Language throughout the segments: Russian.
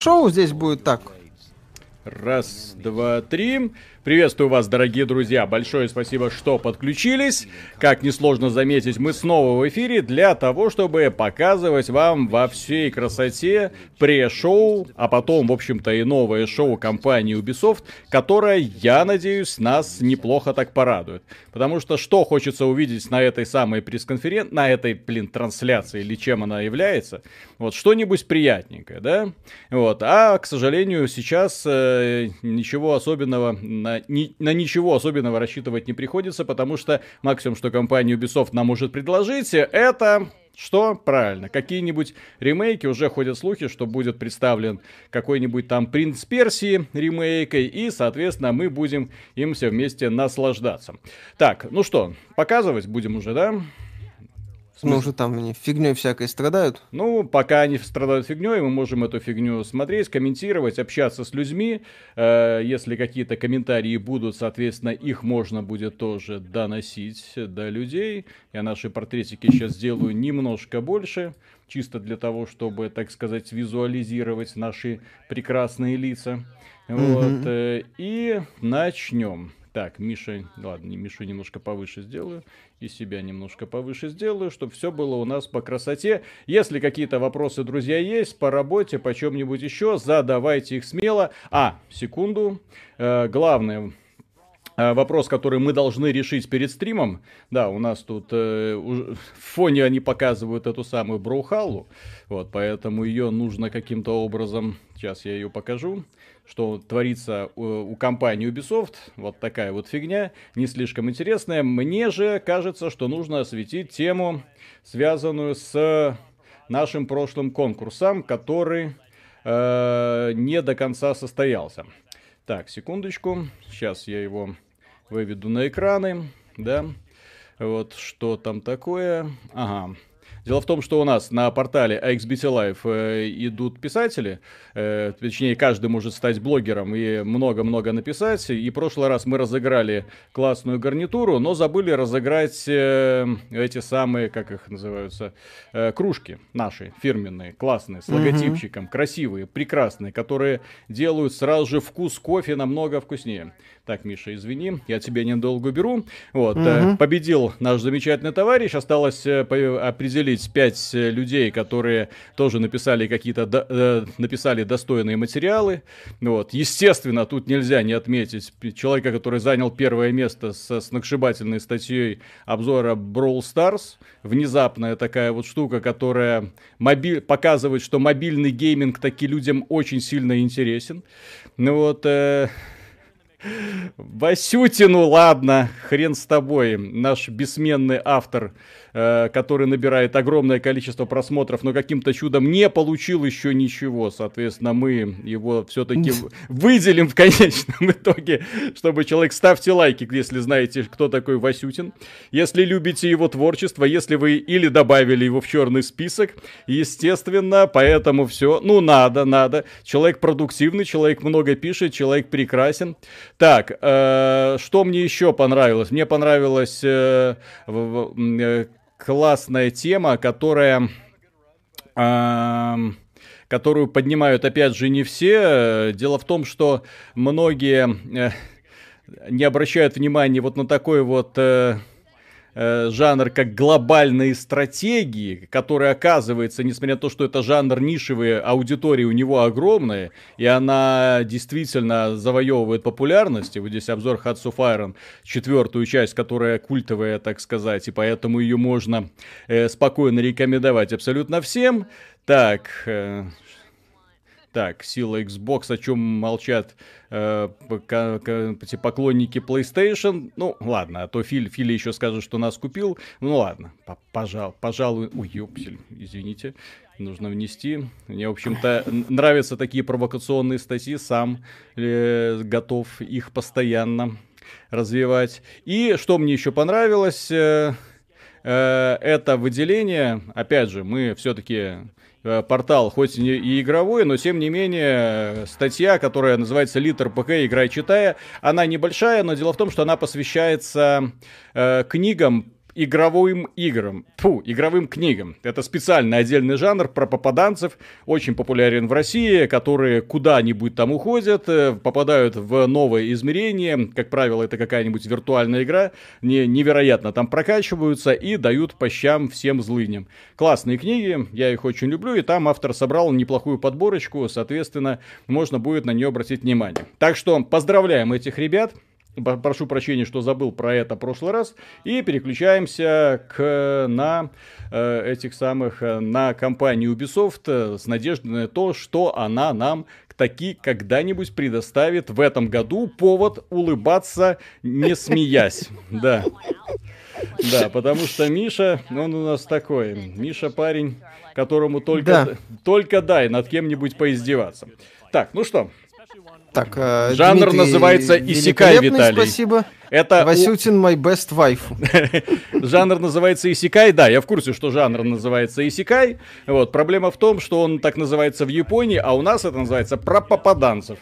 шоу здесь будет так. Раз, два, три. Приветствую вас, дорогие друзья. Большое спасибо, что подключились. Как несложно заметить, мы снова в эфире для того, чтобы показывать вам во всей красоте пре-шоу, а потом, в общем-то, и новое шоу компании Ubisoft, которое, я надеюсь, нас неплохо так порадует. Потому что что хочется увидеть на этой самой пресс-конференции, на этой, блин, трансляции, или чем она является, вот, что-нибудь приятненькое, да? Вот, а, к сожалению, сейчас э, ничего особенного на ни, на ничего особенного рассчитывать не приходится, потому что максимум, что компания Ubisoft нам может предложить, это что? Правильно. Какие-нибудь ремейки, уже ходят слухи, что будет представлен какой-нибудь там Принц Персии ремейкой, и, соответственно, мы будем им все вместе наслаждаться. Так, ну что, показывать будем уже, да? Ну, уже там они фигней всякой страдают. Ну, пока они страдают фигней, мы можем эту фигню смотреть, комментировать, общаться с людьми. Э, если какие-то комментарии будут, соответственно, их можно будет тоже доносить до людей. Я наши портретики сейчас сделаю немножко больше, чисто для того, чтобы, так сказать, визуализировать наши прекрасные лица. Mm-hmm. Вот, и начнем. Так, Миша, ладно, Мишу немножко повыше сделаю, и себя немножко повыше сделаю, чтобы все было у нас по красоте. Если какие-то вопросы, друзья, есть по работе, по чем-нибудь еще, задавайте их смело. А, секунду, э, главное, Вопрос, который мы должны решить перед стримом. Да, у нас тут э, в фоне они показывают эту самую Броухаллу. Вот, поэтому ее нужно каким-то образом. Сейчас я ее покажу что творится у, у компании Ubisoft. Вот такая вот фигня, не слишком интересная. Мне же кажется, что нужно осветить тему, связанную с нашим прошлым конкурсом, который э, не до конца состоялся. Так, секундочку. Сейчас я его выведу на экраны. Да. Вот что там такое. Ага. Дело в том, что у нас на портале AXBT Live э, идут писатели, э, точнее, каждый может стать блогером и много-много написать. И в прошлый раз мы разыграли классную гарнитуру, но забыли разыграть э, эти самые, как их называются, э, кружки наши, фирменные, классные, с логотипчиком, mm-hmm. красивые, прекрасные, которые делают сразу же вкус кофе намного вкуснее. Так, Миша, извини, я тебя недолго беру. Вот, угу. победил наш замечательный товарищ. Осталось э, определить пять э, людей, которые тоже написали какие-то, написали достойные материалы. Вот, естественно, тут нельзя не отметить человека, который занял первое место со сногсшибательной статьей обзора Brawl Stars. Внезапная такая вот штука, которая моби... показывает, что мобильный гейминг таки людям очень сильно интересен. Ну вот, э, Васютину, ладно, хрен с тобой, наш бессменный автор Э, который набирает огромное количество просмотров, но каким-то чудом не получил еще ничего. Соответственно, мы его все-таки выделим в конечном итоге, чтобы человек... Ставьте лайки, если знаете, кто такой Васютин. Если любите его творчество, если вы или добавили его в черный список, естественно, поэтому все. Ну, надо, надо. Человек продуктивный, человек много пишет, человек прекрасен. Так, э, что мне еще понравилось? Мне понравилось э, э, классная тема, которая... Э, которую поднимают, опять же, не все. Дело в том, что многие э, не обращают внимания вот на такой вот... Э, жанр как глобальные стратегии, который оказывается, несмотря на то, что это жанр нишевые, аудитория у него огромная, и она действительно завоевывает популярность. И вот здесь обзор Hearts of Iron, четвертую часть, которая культовая, так сказать, и поэтому ее можно э, спокойно рекомендовать абсолютно всем. Так, э, так, сила Xbox, о чем молчат э, поклонники PlayStation. Ну, ладно, а то Филь, Фили еще скажет, что нас купил. Ну, ладно, пожал, пожалуй. Ой, ёпсель, извините. Нужно внести. Мне, в общем-то, нравятся такие провокационные статьи. Сам э, готов их постоянно развивать. И что мне еще понравилось... Э, э, это выделение, опять же, мы все-таки портал, хоть и игровой, но тем не менее статья, которая называется «Литр ПК. Играй, читая», она небольшая, но дело в том, что она посвящается э, книгам игровым играм. Фу, игровым книгам. Это специально отдельный жанр про попаданцев, очень популярен в России, которые куда-нибудь там уходят, э, попадают в новое измерение. Как правило, это какая-нибудь виртуальная игра, не, невероятно там прокачиваются и дают по щам всем злыням. Классные книги, я их очень люблю, и там автор собрал неплохую подборочку, соответственно, можно будет на нее обратить внимание. Так что поздравляем этих ребят. Прошу прощения, что забыл про это в прошлый раз. И переключаемся к, на э, этих самых, э, на компанию Ubisoft э, с надеждой на то, что она нам таки когда-нибудь предоставит в этом году повод улыбаться, не смеясь. Да. Да, потому что Миша, он у нас такой. Миша парень, которому только, да. только дай над кем-нибудь поиздеваться. Так, ну что, так, э, Жанр Дмитрий называется Исикай, Виталий. Спасибо. Это Васютин my best wife. жанр называется Исикай, да, я в курсе, что жанр называется Исикай. Вот, проблема в том, что он так называется в Японии, а у нас это называется про попаданцев.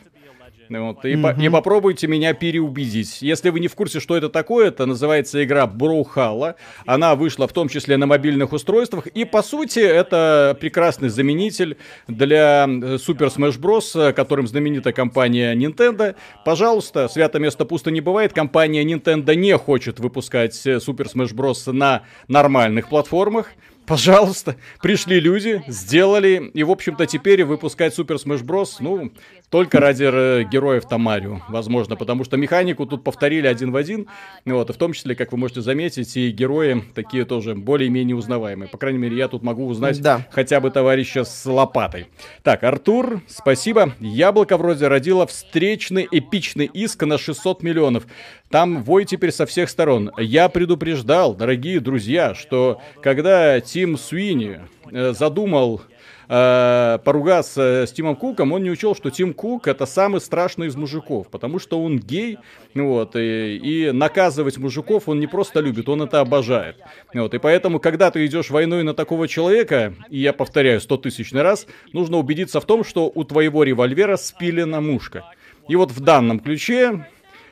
Вот, и, mm-hmm. по, и попробуйте меня переубедить. Если вы не в курсе, что это такое, это называется игра Броухала. Она вышла в том числе на мобильных устройствах. И по сути это прекрасный заменитель для э, Super Smash Bros., которым знаменита компания Nintendo. Пожалуйста, свято место пусто не бывает. Компания Nintendo не хочет выпускать э, Super Smash Bros. на нормальных платформах. Пожалуйста, пришли люди, сделали, и, в общем-то, теперь выпускать Super Smash Bros. Ну, только ради э, героев Тамарио, возможно, потому что механику тут повторили один в один, вот, и в том числе, как вы можете заметить, и герои такие тоже более-менее узнаваемые. По крайней мере, я тут могу узнать да. хотя бы товарища с лопатой. Так, Артур, спасибо. Яблоко вроде родило встречный эпичный иск на 600 миллионов. Там вой теперь со всех сторон. Я предупреждал, дорогие друзья, что когда Тим Суини э, задумал э, поругаться с Тимом Куком, он не учел, что Тим Кук это самый страшный из мужиков, потому что он гей, вот, и, и наказывать мужиков он не просто любит, он это обожает. Вот, и поэтому, когда ты идешь войной на такого человека, и я повторяю сто тысячный раз, нужно убедиться в том, что у твоего револьвера спилена мушка. И вот в данном ключе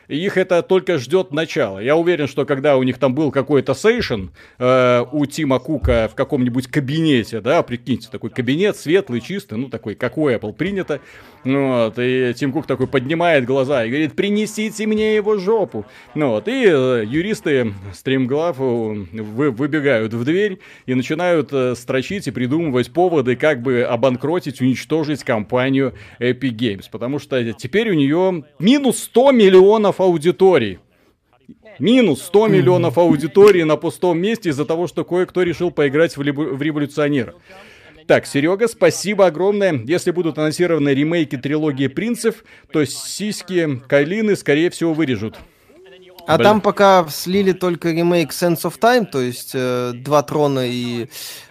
их это только ждет начала. Я уверен, что когда у них там был какой-то сейшн э, у Тима Кука в каком-нибудь кабинете, да, прикиньте, такой кабинет светлый, чистый, ну такой, как Apple принято, вот, и Тим Кук такой поднимает глаза и говорит, принесите мне его жопу. Ну вот, и э, юристы стримглав вы, выбегают в дверь и начинают э, строчить и придумывать поводы, как бы обанкротить, уничтожить компанию Epic Games, потому что теперь у нее минус 100 миллионов миллионов аудиторий. Минус 100 миллионов аудитории на пустом месте из-за того, что кое-кто решил поиграть в, в революционера. Так, Серега, спасибо огромное. Если будут анонсированы ремейки трилогии принцев, то сиськи Кайлины, скорее всего, вырежут. А Блин. там пока слили только ремейк Sense of Time, то есть э, Два Трона и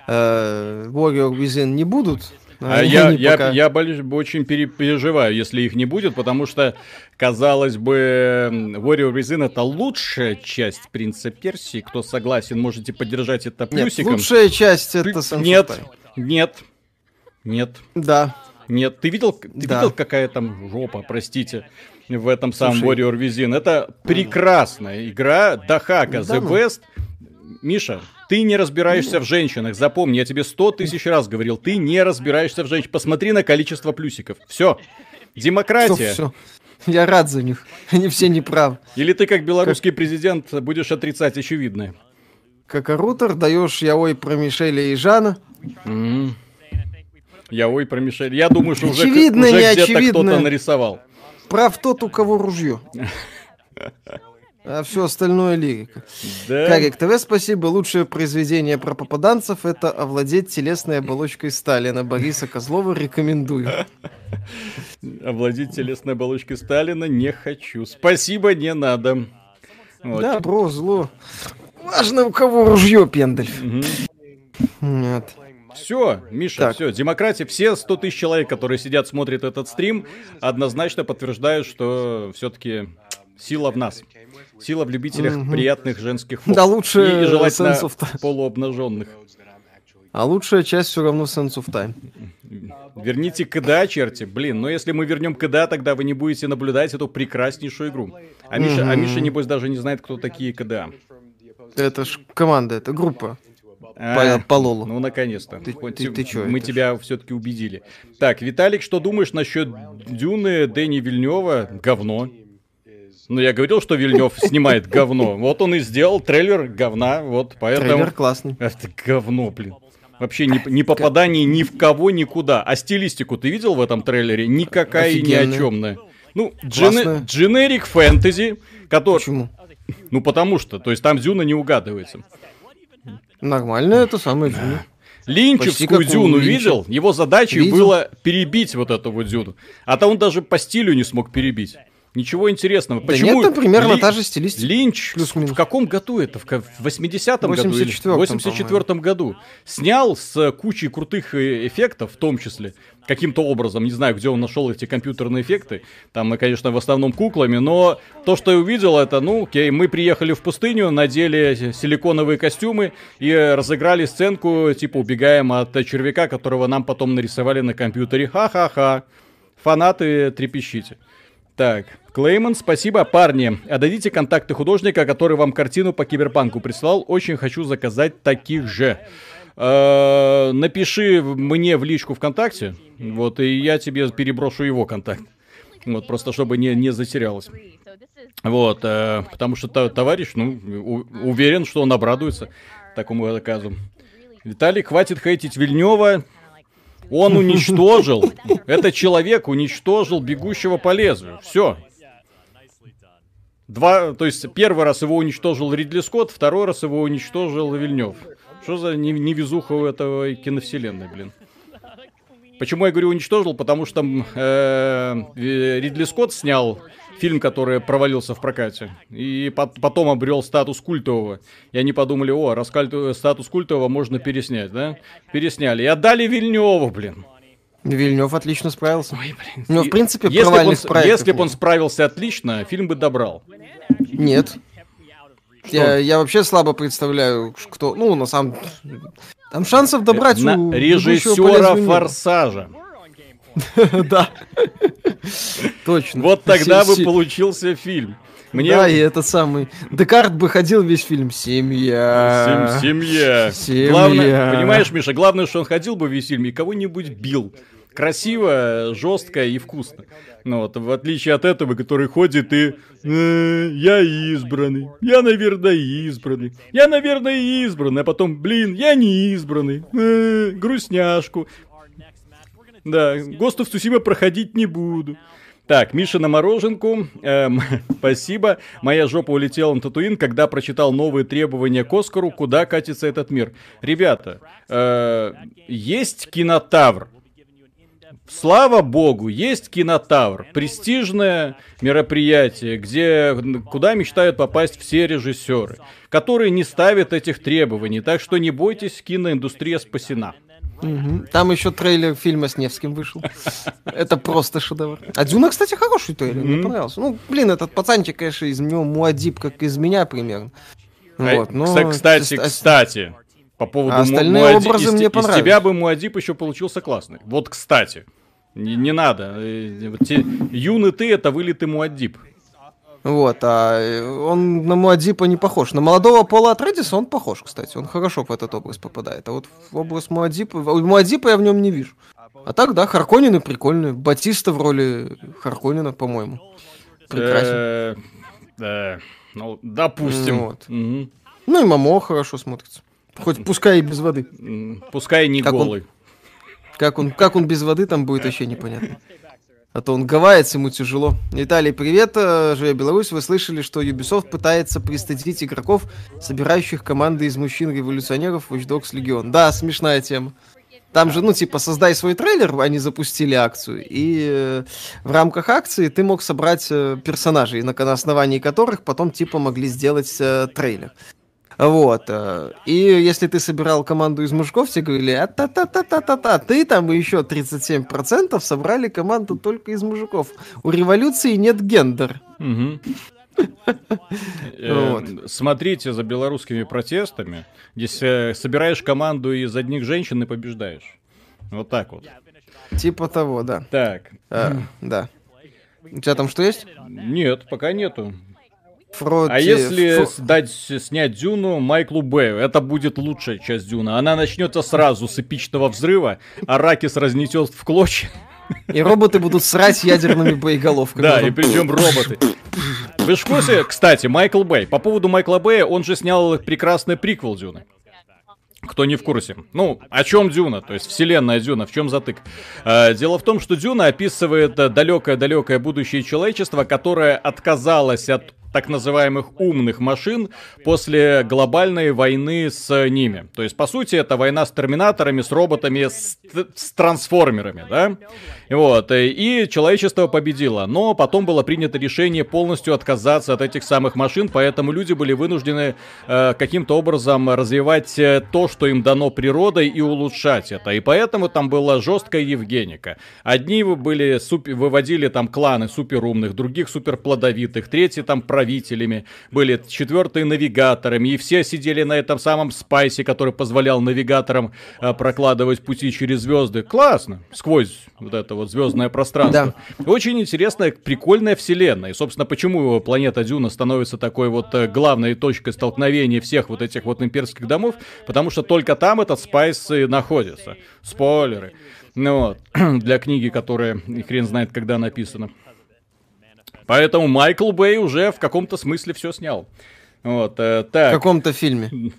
э, Warrior Within не будут. А я, я, пока... я, очень переживаю, если их не будет, потому что, казалось бы, Warrior Within это лучшая часть Принца Персии. Кто согласен, можете поддержать это плюсиком. Нет, лучшая часть это Sense Нет, нет, нет. Да. Нет, ты видел, ты да. видел, какая там жопа, простите, в этом самом Слушай, Warrior Within? Это прекрасная игра, Дахака, The ну. Best. Миша, ты не разбираешься в женщинах. Запомни, я тебе сто тысяч раз говорил, ты не разбираешься в женщинах. Посмотри на количество плюсиков. Все. Демократия. Все, все. Я рад за них. Они все неправы. Или ты, как белорусский как... президент, будешь отрицать очевидное. Как рутер даешь я ой про Мишеля и Жана. Mm. Я ой про Мишеля. Я думаю, что очевидно, уже, уже где-то кто-то нарисовал. Прав тот, у кого ружье. А все остальное лирика. Да. Карик ТВ, спасибо. Лучшее произведение про попаданцев это овладеть телесной оболочкой Сталина. Бориса Козлова рекомендую. Овладеть телесной оболочкой Сталина не хочу. Спасибо, не надо. Вот. Да, бро, зло. Важно, у кого ружье, пендель. Угу. Нет. Все, Миша, так. все, демократия, все 100 тысяч человек, которые сидят, смотрят этот стрим, однозначно подтверждают, что все-таки сила в нас. Сила в любителях угу. приятных женских фото. Да лучше и, и желательно полуобнаженных. А лучшая часть все равно Sense of Time. Верните КДА, черти. Блин, но если мы вернем КДА, тогда вы не будете наблюдать эту прекраснейшую игру. А Миша, mm-hmm. а Миша небось, даже не знает, кто такие КДА. Это ж команда, это группа. А, по, по Лолу. Ну, наконец-то. Ты, Хоть ты, ты чё, мы это тебя все-таки убедили. Так, Виталик, что думаешь насчет Дюны Дэни Вильнева? Говно. Ну, я говорил, что Вильнев снимает говно. Вот он и сделал трейлер говна, вот поэтому... Трейлер классный. Это говно, блин. Вообще не, не попадание ни в кого, никуда. А стилистику ты видел в этом трейлере? Никакая и ни о чемная. Ну, джене- дженерик фэнтези, который... Почему? Ну, потому что, то есть там Дюна не угадывается. Нормально, это самое. Почти Линчевскую Дюну Линча. видел? Его задачей Видел. было перебить вот эту вот Дюну. А то он даже по стилю не смог перебить. Ничего интересного. Да Почему нет, примерно Ли- та же стилистика. Линч Плюс-минус. в каком году это? В ка- в 80-м году? в 84-м, 84 году. Снял с кучей крутых э, эффектов, в том числе, каким-то образом. Не знаю, где он нашел эти компьютерные эффекты. Там, э, конечно, в основном куклами. Но то, что я увидел, это, ну, окей, мы приехали в пустыню, надели силиконовые костюмы и э, разыграли сценку, типа, убегаем от э, червяка, которого нам потом нарисовали на компьютере. Ха-ха-ха. Фанаты трепещите. Так, Клейман, спасибо, парни. А дадите контакты художника, который вам картину по киберпанку прислал. Очень хочу заказать таких же. Э, Напиши мне в личку ВКонтакте, вот, и я тебе переброшу его контакт. Вот, просто чтобы не, не затерялось. Вот, э, потому что товарищ, ну, у- уверен, что он обрадуется такому заказу. Виталий, хватит хейтить Вильнева. Он уничтожил, этот человек уничтожил бегущего по лезвию. Все. Два, то есть первый раз его уничтожил Ридли Скотт, второй раз его уничтожил Вильнев. Что за не- невезуха у этого киновселенной, блин? Почему я говорю уничтожил? Потому что э, э, Ридли Скотт снял фильм, который провалился в прокате, и пот- потом обрел статус культового. И они подумали, о, раз кальт- статус культового можно переснять, да? Пересняли. И отдали Вильневу, блин. Вильнев отлично справился. Ой, блин. Ну, в принципе, если бы он, проектов если бы он справился отлично, фильм бы добрал. Нет. Я, я вообще слабо представляю, кто... Ну, на самом... Там шансов добрать На у режиссера. Форсажа. Да. Точно. Вот тогда бы получился фильм. Мне Да, и этот самый... Декарт бы ходил весь фильм. Семья. Сем- семья. Семья. Главное, понимаешь, Миша, главное, что он ходил бы весь фильм и кого-нибудь бил. Красиво, жестко и вкусно. Ну вот, в отличие от этого, который ходит и... «Э, я избранный, я, наверное, избранный, я, наверное, избранный, а потом, блин, я не избранный, Э, грустняшку. Да, Гостов Сусима проходить не буду. Так, Миша на мороженку. Эм, спасибо. Моя жопа улетела на Татуин, когда прочитал новые требования к Оскару, куда катится этот мир. Ребята, э, есть кинотавр. Слава богу, есть кинотавр. Престижное мероприятие, где, куда мечтают попасть все режиссеры, которые не ставят этих требований. Так что не бойтесь, киноиндустрия спасена. Мгм. Там еще трейлер фильма с Невским вышел. Это просто шедевр. А Дюна, кстати, хороший трейлер, мне понравился. Ну, блин, этот пацанчик, конечно, из него Муадиб, как из меня примерно. Вот, но... кста- Кстати, кстати, по поводу А остальные Му- Муади- образы из, мне те- из понравились. тебя бы Муадип еще получился классный. Вот, кстати, не, не надо. э, те- Юный ты это вылитый Муадип. Вот, а э, он на Муадипа не похож. На молодого Пола Атредиса он похож, кстати. Он хорошо в этот образ попадает. А вот в образ Муадипа... Муадипа я в нем не вижу. А так, да, Харконины прикольные. Батиста в роли Харконина, по-моему. Прекрасен. Э, ну, допустим. Ну вот. Ну и Мамо хорошо смотрится. Хоть пускай и без воды. Пускай не Как он- голый. Как он, как он без воды там будет, вообще непонятно. А то он гавайец, ему тяжело. Виталий, привет, э, живя Беларусь. Вы слышали, что Ubisoft пытается пристыдить игроков, собирающих команды из мужчин-революционеров Watch Dogs Legion. Да, смешная тема. Там же, ну, типа, создай свой трейлер, они запустили акцию, и э, в рамках акции ты мог собрать э, персонажей, на, на основании которых потом, типа, могли сделать э, трейлер. Вот. э, И если ты собирал команду из мужиков, тебе говорили, а та та та та та та ты там еще 37% собрали команду только из мужиков. У революции нет гендер. Э. Смотрите за белорусскими протестами. Здесь э, собираешь команду из одних женщин и побеждаешь. Вот так вот. Типа того, да. Так. Да. У тебя там что есть? Нет, пока нету. Фроти... А если Ф... дать снять Дюну Майклу Бэю, это будет лучшая часть Дюна. Она начнется сразу с эпичного взрыва, а Ракис разнесет в клочья. И роботы будут срать ядерными боеголовками. Да, и причем роботы. Вы в курсе, кстати, Майкл Бэй. По поводу Майкла Бэя, он же снял прекрасный приквел Дюны. Кто не в курсе. Ну, о чем Дюна? То есть вселенная Дюна, в чем затык? Э, дело в том, что Дюна описывает далекое-далекое будущее человечества, которое отказалось от так называемых умных машин после глобальной войны с ними. То есть, по сути, это война с терминаторами, с роботами, с, с трансформерами, да? Вот, и человечество победило. Но потом было принято решение полностью отказаться от этих самых машин, поэтому люди были вынуждены э, каким-то образом развивать э, то, что им дано природой, и улучшать это. И поэтому там была жесткая Евгеника. Одни были супер, выводили там кланы суперумных, других суперплодовитых, третьи там правителями, были четвертые навигаторами, и все сидели на этом самом спайсе, который позволял навигаторам э, прокладывать пути через звезды. Классно, сквозь вот это вот звездное пространство. Да. Очень интересная, прикольная вселенная. И, собственно, почему планета Дюна становится такой вот э, главной точкой столкновения всех вот этих вот имперских домов, потому что только там этот спайс и находится. Спойлеры. Ну вот, для книги, которая хрен знает, когда написана. Поэтому Майкл Бэй уже в каком-то смысле все снял. Вот, э, так. В каком-то фильме.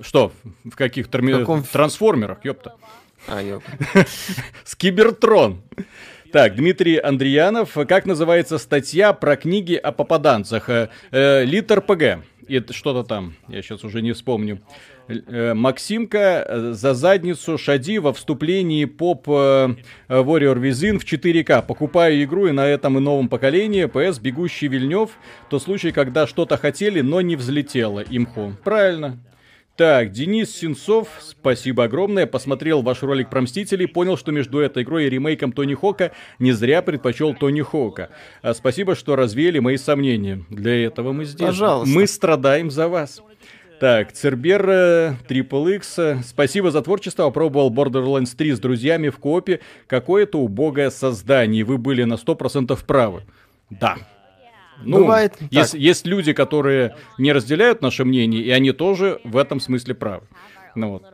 Что? В каких терми... в каком... трансформерах, ёпта. А, ёп. Скибертрон. Так, Дмитрий Андреянов. Как называется статья про книги о попаданцах? Э, э Литр ПГ. И что-то там, я сейчас уже не вспомню. Э, Максимка э, за задницу Шади во вступлении поп Warrior Within в 4К. Покупаю игру и на этом и новом поколении. PS Бегущий Вильнев. То случай, когда что-то хотели, но не взлетело. Имху. Правильно. Так, Денис Сенцов, спасибо огромное. Посмотрел ваш ролик про Мстителей, понял, что между этой игрой и ремейком Тони Хока не зря предпочел Тони Хока. А спасибо, что развеяли мои сомнения. Для этого мы здесь. Пожалуйста. Мы страдаем за вас. Так, Цербер, Трипл X, спасибо за творчество, попробовал Borderlands 3 с друзьями в коопе. Какое-то убогое создание, вы были на 100% правы. Да, ну, Бывает. Есть, есть люди, которые не разделяют наше мнение, и они тоже в этом смысле правы. Ну вот.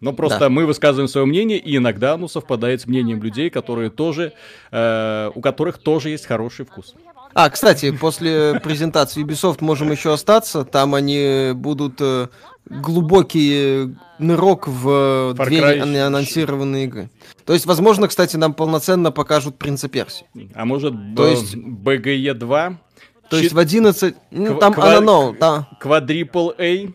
Но просто да. мы высказываем свое мнение, и иногда оно совпадает с мнением людей, которые тоже, э, у которых тоже есть хороший вкус. А, кстати, после презентации Ubisoft можем еще остаться. Там они будут э, глубокий нырок в Far две анонсированные игры. То есть, возможно, кстати, нам полноценно покажут Принца Перси. А может, То есть... BGE 2? То есть в 11... Ну, там Ква... да. Quadruple A?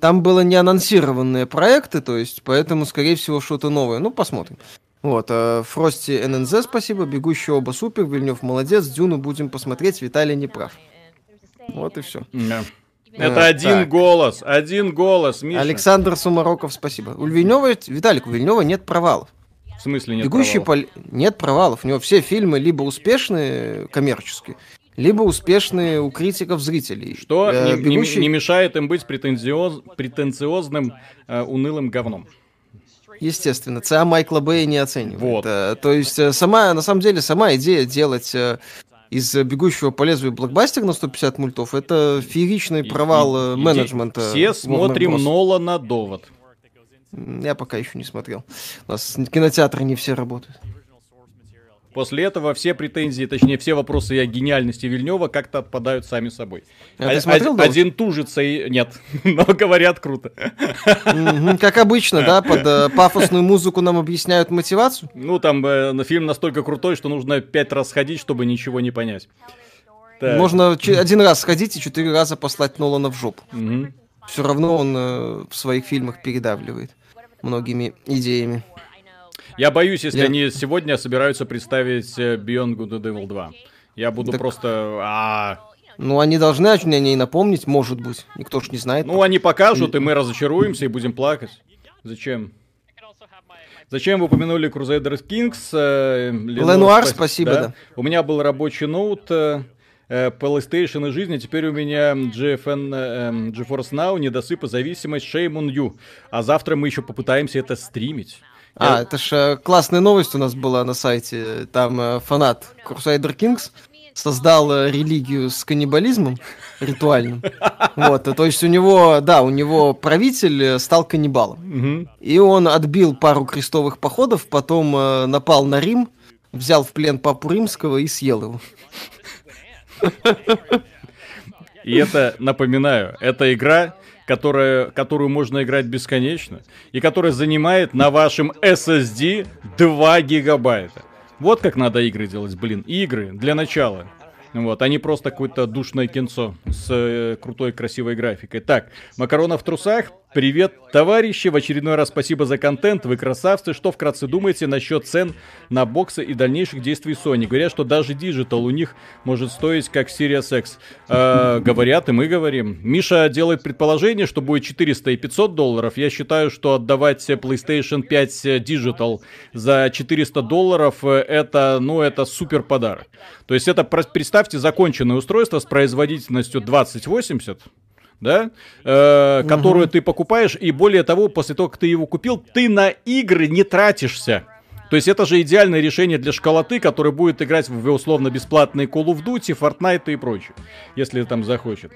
Там было не анонсированные проекты, то есть, поэтому, скорее всего, что-то новое. Ну, посмотрим. Вот, э, Фрости ННЗ, спасибо, Бегущий оба супер, Вильнев молодец, Дюну будем посмотреть, Виталий не прав. Вот и все. Да. Это а, один так. голос, один голос, Миша. Александр Сумароков, спасибо. У Вильнева, Виталик, у Вильнева нет провалов. В смысле нет Бегущий провалов? Пол... Нет провалов. У него все фильмы либо успешные коммерческие, либо успешные у критиков зрителей. Что э, не, бегущий... не, не мешает им быть претензиоз... претенциозным, э, унылым говном. Естественно, ЦА Майкла Бэя не оценивает. Вот. Э, то есть э, сама, на самом деле, сама идея делать э, из «Бегущего по лезвию» блокбастер на 150 мультов, это фееричный провал и, менеджмента. Все смотрим Нола на довод. Я пока еще не смотрел. У нас кинотеатры не все работают. После этого все претензии, точнее, все вопросы о гениальности Вильнева как-то отпадают сами собой. А а- смотрел, один, один тужится и... Нет, но говорят круто. Как обычно, да, под э, пафосную музыку нам объясняют мотивацию? Ну, там э, фильм настолько крутой, что нужно пять раз ходить, чтобы ничего не понять. Можно один раз сходить и четыре раза послать Нолана в жопу. Все равно он э, в своих фильмах передавливает многими идеями. Я боюсь, если я... они сегодня собираются представить э, Beyond Good and Evil 2. Я буду так... просто... А... Ну, они должны о ней напомнить, может быть. Никто ж не знает. Ну, они покажут, и мы разочаруемся и будем плакать. Зачем? Зачем вы упомянули Crusader Kings? Э, Ленуар, спасибо, да. У меня был рабочий ноут, э, э PlayStation и жизнь, а теперь у меня GFN, э, GeForce Now, недосып и зависимость, shame on you. А завтра мы еще попытаемся это стримить. А, это ж э, классная новость у нас была на сайте. Там э, фанат Crusader Kings создал э, религию с каннибализмом ритуальным. Вот, то есть у него, да, у него правитель стал каннибалом. И он отбил пару крестовых походов, потом э, напал на Рим, взял в плен папу римского и съел его. И это, напоминаю, это игра, которая, которую можно играть бесконечно, и которая занимает на вашем SSD 2 гигабайта. Вот как надо игры делать, блин. Игры для начала. Вот, а не просто какое-то душное кинцо с э, крутой красивой графикой. Так, Макарона в трусах Привет, товарищи! В очередной раз спасибо за контент, вы красавцы. Что вкратце думаете насчет цен на боксы и дальнейших действий Sony? Говорят, что даже Digital у них может стоить как Sirius X. Э, говорят, и мы говорим. Миша делает предположение, что будет 400 и 500 долларов. Я считаю, что отдавать PlayStation 5 Digital за 400 долларов это, ну, это супер подарок. То есть это, представьте, законченное устройство с производительностью 2080, да, э, угу. которую ты покупаешь, и более того, после того, как ты его купил, ты на игры не тратишься. То есть это же идеальное решение для школоты, который будет играть в условно бесплатные Call of Duty, Fortnite и прочее, если там захочет.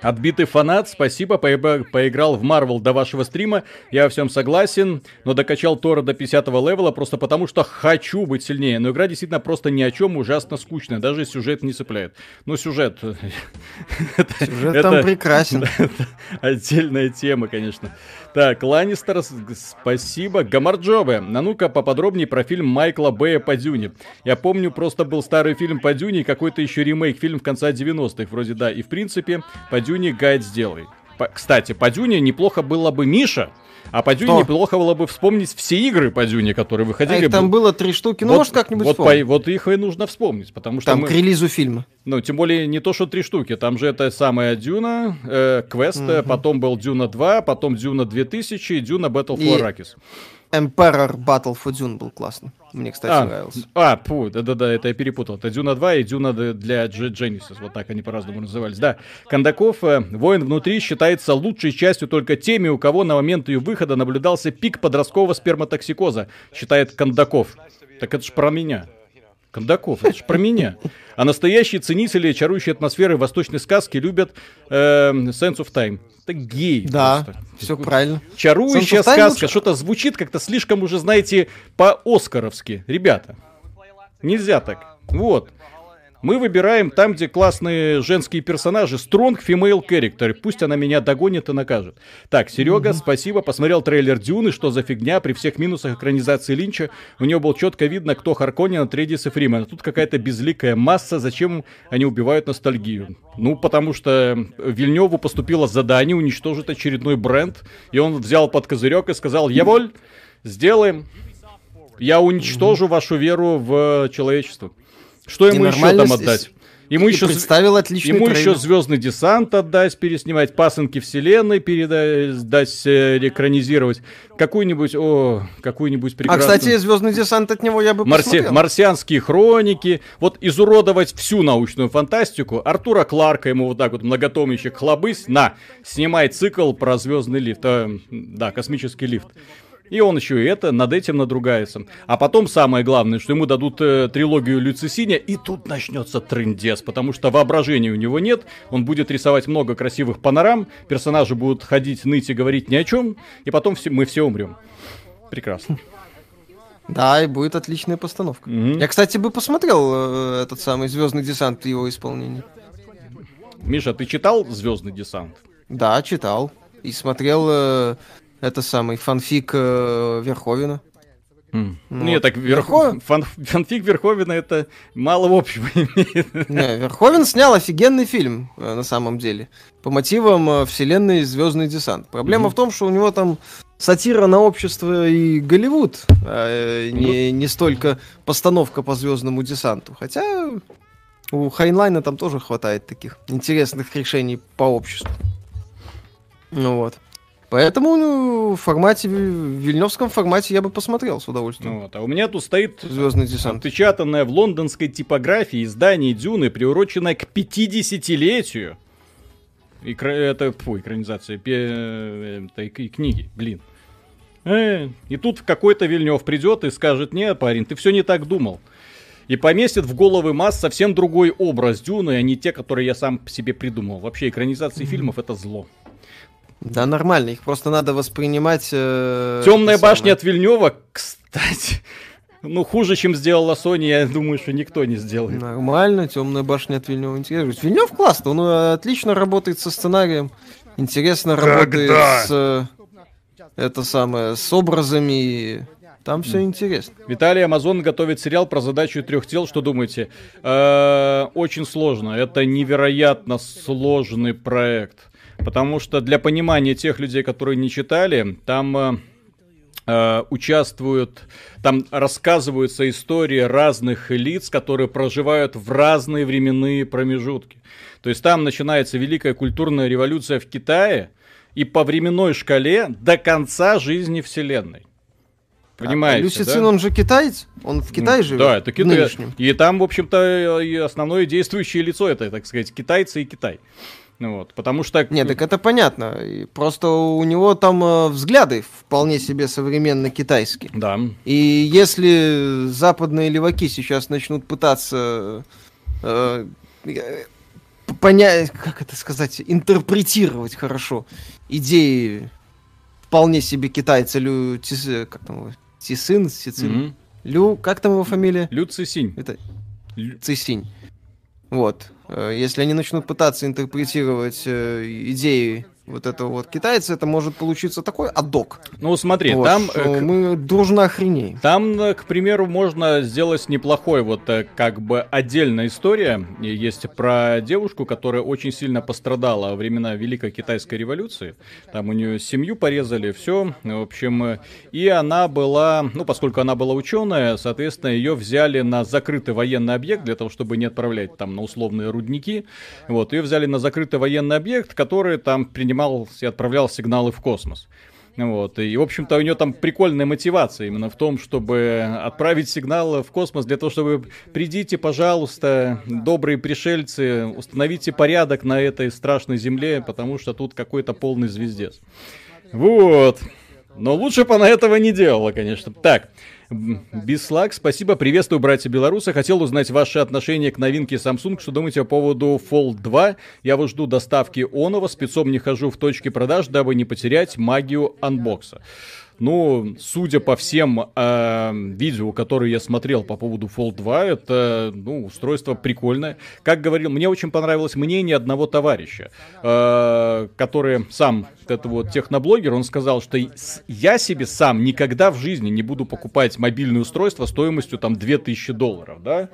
Отбитый фанат, спасибо, по поиграл в Марвел до вашего стрима, я во всем согласен, но докачал Тора до 50 левела просто потому, что хочу быть сильнее. Но игра действительно просто ни о чем, ужасно скучная, даже сюжет не цепляет. Ну, сюжет... Сюжет там прекрасен. Отдельная тема, конечно. Так, Ланнистер, спасибо. Гамарджобе, а ну-ка поподробнее про фильм Майкла Бэя по Дюне. Я помню, просто был старый фильм по Дюне, какой-то еще ремейк, фильм в конце 90-х, вроде да. И в принципе, по Дюне гайд сделай. По, кстати, по Дюне неплохо было бы Миша, а по Дюне Что? неплохо было бы вспомнить все игры по Дюне, которые выходили. А их там было три штуки, ну вот, может как-нибудь вот, по, вот их и нужно вспомнить, потому что Там мы... к релизу фильма. Ну, тем более не то, что три штуки, там же это самая Дюна, э, Квест, угу. потом был Дюна 2, потом Дюна 2000 и Дюна Battle for Arrakis. Emperor Battle for Dune был классный. Мне, кстати, а, нравился. А, пу, да-да-да, это я перепутал. Это Дюна 2 и Дюна для Genesis. Вот так они по-разному назывались. Да, Кондаков, э, «Воин внутри» считается лучшей частью только теми, у кого на момент ее выхода наблюдался пик подросткового сперматоксикоза, считает Кондаков. Так это ж про меня. Кондаков, это же про меня. А настоящие ценители чарующей атмосферы восточной сказки любят э, Sense of Time. Это гей. Да, просто. все правильно. Чарующая сказка. Что-то звучит как-то слишком уже, знаете, по-оскаровски. Ребята, нельзя так. Вот. Мы выбираем там, где классные женские персонажи. Strong female character. Пусть она меня догонит и накажет. Так, Серега, спасибо. Посмотрел трейлер Дюны. Что за фигня? При всех минусах экранизации Линча у него было четко видно, кто Харконин, Атредис и Фриман. А тут какая-то безликая масса. Зачем они убивают ностальгию? Ну, потому что Вильневу поступило задание уничтожить очередной бренд. И он взял под козырек и сказал, я воль, сделаем. Я уничтожу вашу веру в человечество. Что ему еще там отдать? Ему еще представил отличный Ему трейлер. еще Звездный десант отдать, переснимать, пасынки вселенной передать, э, экранизировать. Какую-нибудь, о, какую-нибудь а, прекрасную... А, кстати, Звездный десант от него я бы Марси... посмотрел. Марсианские хроники. Вот изуродовать всю научную фантастику. Артура Кларка ему вот так вот многотомничек хлобысь. На, снимай цикл про звездный лифт. Э, да, космический лифт. И он еще и это, над этим надругается. А потом самое главное, что ему дадут э, трилогию Люцисиня, и тут начнется трендец, потому что воображения у него нет, он будет рисовать много красивых панорам, персонажи будут ходить, ныть и говорить ни о чем, и потом все, мы все умрем. Прекрасно. Да, и будет отличная постановка. Mm-hmm. Я, кстати, бы посмотрел э, этот самый Звездный десант в его исполнении. Миша, ты читал Звездный десант? Да, читал. И смотрел э, это самый фанфик э, Верховина. Mm. Вот. Нет, так Верхов... Фан... фанфик Верховина это мало общего имеет. Не, Верховен снял офигенный фильм, э, на самом деле, по мотивам э, вселенной Звездный десант. Проблема mm-hmm. в том, что у него там сатира на общество и Голливуд, а не, не столько постановка по Звездному десанту. Хотя у Хайнлайна там тоже хватает таких интересных решений по обществу. Ну вот. Поэтому ну, в формате, в вильневском формате я бы посмотрел с удовольствием. Вот, а у меня тут стоит Звездный десант. Отпечатанное в лондонской типографии издание Дюны, приуроченное к 50-летию. Экра... Это, фу, экранизация пе... этой книги, блин. Э, и тут какой-то Вильнев придет и скажет, нет, парень, ты все не так думал. и поместит в головы масс совсем другой образ Дюны, а не те, которые я сам себе придумал. Вообще, экранизации mm-hmm. фильмов это зло. Да, нормально, их просто надо воспринимать... Э, Темная башня от Вильнева, кстати, ну, хуже, чем сделала Sony, я думаю, что никто не сделает. Нормально, темная башня от Вильнева интересно. Вильнев классно, он э, отлично работает со сценарием. Интересно Когда? работает с... Э, это самое, с образами. Там все интересно. Виталий Амазон готовит сериал про задачу трех тел. Что думаете? Э, очень сложно. Это невероятно сложный проект. Потому что для понимания тех людей, которые не читали, там э, участвуют, там рассказываются истории разных лиц, которые проживают в разные временные промежутки. То есть там начинается великая культурная революция в Китае, и по временной шкале до конца жизни Вселенной. Понимаете, а, Люсицин, да? он же китаец? Он в Китае живет? Да, это Китай. И там, в общем-то, основное действующее лицо это, так сказать, китайцы и Китай. Ну вот, потому что... Нет, так это понятно. Просто у него там э, взгляды вполне себе современно китайские. Да. И если западные леваки сейчас начнут пытаться э, понять, как это сказать, интерпретировать хорошо идеи вполне себе китайца Лю Тис, как там Тисин, Сицин, mm-hmm. Лю, как там его фамилия? Лю Цисинь. Это Цисинь. Вот. Э, если они начнут пытаться интерпретировать э, идеи вот этого вот китайца, это может получиться такой адок. Ну, смотри, вот, там... Э, мы дружно охренеем. Там, э, к примеру, можно сделать неплохой вот э, как бы отдельная история. Есть про девушку, которая очень сильно пострадала во времена Великой Китайской революции. Там у нее семью порезали, все. В общем, и она была, ну, поскольку она была ученая, соответственно, ее взяли на закрытый военный объект для того, чтобы не отправлять там на условные рудники. Вот, ее взяли на закрытый военный объект, который там принимал принимал и отправлял сигналы в космос. Вот. И, в общем-то, у нее там прикольная мотивация именно в том, чтобы отправить сигнал в космос для того, чтобы придите, пожалуйста, добрые пришельцы, установите порядок на этой страшной земле, потому что тут какой-то полный звездец. Вот. Но лучше бы она этого не делала, конечно. Так, Бислак, спасибо, приветствую, братья белорусы. Хотел узнать ваши отношения к новинке Samsung. Что думаете по поводу Fold 2? Я вот жду доставки Онова, спецом не хожу в точки продаж, дабы не потерять магию анбокса. Ну, судя по всем э, видео, которые я смотрел по поводу Fold 2, это, ну, устройство прикольное. Как говорил, мне очень понравилось мнение одного товарища, э, который сам, это вот техноблогер, он сказал, что я себе сам никогда в жизни не буду покупать мобильное устройство стоимостью там 2000 долларов, да?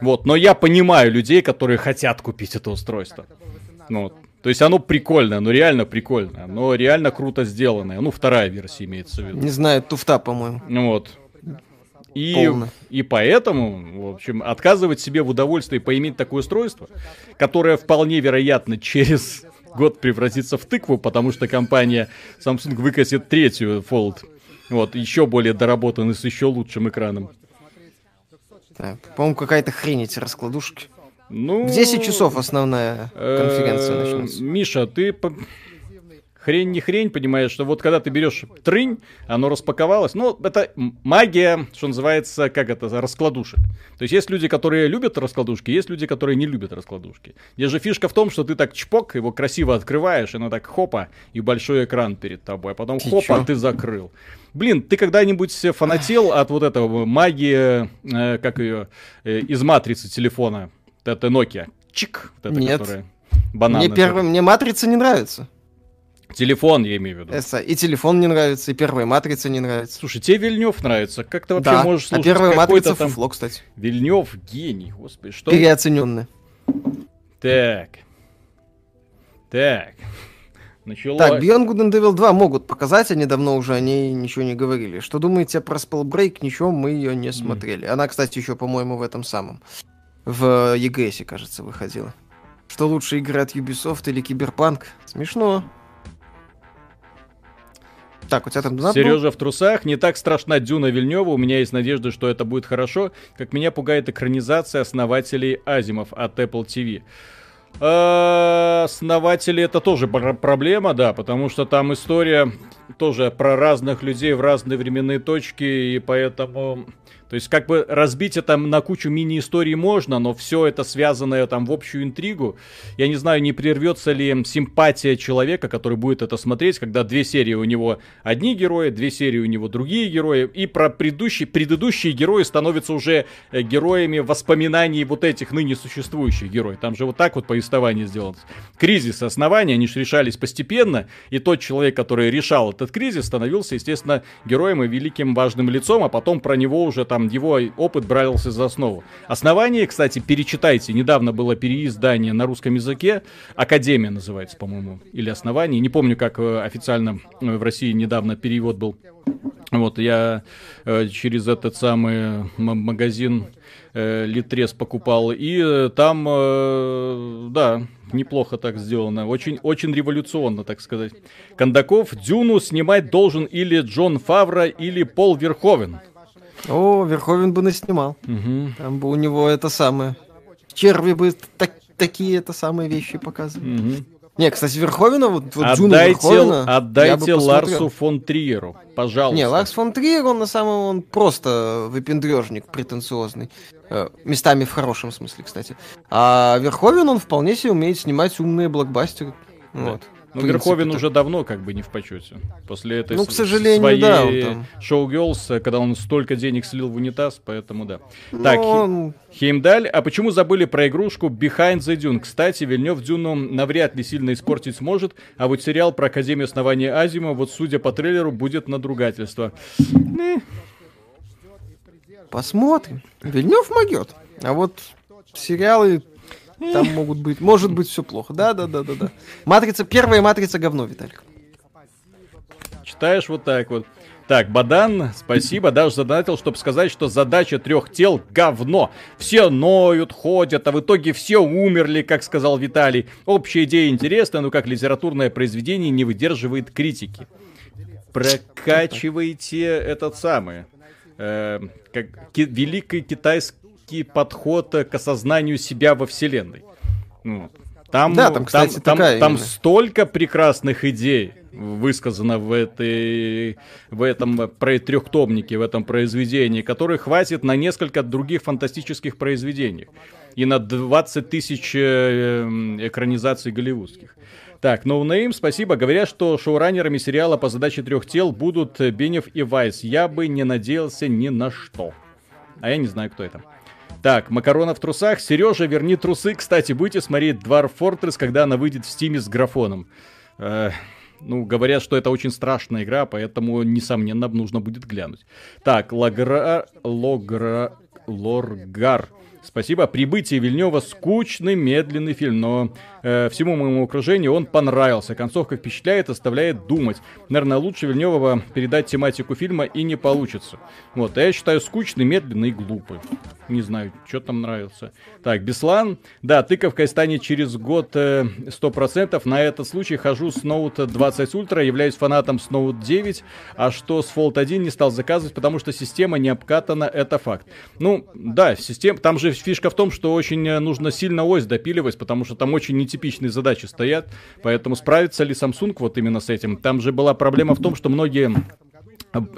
Вот, но я понимаю людей, которые хотят купить это устройство. Вот. То есть оно прикольное, оно реально прикольное, оно реально круто сделанное. Ну, вторая версия имеется в виду. Не знаю, туфта, по-моему. Ну вот. И, и поэтому, в общем, отказывать себе в удовольствии поиметь такое устройство, которое вполне вероятно через год превратится в тыкву, потому что компания Samsung выкатит третью Fold. Вот, еще более доработанный, с еще лучшим экраном. Так, по-моему, какая-то хрень эти раскладушки. Ну, в 10 часов основная конференция э, начнется. Миша, ты хрень не хрень, понимаешь, что вот когда ты берешь трынь, оно распаковалось, ну, это магия, что называется, как это, раскладушек. То есть есть люди, которые любят раскладушки, есть люди, которые не любят раскладушки. Здесь же фишка в том, что ты так чпок, его красиво открываешь, и оно так хопа, и большой экран перед тобой, а потом ты хопа, чё? ты закрыл. Блин, ты когда-нибудь фанател от вот этого магии, э, как ее, э, из матрицы телефона? Это Nokia. Чик. Вот это, Нет. Которая. Мне, первый, мне матрица не нравится. Телефон, я имею в виду. Это, и телефон не нравится, и первая матрица не нравится. Слушай, тебе Вильнев нравится? Как ты вообще да. можешь слушать? А первая матрица там... фуфло, кстати. Вильнев гений, господи. Что? Переоцененный. Так. Так. Начало... Так, Beyond Good and Evil 2 могут показать, они давно уже о ней ничего не говорили. Что думаете про Spellbreak? Ничего, мы ее не смотрели. Она, кстати, еще, по-моему, в этом самом в EGS, кажется, выходила. Что лучше игры от Ubisoft или Киберпанк? Смешно. Так, у тебя там донат Сережа в трусах. Не так страшна Дюна Вильнева. У меня есть надежда, что это будет хорошо. Как меня пугает экранизация основателей Азимов от Apple TV. А, основатели это тоже проблема, да, потому что там история тоже про разных людей в разные временные точки, и поэтому то есть, как бы разбить это на кучу мини-историй можно, но все это связанное там в общую интригу. Я не знаю, не прервется ли симпатия человека, который будет это смотреть, когда две серии у него одни герои, две серии у него другие герои, и про предыдущие, предыдущие герои становятся уже э, героями воспоминаний вот этих ныне существующих героев. Там же вот так вот повествование сделано. Кризис основания, они же решались постепенно, и тот человек, который решал этот кризис, становился, естественно, героем и великим важным лицом, а потом про него уже там его опыт брался за основу. Основание, кстати, перечитайте. Недавно было переиздание на русском языке. Академия называется, по-моему. Или основание. Не помню, как э, официально э, в России недавно перевод был. Вот, я э, через этот самый магазин э, Литрес покупал, и э, там, э, да, неплохо так сделано, очень, очень революционно, так сказать. Кондаков Дюну снимать должен или Джон Фавра, или Пол Верховен. О, Верховен бы наснимал. Угу. Там бы у него это самое. Черви бы так, такие это самые вещи показывали. Угу. Не, кстати, Верховена, вот, вот отдайте, Верховена, отдайте Ларсу фон Триеру, пожалуйста. Не, Ларс фон Триер, он на самом он просто выпендрежник претенциозный. Э, местами в хорошем смысле, кстати. А Верховен, он вполне себе умеет снимать умные блокбастеры. Да. Вот. Ну, Верховен уже давно как бы не в почете. После этой ну, к сожалению, своей да, там... шоу Girls, когда он столько денег слил в унитаз, поэтому да. Но так, он... Хеймдаль, а почему забыли про игрушку Behind the Dune? Кстати, Вильнев Дюну навряд ли сильно испортить сможет, а вот сериал про Академию основания Азима, вот судя по трейлеру, будет надругательство. Посмотрим. Вильнев могет. А вот сериалы там могут быть, может быть все плохо. Да, да, да, да, да. Матрица, первая матрица говно, Виталик. Читаешь вот так вот. Так, Бадан, спасибо, даже задонатил, чтобы сказать, что задача трех тел говно. Все ноют, ходят, а в итоге все умерли, как сказал Виталий. Общая идея интересная, но как литературное произведение не выдерживает критики. Прокачивайте этот самый, э, как ки- великий китайский некий подход к осознанию себя во вселенной. Ну, там, да, там, кстати, там, там, там столько прекрасных идей высказано в, этой, в этом про трехтомнике, в этом произведении, который хватит на несколько других фантастических произведений и на 20 тысяч э, экранизаций голливудских. Так, no спасибо. Говорят, что шоураннерами сериала по задаче трех тел будут Бенев и Вайс. Я бы не надеялся ни на что. А я не знаю, кто это. Так, макарона в трусах. Сережа, верни трусы. Кстати, будете смотреть Dwarf Fortress, когда она выйдет в стиме с графоном. Э, ну, говорят, что это очень страшная игра, поэтому, несомненно, нужно будет глянуть. Так, Лагра... Логра... Лоргар. Спасибо. Прибытие Вильнева скучный, медленный фильм, но э, всему моему окружению он понравился. Концовка впечатляет, оставляет думать. Наверное, лучше Вильнева передать тематику фильма и не получится. Вот, а я считаю скучный, медленный и глупый. Не знаю, что там нравится. Так, Беслан. Да, тыковкой станет через год э, 100%. На этот случай хожу с Note 20 Ultra, являюсь фанатом с Note 9. А что с Fold 1 не стал заказывать, потому что система не обкатана, это факт. Ну, да, система, там же фишка в том, что очень э, нужно сильно ось допиливать, потому что там очень нетипичные задачи стоят. Поэтому справится ли Samsung вот именно с этим? Там же была проблема в том, что многие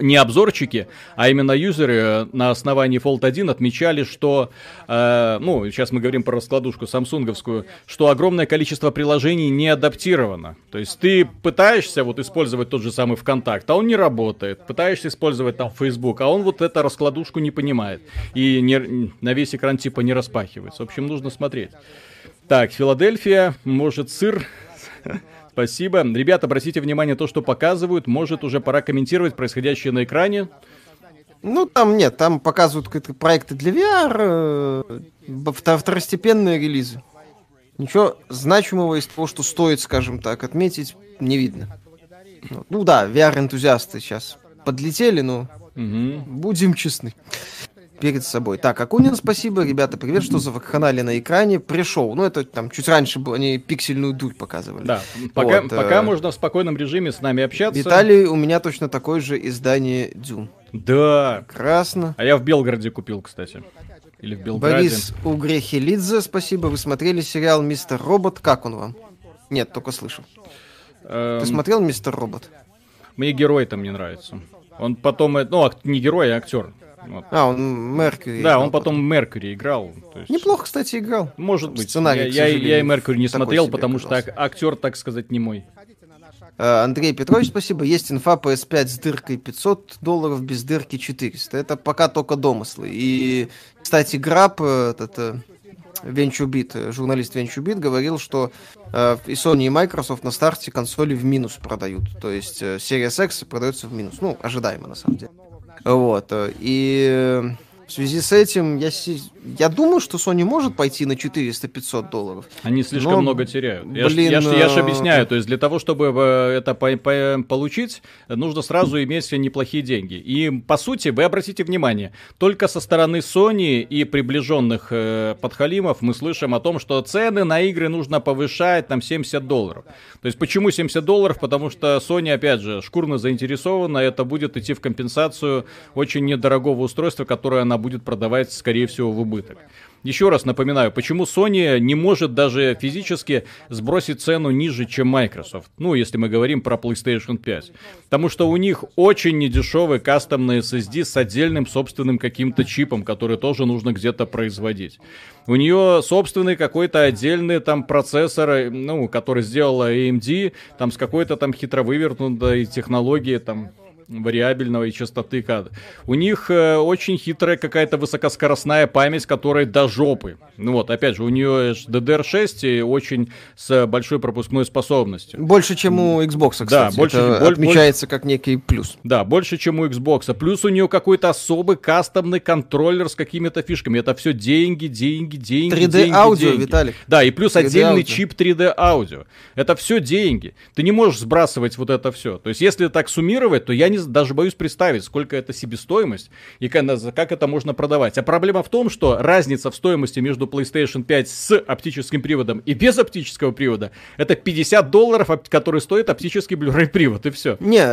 не обзорчики, а именно юзеры э, на основании Fold 1 отмечали, что, э, ну, сейчас мы говорим про раскладушку самсунговскую, что огромное количество приложений не адаптировано. То есть ты пытаешься вот использовать тот же самый ВКонтакт, а он не работает. Пытаешься использовать там Facebook, а он вот эту раскладушку не понимает. И не, на весь экран типа не распахивается. В общем, нужно смотреть. Так, Филадельфия, может сыр Спасибо. Ребята, обратите внимание, то, что показывают, может уже пора комментировать происходящее на экране. Ну, там нет, там показывают какие-то проекты для VR, э, второстепенные релизы. Ничего значимого из того, что стоит, скажем так, отметить, не видно. Ну да, VR-энтузиасты сейчас подлетели, но угу. будем честны перед собой. Так, Акунин, спасибо. Ребята, привет, что за вакханалия на экране. Пришел. Ну, это там чуть раньше было, они пиксельную дурь показывали. Да, пока, вот, пока э... можно в спокойном режиме с нами общаться. Виталий, у меня точно такое же издание Дюн. Да. Прекрасно. А я в Белгороде купил, кстати. Или в Белграде. Борис Угрехелидзе, спасибо. Вы смотрели сериал «Мистер Робот». Как он вам? Нет, только слышал. Эм... Ты смотрел «Мистер Робот»? Мне герой там не нравится. Он потом, э, ну, не герой, а актер Вот. А, он Меркьюри. Да, он потом Меркьюри играл. Есть... Неплохо, кстати, играл. Может быть. Сценарий, я, я, я и Меркьюри не смотрел, потому что актер, так сказать, не мой. Э, Андрей Петрович, спасибо. Есть инфа PS5 с дыркой 500 долларов, без дырки 400. Это пока только домыслы. И, кстати, Граб, э, этот VentureBeat, э, журналист VentureBeat, говорил, что э, и Sony, и Microsoft на старте консоли в минус продают. То есть э, Series X продается в минус. Ну, ожидаемо, на самом деле. Вот. И в связи с этим я, я думаю, что Sony может пойти на 400-500 долларов. Они слишком но, много теряют. Я блин, я, ж, я ж объясняю, то есть для того, чтобы э, это по по получить, нужно сразу иметь неплохие деньги. И по сути, вы обратите внимание, только со стороны Sony и приближенных э, подхалимов мы слышим о том, что цены на игры нужно повышать там 70 долларов. То есть почему 70 долларов? Потому что Sony, опять же, шкурно заинтересована, это будет идти в компенсацию очень недорогого устройства, которое она будет продавать, скорее всего, в убыток. Еще раз напоминаю, почему Sony не может даже физически сбросить цену ниже, чем Microsoft. Ну, если мы говорим про PlayStation 5. Потому что у них очень недешевый кастомный SSD с отдельным собственным каким-то чипом, который тоже нужно где-то производить. У нее собственный какой-то отдельный там процессор, ну, который сделала AMD, там с какой-то там хитро вывернутой технологией, там, вариабельного и частоты кадра. У них э, очень хитрая какая-то высокоскоростная память, которая до жопы. Ну вот, опять же, у нее DDR6 и очень с большой пропускной способностью. Больше, чем у Xbox, кстати. Да, больше, Это боль, отмечается больше, как некий плюс. Да, больше, чем у Xbox. Плюс у нее какой-то особый кастомный контроллер с какими-то фишками. Это все деньги, деньги, деньги. 3D деньги, аудио, деньги. Виталик. Да, и плюс отдельный аудио. чип 3D аудио. Это все деньги. Ты не можешь сбрасывать вот это все. То есть, если так суммировать, то я не не, даже боюсь представить, сколько это себестоимость и как это можно продавать. А проблема в том, что разница в стоимости между PlayStation 5 с оптическим приводом и без оптического привода это 50 долларов, который стоит оптический Blu-ray привод, и все. Не,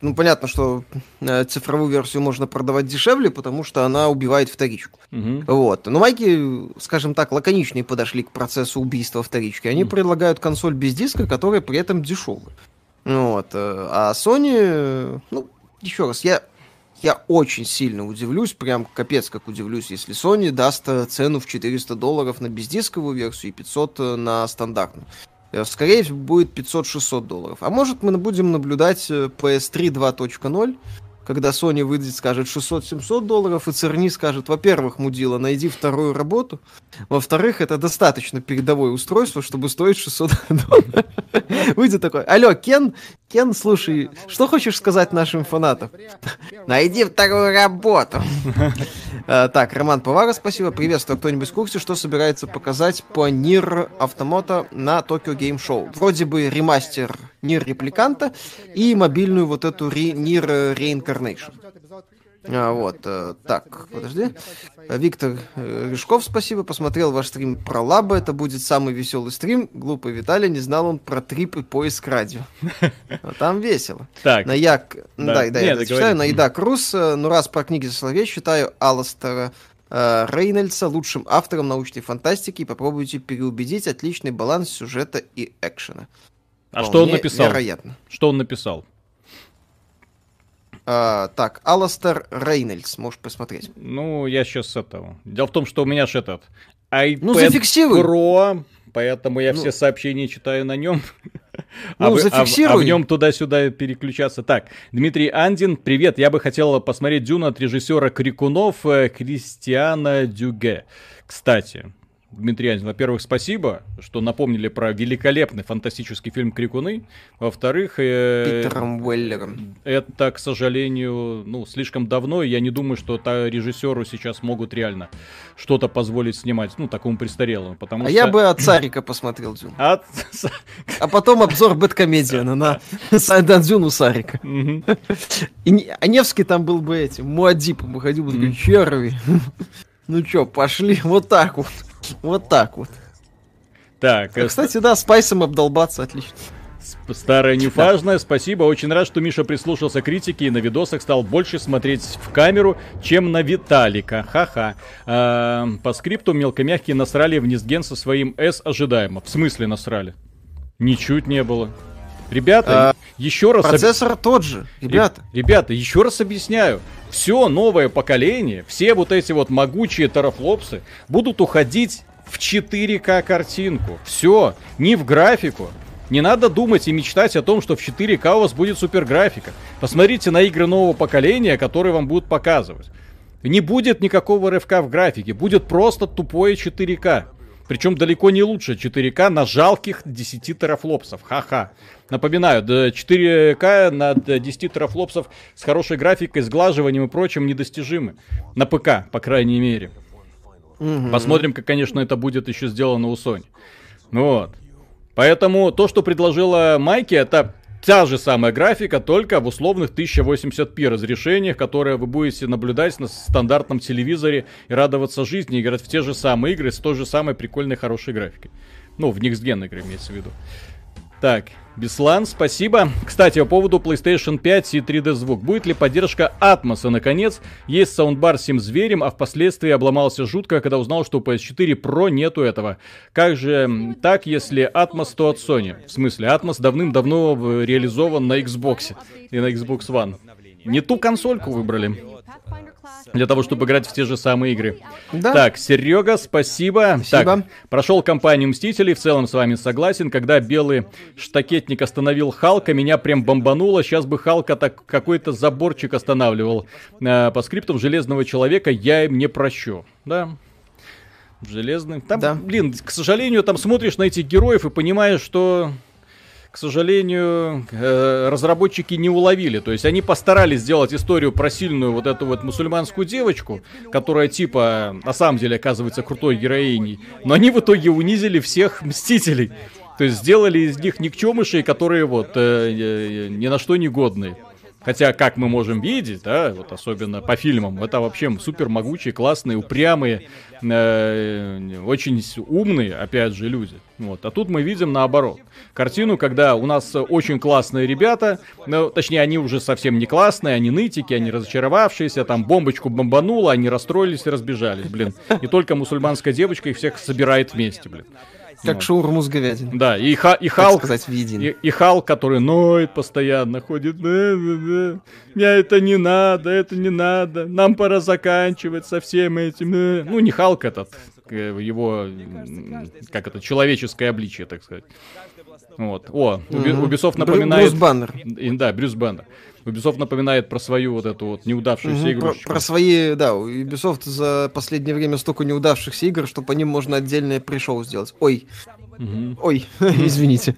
ну понятно, что э, цифровую версию можно продавать дешевле, потому что она убивает вторичку. Угу. Вот. Но майки, скажем так, лаконичнее подошли к процессу убийства вторички. Они угу. предлагают консоль без диска, которая при этом дешевая. Вот. Э, а Sony, ну, еще раз, я, я очень сильно удивлюсь, прям капец как удивлюсь, если Sony даст э, цену в 400 долларов на бездисковую версию и 500 э, на стандартную. Скорее всего, будет 500-600 долларов. А может, мы будем наблюдать PS3 2.0, когда Sony выйдет, скажет 600-700 долларов, и Церни скажет, во-первых, мудила, найди вторую работу, во-вторых, это достаточно передовое устройство, чтобы стоить 600 долларов. Выйдет такой, алло, Кен, Кен, слушай, что хочешь сказать нашим фанатам? Найди вторую работу. А, так, Роман Повара, спасибо. Приветствую. Кто-нибудь в курсе, что собирается показать по Nier Automata на Tokyo Game Show? Вроде бы ремастер Nier Replicant а и мобильную вот эту Nier Reincarnation. А, вот, э, так, подожди. Виктор э, Рыжков, спасибо. Посмотрел ваш стрим про лабы. Это будет самый веселый стрим. Глупый Виталий, не знал он про трип и поиск радио. Там весело. Так. На Як... Да, да, я читаю. На Идак Рус. Э, ну, раз про книги Соловей считаю Алластера Рейнольдса лучшим автором научной фантастики. Попробуйте переубедить. Отличный баланс сюжета и экшена. А что он написал? Вероятно. Что он написал? А, так, Аластер Рейнольдс, можешь посмотреть. Ну, я сейчас этого. Дело в том, что у меня же этот iPad ну, зафиксируй. Pro, поэтому я ну, все сообщения читаю на нем. Ну, а, зафиксируй. А, а в нем туда-сюда переключаться. Так, Дмитрий Андин, привет. Я бы хотел посмотреть Дюна от режиссера Крикунов э, Кристиана Дюге. Кстати, Дмитрий Анин, во-первых, спасибо, что напомнили про великолепный фантастический фильм «Крикуны». Во-вторых... Э, Питером Уэллером. Это, к сожалению, ну, слишком давно, и я не думаю, что та режиссеру сейчас могут реально что-то позволить снимать, ну, такому престарелому, потому а что... я бы от Царика посмотрел Дзюн. От... А потом обзор Бэткомедиана на Дзюну Сарика. А Невский там был бы этим, Муадипом выходил бы такой, черви. Ну чё, пошли вот так вот. Вот так вот. Так. А, кстати, да, спайсом обдолбаться отлично. Старая нефажная, спасибо. Очень рад, что Миша прислушался к критике и на видосах стал больше смотреть в камеру, чем на Виталика. Ха-ха. А, по скрипту мелкомягкие насрали вниз ген со своим S ожидаемо. В смысле насрали? Ничуть не было. Ребята, а, еще раз... Процессор об... тот же, ребята. Ребята, еще раз объясняю. Все новое поколение, все вот эти вот могучие тарафлопсы будут уходить в 4К картинку. Все, не в графику. Не надо думать и мечтать о том, что в 4К у вас будет супер графика. Посмотрите на игры нового поколения, которые вам будут показывать. Не будет никакого РФК в графике, будет просто тупое 4К. Причем далеко не лучше 4К на жалких 10 терафлопсов. Ха-ха. Напоминаю, 4К на 10 терафлопсов с хорошей графикой, сглаживанием и прочим недостижимы. На ПК, по крайней мере. Угу. Посмотрим, как, конечно, это будет еще сделано у Sony. Вот. Поэтому то, что предложила Майки, это та же самая графика, только в условных 1080p разрешениях, которые вы будете наблюдать на стандартном телевизоре и радоваться жизни, играть в те же самые игры с той же самой прикольной хорошей графикой. Ну, в Next Gen игры имеется в виду. Так, Беслан, спасибо. Кстати, по поводу PlayStation 5 и 3D звук. Будет ли поддержка Атмоса? Наконец, есть саундбар с тем зверем, а впоследствии обломался жутко, когда узнал, что у PS4 Pro нету этого. Как же так, если Atmos, то от Sony? В смысле, Atmos давным-давно реализован на Xbox и на Xbox One. Не ту консольку выбрали для того, чтобы играть в те же самые игры. Да. Так, Серега, спасибо. Спасибо. Так, прошел кампанию Мстителей, в целом с вами согласен. Когда белый штакетник остановил Халка, меня прям бомбануло. Сейчас бы Халка так какой-то заборчик останавливал. Э, по скриптам Железного Человека я им не прощу. Да, Железный. Там, да. блин, к сожалению, там смотришь на этих героев и понимаешь, что к сожалению, э, разработчики не уловили. То есть они постарались сделать историю про сильную вот эту вот мусульманскую девочку, которая типа на самом деле оказывается крутой героиней, но они в итоге унизили всех мстителей. То есть сделали из них никчемышей, которые вот э, э, ни на что не годные. Хотя, как мы можем видеть, да, вот особенно по фильмам, это вообще супер могучие, классные, упрямые, э, очень умные, опять же, люди. Вот. А тут мы видим наоборот. Картину, когда у нас очень классные ребята, ну, точнее, они уже совсем не классные, они нытики, они разочаровавшиеся, там бомбочку бомбануло, они расстроились и разбежались, блин. И только мусульманская девочка их всех собирает вместе, блин. Как вот. шаурму с говядиной. Да, и, ха, и Халк, сказать, и, и Халк, который ноет постоянно, ходит, мне это не надо, это не надо, нам пора заканчивать со всем этим. Ну, не Халк этот, его, как это, человеческое обличие, так сказать. Вот. О. Ubisoft напоминает... Брюс Баннер. Да, Брюс Баннер. Ubisoft напоминает про свою вот эту вот неудавшуюся mm-hmm. игрушечку. Про, про свои, да, Ubisoft за последнее время столько неудавшихся игр, что по ним можно отдельное pre-show сделать. Ой, Угу. Ой, извините.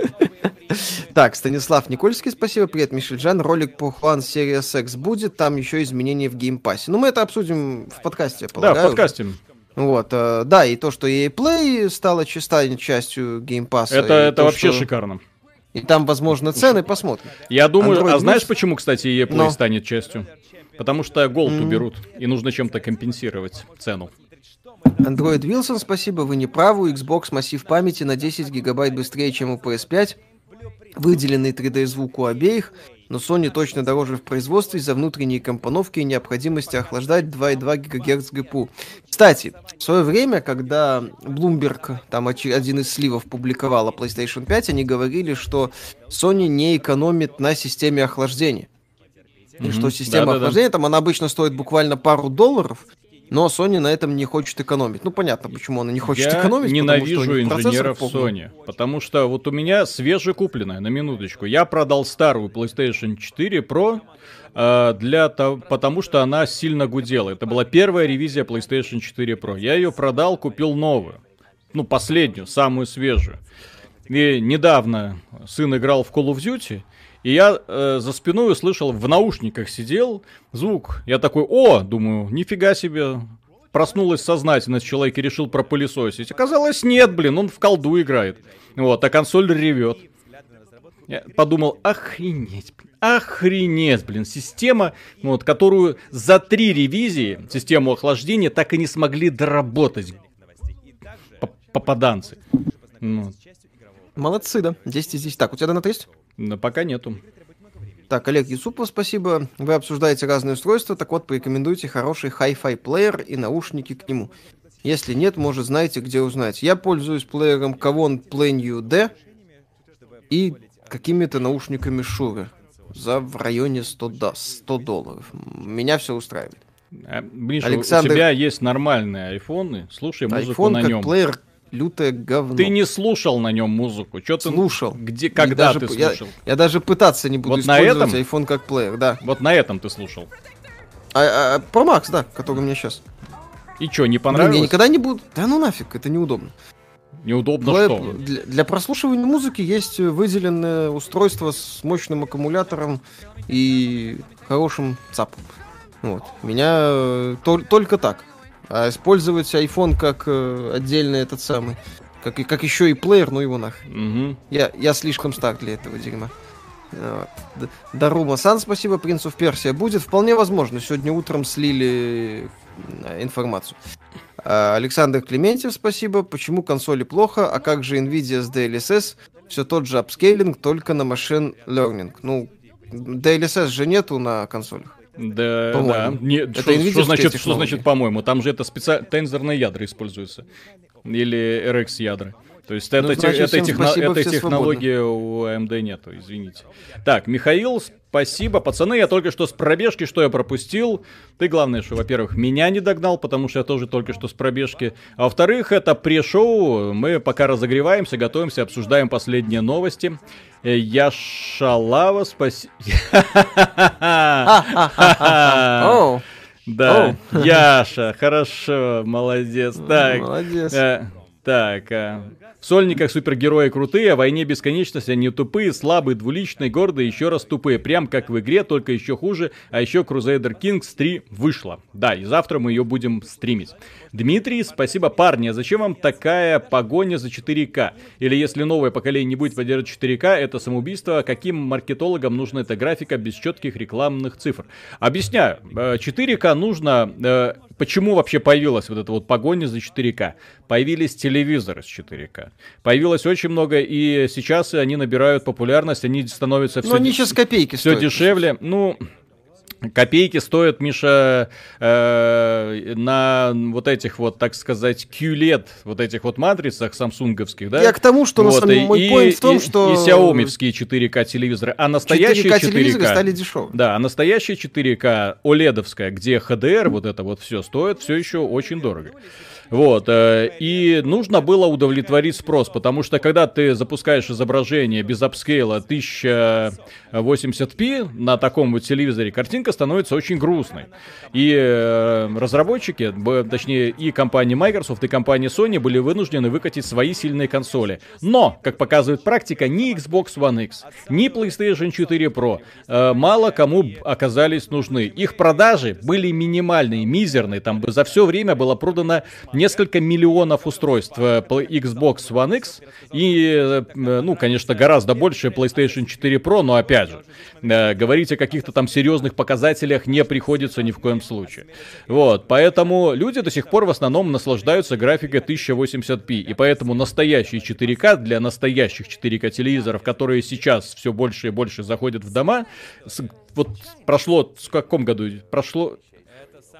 так, Станислав Никольский, спасибо. Привет, Мишельджан. Ролик по Хуан Series X будет. Там еще изменения в Game Pass е. Ну, мы это обсудим в подкасте, полагаю. Да, в подкасте. Вот, э, да, и то, что EA Play стала частью, частью геймпасса. Это, это то, вообще что... шикарно. И там, возможно, цены, посмотрим. Я думаю, Android а знаешь, почему, кстати, EA Play Но... станет частью? Потому что Gold mm. уберут, и нужно чем-то компенсировать цену. Android Wilson, спасибо, вы не правы. Xbox массив памяти на 10 гигабайт быстрее, чем у PS5. Выделенный 3D звук у обеих но Sony точно дороже в производстве из-за внутренней компоновки и необходимости охлаждать 2,2 ГГц ГПУ. Кстати, в свое время, когда Bloomberg, там один из сливов публиковала PlayStation 5, они говорили, что Sony не экономит на системе охлаждения. И mm-hmm. что система да, охлаждения, да, да. там она обычно стоит буквально пару долларов, но Sony на этом не хочет экономить. Ну, понятно, почему она не хочет Я экономить. Я ненавижу инженеров Sony. Потому что вот у меня свежекупленная, на минуточку. Я продал старую PlayStation 4 Pro э, для того, потому что она сильно гудела. Это была первая ревизия PlayStation 4 Pro. Я ее продал, купил новую. Ну, последнюю, самую свежую. И недавно сын играл в Call of Duty, и я э, за спиной услышал, в наушниках сидел звук. Я такой, о, думаю, нифига себе. Проснулась сознательность, человек и решил пропылесосить. Оказалось, нет, блин, он в колду играет. Вот, а консоль ревет. Я подумал, охренеть, охренеть, блин, система, вот, которую за три ревизии, систему охлаждения, так и не смогли доработать. Попаданцы. Ну. Молодцы, да. 10 из 10. Так, у тебя донат есть? Но пока нету. Так, Олег Юсупов, спасибо. Вы обсуждаете разные устройства, так вот, порекомендуйте хороший Hi-Fi плеер и наушники к нему. Если нет, может, знаете, где узнать. Я пользуюсь плеером Kavon Play New D и какими-то наушниками Шуры за в районе 100, да, 100 долларов. Меня все устраивает. А, Миша, Александр... у тебя есть нормальные айфоны, слушай музыку iPhone на как нем. плеер лютое говно. Ты не слушал на нем музыку. Что ты слушал? Где, когда даже, ты слушал? Я, я даже пытаться не буду вот использовать на этом? iPhone как плеер, да. Вот на этом ты слушал. А, а, Pro Max, да, который у меня сейчас. И что, не понравилось? Блин, я никогда не буду. Да ну нафиг, это неудобно. Неудобно для, что? Для, для прослушивания музыки есть выделенное устройство с мощным аккумулятором и хорошим ЦАПом. Вот. Меня э, то, только так. А использовать iPhone как э, отдельный этот самый, как, как еще и плеер, ну его нахрен. Угу. Я, я слишком стар для этого дерьма. Вот. Дарума Сан, спасибо, Принцу в Персия. Будет вполне возможно. Сегодня утром слили э, информацию. А, Александр Клементьев, спасибо. Почему консоли плохо, а как же Nvidia с DLSS? Все тот же апскейлинг, только на машин learning. Ну, DLSS же нету на консолях. Да, да. Не, это что, что, значит, что значит, по-моему? Там же это специально тензорные ядра используются. Или RX ядра. То есть ну, это, значит, это, техно, этой технологии у AMD нету, извините. Так, Михаил, спасибо. Пацаны, я только что с пробежки, что я пропустил. Ты, главное, что, во-первых, меня не догнал, потому что я тоже только что с пробежки. А во-вторых, это пре-шоу. Мы пока разогреваемся, готовимся, обсуждаем последние новости. Э, я Шалава, спасибо. Да, Яша, хорошо, молодец. Так, молодец. Э, так, а, в сольниках супергерои крутые, а в войне бесконечности они тупые, слабые, двуличные, гордые, еще раз тупые. Прям как в игре, только еще хуже. А еще Crusader Kings 3 вышла. Да, и завтра мы ее будем стримить. Дмитрий, спасибо, парни. А зачем вам такая погоня за 4К? Или если новое поколение не будет поддерживать 4К, это самоубийство. Каким маркетологам нужна эта графика без четких рекламных цифр? Объясняю. 4К э, нужно... Э, почему вообще появилась вот эта вот погоня за 4К? Появились телевизоры с 4К. Появилось очень много, и сейчас они набирают популярность, они становятся все... Но они сейчас копейки Все стоят. дешевле. Ну, Копейки стоят, Миша, э, на вот этих вот, так сказать, QLED, вот этих вот матрицах самсунговских, да? Я к тому, что вот, на самом мой point в том, и, что... И xiaomi 4К телевизоры, а настоящие 4К... телевизоры стали дешевые. Да, а настоящие 4К OLED-овская, где HDR, вот это вот все стоит, все еще очень дорого. Вот, э, и нужно было удовлетворить спрос, потому что когда ты запускаешь изображение без апскейла 1080p на таком вот телевизоре, картинка становится очень грустной. И э, разработчики, точнее и компания Microsoft, и компания Sony были вынуждены выкатить свои сильные консоли. Но, как показывает практика, ни Xbox One X, ни PlayStation 4 Pro э, мало кому оказались нужны. Их продажи были минимальные, мизерные. Там за все время было продано несколько миллионов устройств э, Xbox One X и, э, ну, конечно, гораздо больше PlayStation 4 Pro, но опять же, э, говорить о каких-то там серьезных показателях не приходится ни в коем случае. Вот, поэтому люди до сих пор в основном наслаждаются графикой 1080p, и поэтому настоящий 4К для настоящих 4К телевизоров, которые сейчас все больше и больше заходят в дома, вот прошло, в каком году? Прошло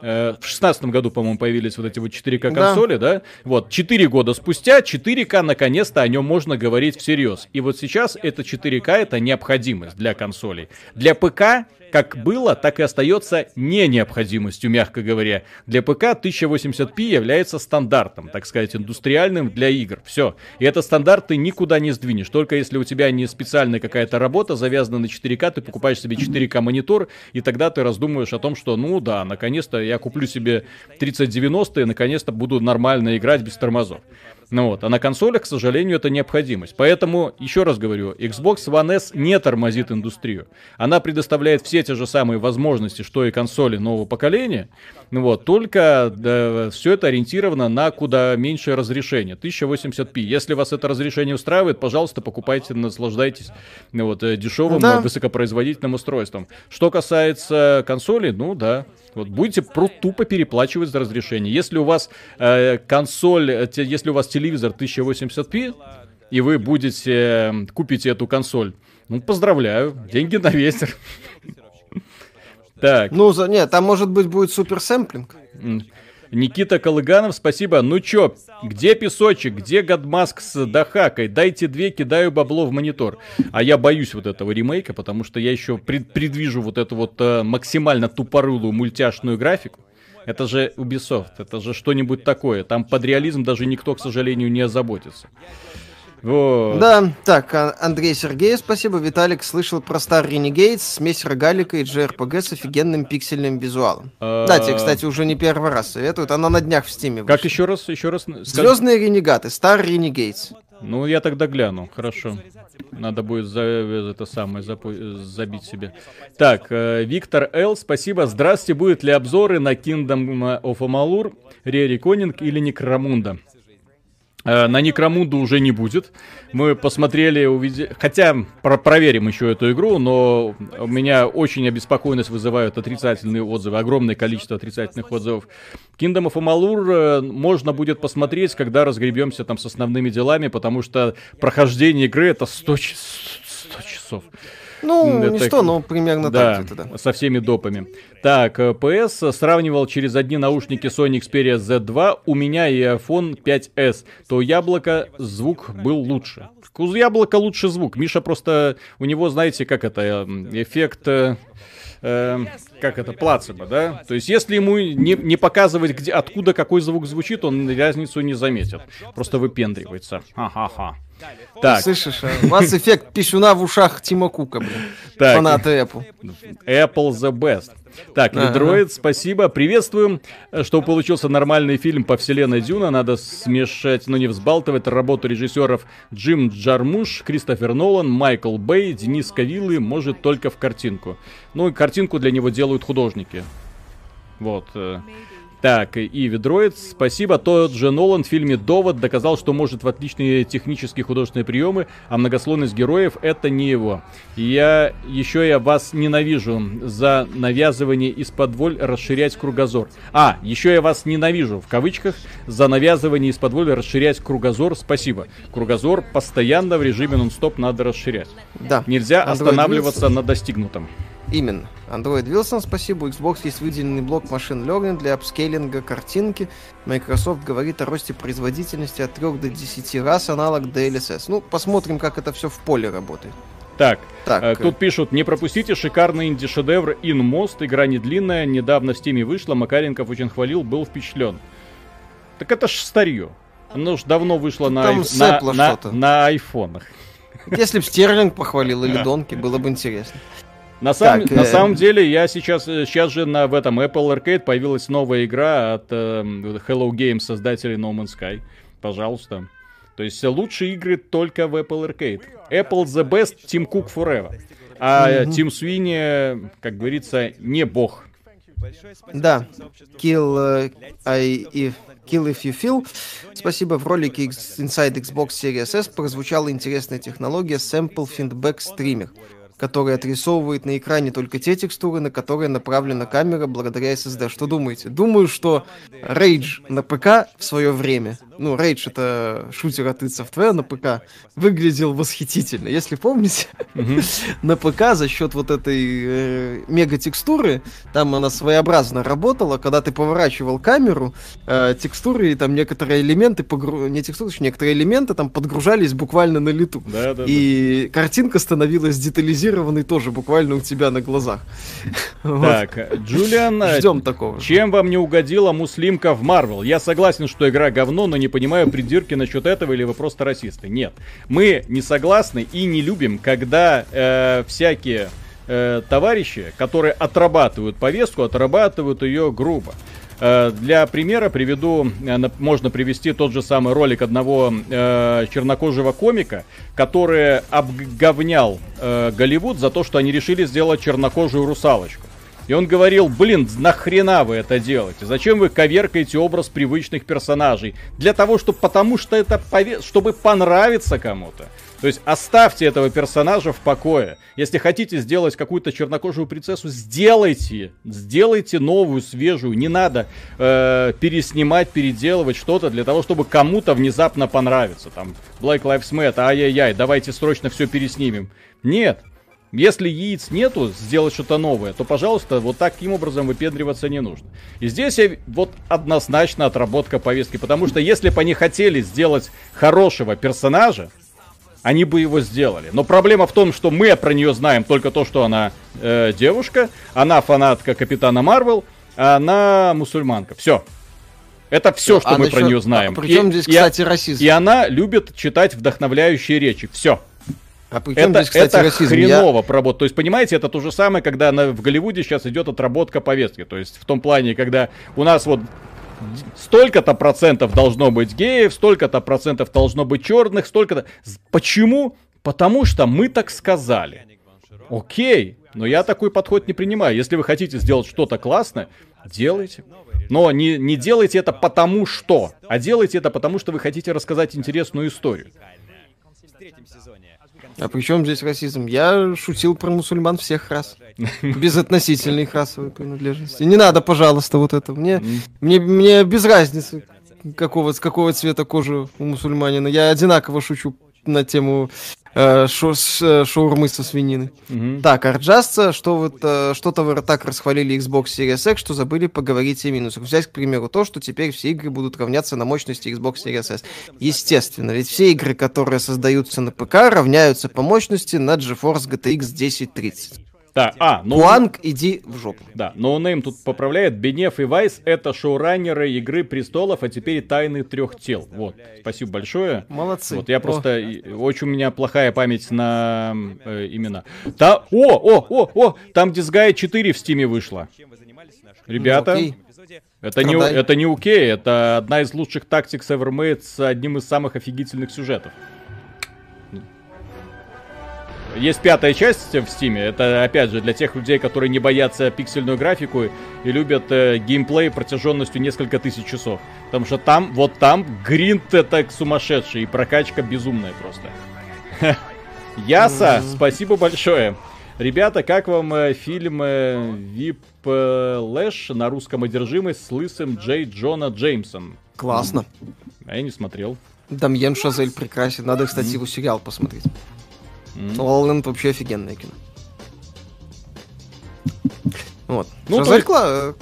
Э, в шестнадцатом году, по-моему, появились вот эти вот 4К консоли, да. да? Вот, 4 года спустя 4К наконец-то о нем можно говорить всерьез. И вот сейчас это 4К это необходимость для консолей. Для ПК как было, так и остается не необходимостью, мягко говоря. Для ПК 1080p является стандартом, так сказать, индустриальным для игр. Все. И этот стандарт ты никуда не сдвинешь. Только если у тебя не специальная какая-то работа, завязана на 4К, ты покупаешь себе 4К монитор, и тогда ты раздумываешь о том, что, ну да, наконец-то я куплю себе 3090 и наконец-то буду нормально играть без тормозов. Ну вот, а на консолях, к сожалению, это необходимость. Поэтому, еще раз говорю, Xbox One S не тормозит индустрию. Она предоставляет все те же самые возможности, что и консоли нового поколения, ну вот, только да, все это ориентировано на куда меньшее разрешение, 1080p. Если вас это разрешение устраивает, пожалуйста, покупайте, наслаждайтесь ну вот, э, дешевым, да. высокопроизводительным устройством. Что касается консоли, ну да, вот будете тупо переплачивать за разрешение. Если у вас э, консоль, э, если у вас телевизор 1080p, и вы будете, э, купите эту консоль, ну, поздравляю, деньги на ветер. Так. Ну, за, нет, там, может быть, будет супер сэмплинг. Никита Колыганов, спасибо. Ну чё, где песочек, где Гадмаск с Дахакой? Дайте две, кидаю бабло в монитор. А я боюсь вот этого ремейка, потому что я еще пред, предвижу вот эту вот э, максимально тупорылую мультяшную графику. Это же Ubisoft, это же что-нибудь такое. Там под реализм даже никто, к сожалению, не озаботится. Вот. Да, так, а, Андрей Сергеев, спасибо. Виталик слышал про Star Renegades, смесь рогалика и JRPG с офигенным пиксельным визуалом. А... Да, тебе, кстати, уже не первый раз советуют. Она на днях в стиме Как еще раз, еще раз? Звездные ренегаты, Star Renegades. Ну, я тогда гляну, хорошо. Надо будет за это самое запо- забить себе. Так, э, Виктор Л, спасибо. Здравствуйте, будут ли обзоры на Kingdom of Amalur, Рери Конинг или Некромунда? Э, на Некромунду уже не будет. Мы посмотрели, увидели... Хотя про проверим еще эту игру, но у меня очень обеспокоенность вызывают отрицательные отзывы. Огромное количество отрицательных отзывов. Kingdom of Amalur э, можно будет посмотреть, когда разгребемся там с основными делами, потому что прохождение игры это 100, 100 часов. Ну, это, не 100, но примерно да, так. Да, со всеми допами. Так, PS э, сравнивал через одни наушники Sony Xperia Z2, у меня и iPhone 5s, то у яблока звук был лучше. У яблока лучше звук. Миша просто, у него, знаете, как это, эффект... Э, как это, плацебо, да? То есть, если ему не, не показывать, где, откуда какой звук звучит, он разницу не заметит. Просто выпендривается. Ха-ха-ха. Так. Слышишь, а? у вас эффект писюна в ушах Тима Кука, блин. Так. Фанаты Apple. Apple the best. Так, Лидроид, ага. спасибо. Приветствуем, что получился нормальный фильм по вселенной Дюна. Надо смешать, но не взбалтывать работу режиссеров Джим Джармуш, Кристофер Нолан, Майкл Бэй, Денис Кавиллы, может только в картинку. Ну, и картинку для него делают художники. Вот. Э. Так, и Ведроид, спасибо. Тот же Нолан в фильме «Довод» доказал, что может в отличные технические художественные приемы, а многослойность героев — это не его. Я еще я вас ненавижу за навязывание из-под воль расширять кругозор. А, еще я вас ненавижу, в кавычках, за навязывание из-под воль расширять кругозор. Спасибо. Кругозор постоянно в режиме нон-стоп надо расширять. Да. Нельзя останавливаться на достигнутом. Именно. Android Wilson, спасибо. У Xbox есть выделенный блок машин learning для апскейлинга картинки. Microsoft говорит о росте производительности от 3 до 10 раз аналог DLSS. Ну, посмотрим, как это все в поле работает. Так, так э, тут пишут, не пропустите шикарный инди-шедевр InMost, игра не длинная, недавно в Стиме вышла, Макаренков очень хвалил, был впечатлен. Так это ж старье. Оно ж давно вышло на, ай- на, на, на айфонах. Если бы Стерлинг похвалил или Донки, было бы интересно. На, сам, так, на э... самом деле, я сейчас, сейчас же на, в этом Apple Arcade появилась новая игра от э, Hello Games, создателей No Man's Sky. Пожалуйста. То есть лучшие игры только в Apple Arcade. Apple the best, Tim Cook forever. А mm-hmm. Тим Суини, как говорится, не бог. Да, Kill, uh, I, if, Kill If You Feel. Спасибо, в ролике Inside Xbox Series S прозвучала интересная технология Sample Feedback Streamer который отрисовывает на экране только те текстуры, на которые направлена камера благодаря SSD. Что думаете? Думаю, что Rage на ПК в свое время, ну, Rage это шутер от id Software на ПК, выглядел восхитительно. Если помните, на ПК за счет вот этой э, мега-текстуры, там она своеобразно работала, когда ты поворачивал камеру, э, текстуры и там некоторые элементы, не текстуры, некоторые элементы там подгружались буквально на лету. И картинка становилась детализированной детализированный тоже буквально у тебя на глазах. Так, Джулиан, ждем такого. Чем вам не угодила муслимка в Марвел? Я согласен, что игра говно, но не понимаю придирки насчет этого или вы просто расисты. Нет, мы не согласны и не любим, когда э, всякие э, товарищи, которые отрабатывают повестку, отрабатывают ее грубо. Э, для примера приведу, э, можно привести тот же самый ролик одного э, чернокожего комика, который обговнял Голливуд за то, что они решили сделать чернокожую русалочку. И он говорил, блин, нахрена вы это делаете? Зачем вы коверкаете образ привычных персонажей? Для того, чтобы, потому что это, пове... чтобы понравиться кому-то. То есть оставьте этого персонажа в покое. Если хотите сделать какую-то чернокожую принцессу, сделайте. Сделайте новую, свежую. Не надо э, переснимать, переделывать что-то для того, чтобы кому-то внезапно понравиться. Там Black Lives Matter, ай-яй-яй, давайте срочно все переснимем. Нет. Если яиц нету, сделать что-то новое, то, пожалуйста, вот таким образом выпендриваться не нужно. И здесь я, вот однозначно отработка повестки, потому что если бы они хотели сделать хорошего персонажа, они бы его сделали. Но проблема в том, что мы про нее знаем только то, что она э, девушка, она фанатка Капитана Марвел, а она мусульманка. Все. Это все, что а мы насчет... про нее знаем. А причем и, здесь, кстати, расизм? И она любит читать вдохновляющие речи. Все. А это, здесь, кстати, это расизм? хреново я... проработать. То есть, понимаете, это то же самое, когда на, в Голливуде сейчас идет отработка повестки. То есть, в том плане, когда у нас вот столько-то процентов должно быть геев, столько-то процентов должно быть черных, столько-то... Почему? Потому что мы так сказали. Окей, но я такой подход не принимаю. Если вы хотите сделать что-то классное, делайте. Но не, не делайте это потому что, а делайте это потому, что вы хотите рассказать интересную историю. А при чем здесь расизм? Я шутил про мусульман всех рас. Без относительной их расовой принадлежности. Не надо, пожалуйста, вот это. Мне, мне, мне без разницы, какого, с какого цвета кожи у мусульманина. Я одинаково шучу на тему шо, ш, э, шаурмы со свининой. Mm-hmm. Так, Арджасца, что вот э, что-то вы так расхвалили Xbox Series X, что забыли поговорить о минусах. Взять, к примеру, то, что теперь все игры будут равняться на мощности Xbox Series S. Естественно, ведь все игры, которые создаются на ПК, равняются по мощности на GeForce GTX 1030. Да, а, но... Куанг, иди в жопу. Да, но Нейм тут поправляет. Бенеф и Вайс это шоураннеры Игры Престолов, а теперь Тайны Трех Тел. Вот, спасибо большое. Молодцы. Вот, я О. просто... Очень у меня плохая память на э, имена. Та... О, о, о, о, там Disgaea 4 в Стиме вышла. Ребята... Ну, это не, это не окей, это одна из лучших тактик Evermade с одним из самых офигительных сюжетов. Есть пятая часть в Стиме. Это, опять же, для тех людей, которые не боятся пиксельную графику и любят э, геймплей протяженностью несколько тысяч часов. Потому что там, вот там, гринт это сумасшедший, и прокачка безумная просто. Яса, спасибо большое. Ребята, как вам э, фильм э, Вип э, Лэш на русском одержимость с лысым Джей Джона Джеймсом? Классно. А я не смотрел. Дамьен Шазель прекрасен. Надо, кстати, его сериал посмотреть. Mm-hmm. вообще офигенное кино. Вот. Ну, Шазель кла...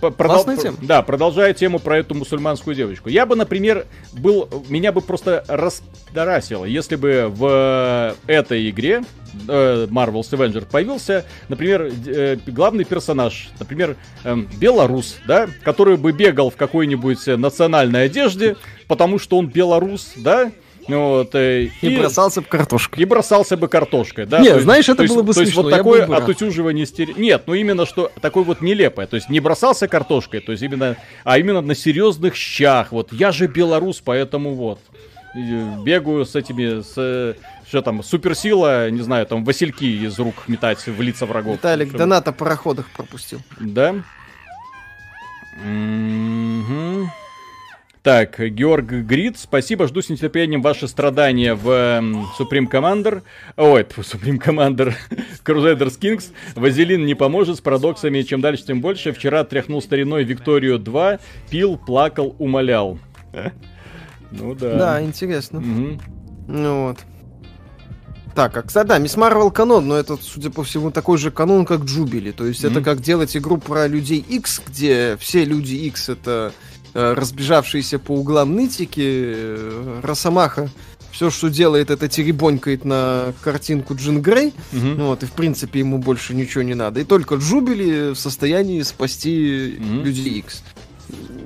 Продол... тема. Да, продолжая тему про эту мусульманскую девочку. Я бы, например, был, меня бы просто раздорасило, если бы в этой игре э, Marvel's Avenger появился, например, э, главный персонаж, например, э, белорус, да, который бы бегал в какой-нибудь национальной одежде, потому что он белорус, да, вот, э, и, и бросался бы картошкой. И бросался бы картошкой, да. Нет, знаешь, это есть, было бы то смешно. То есть вот такое отутюживание стере... Нет, ну именно что такое вот нелепое. То есть не бросался картошкой, то есть именно, а именно на серьезных щах. Вот я же белорус, поэтому вот бегаю с этими, с, что там, суперсила, не знаю, там, васильки из рук метать в лица врагов. Виталик, чтобы... донат о пароходах пропустил. Да? Угу. Так, Георг Грид, спасибо, жду с нетерпением ваши страдания в Supreme Commander. Ой, Supreme Commander Crusaders Kings. Вазелин не поможет с парадоксами, чем дальше, тем больше. Вчера тряхнул стариной Викторию 2, пил, плакал, умолял. Ну да. Да, интересно. Угу. Ну вот. Так, а, кстати, да, Мисс Марвел канон, но это, судя по всему, такой же канон, как Джубили. То есть mm-hmm. это как делать игру про людей X, где все люди X это разбежавшиеся по углам нытики, э, Росомаха все, что делает, это теребонькает на картинку Джин Грей. Угу. Вот, и в принципе ему больше ничего не надо. И только Джубили в состоянии спасти угу. Людей Икс.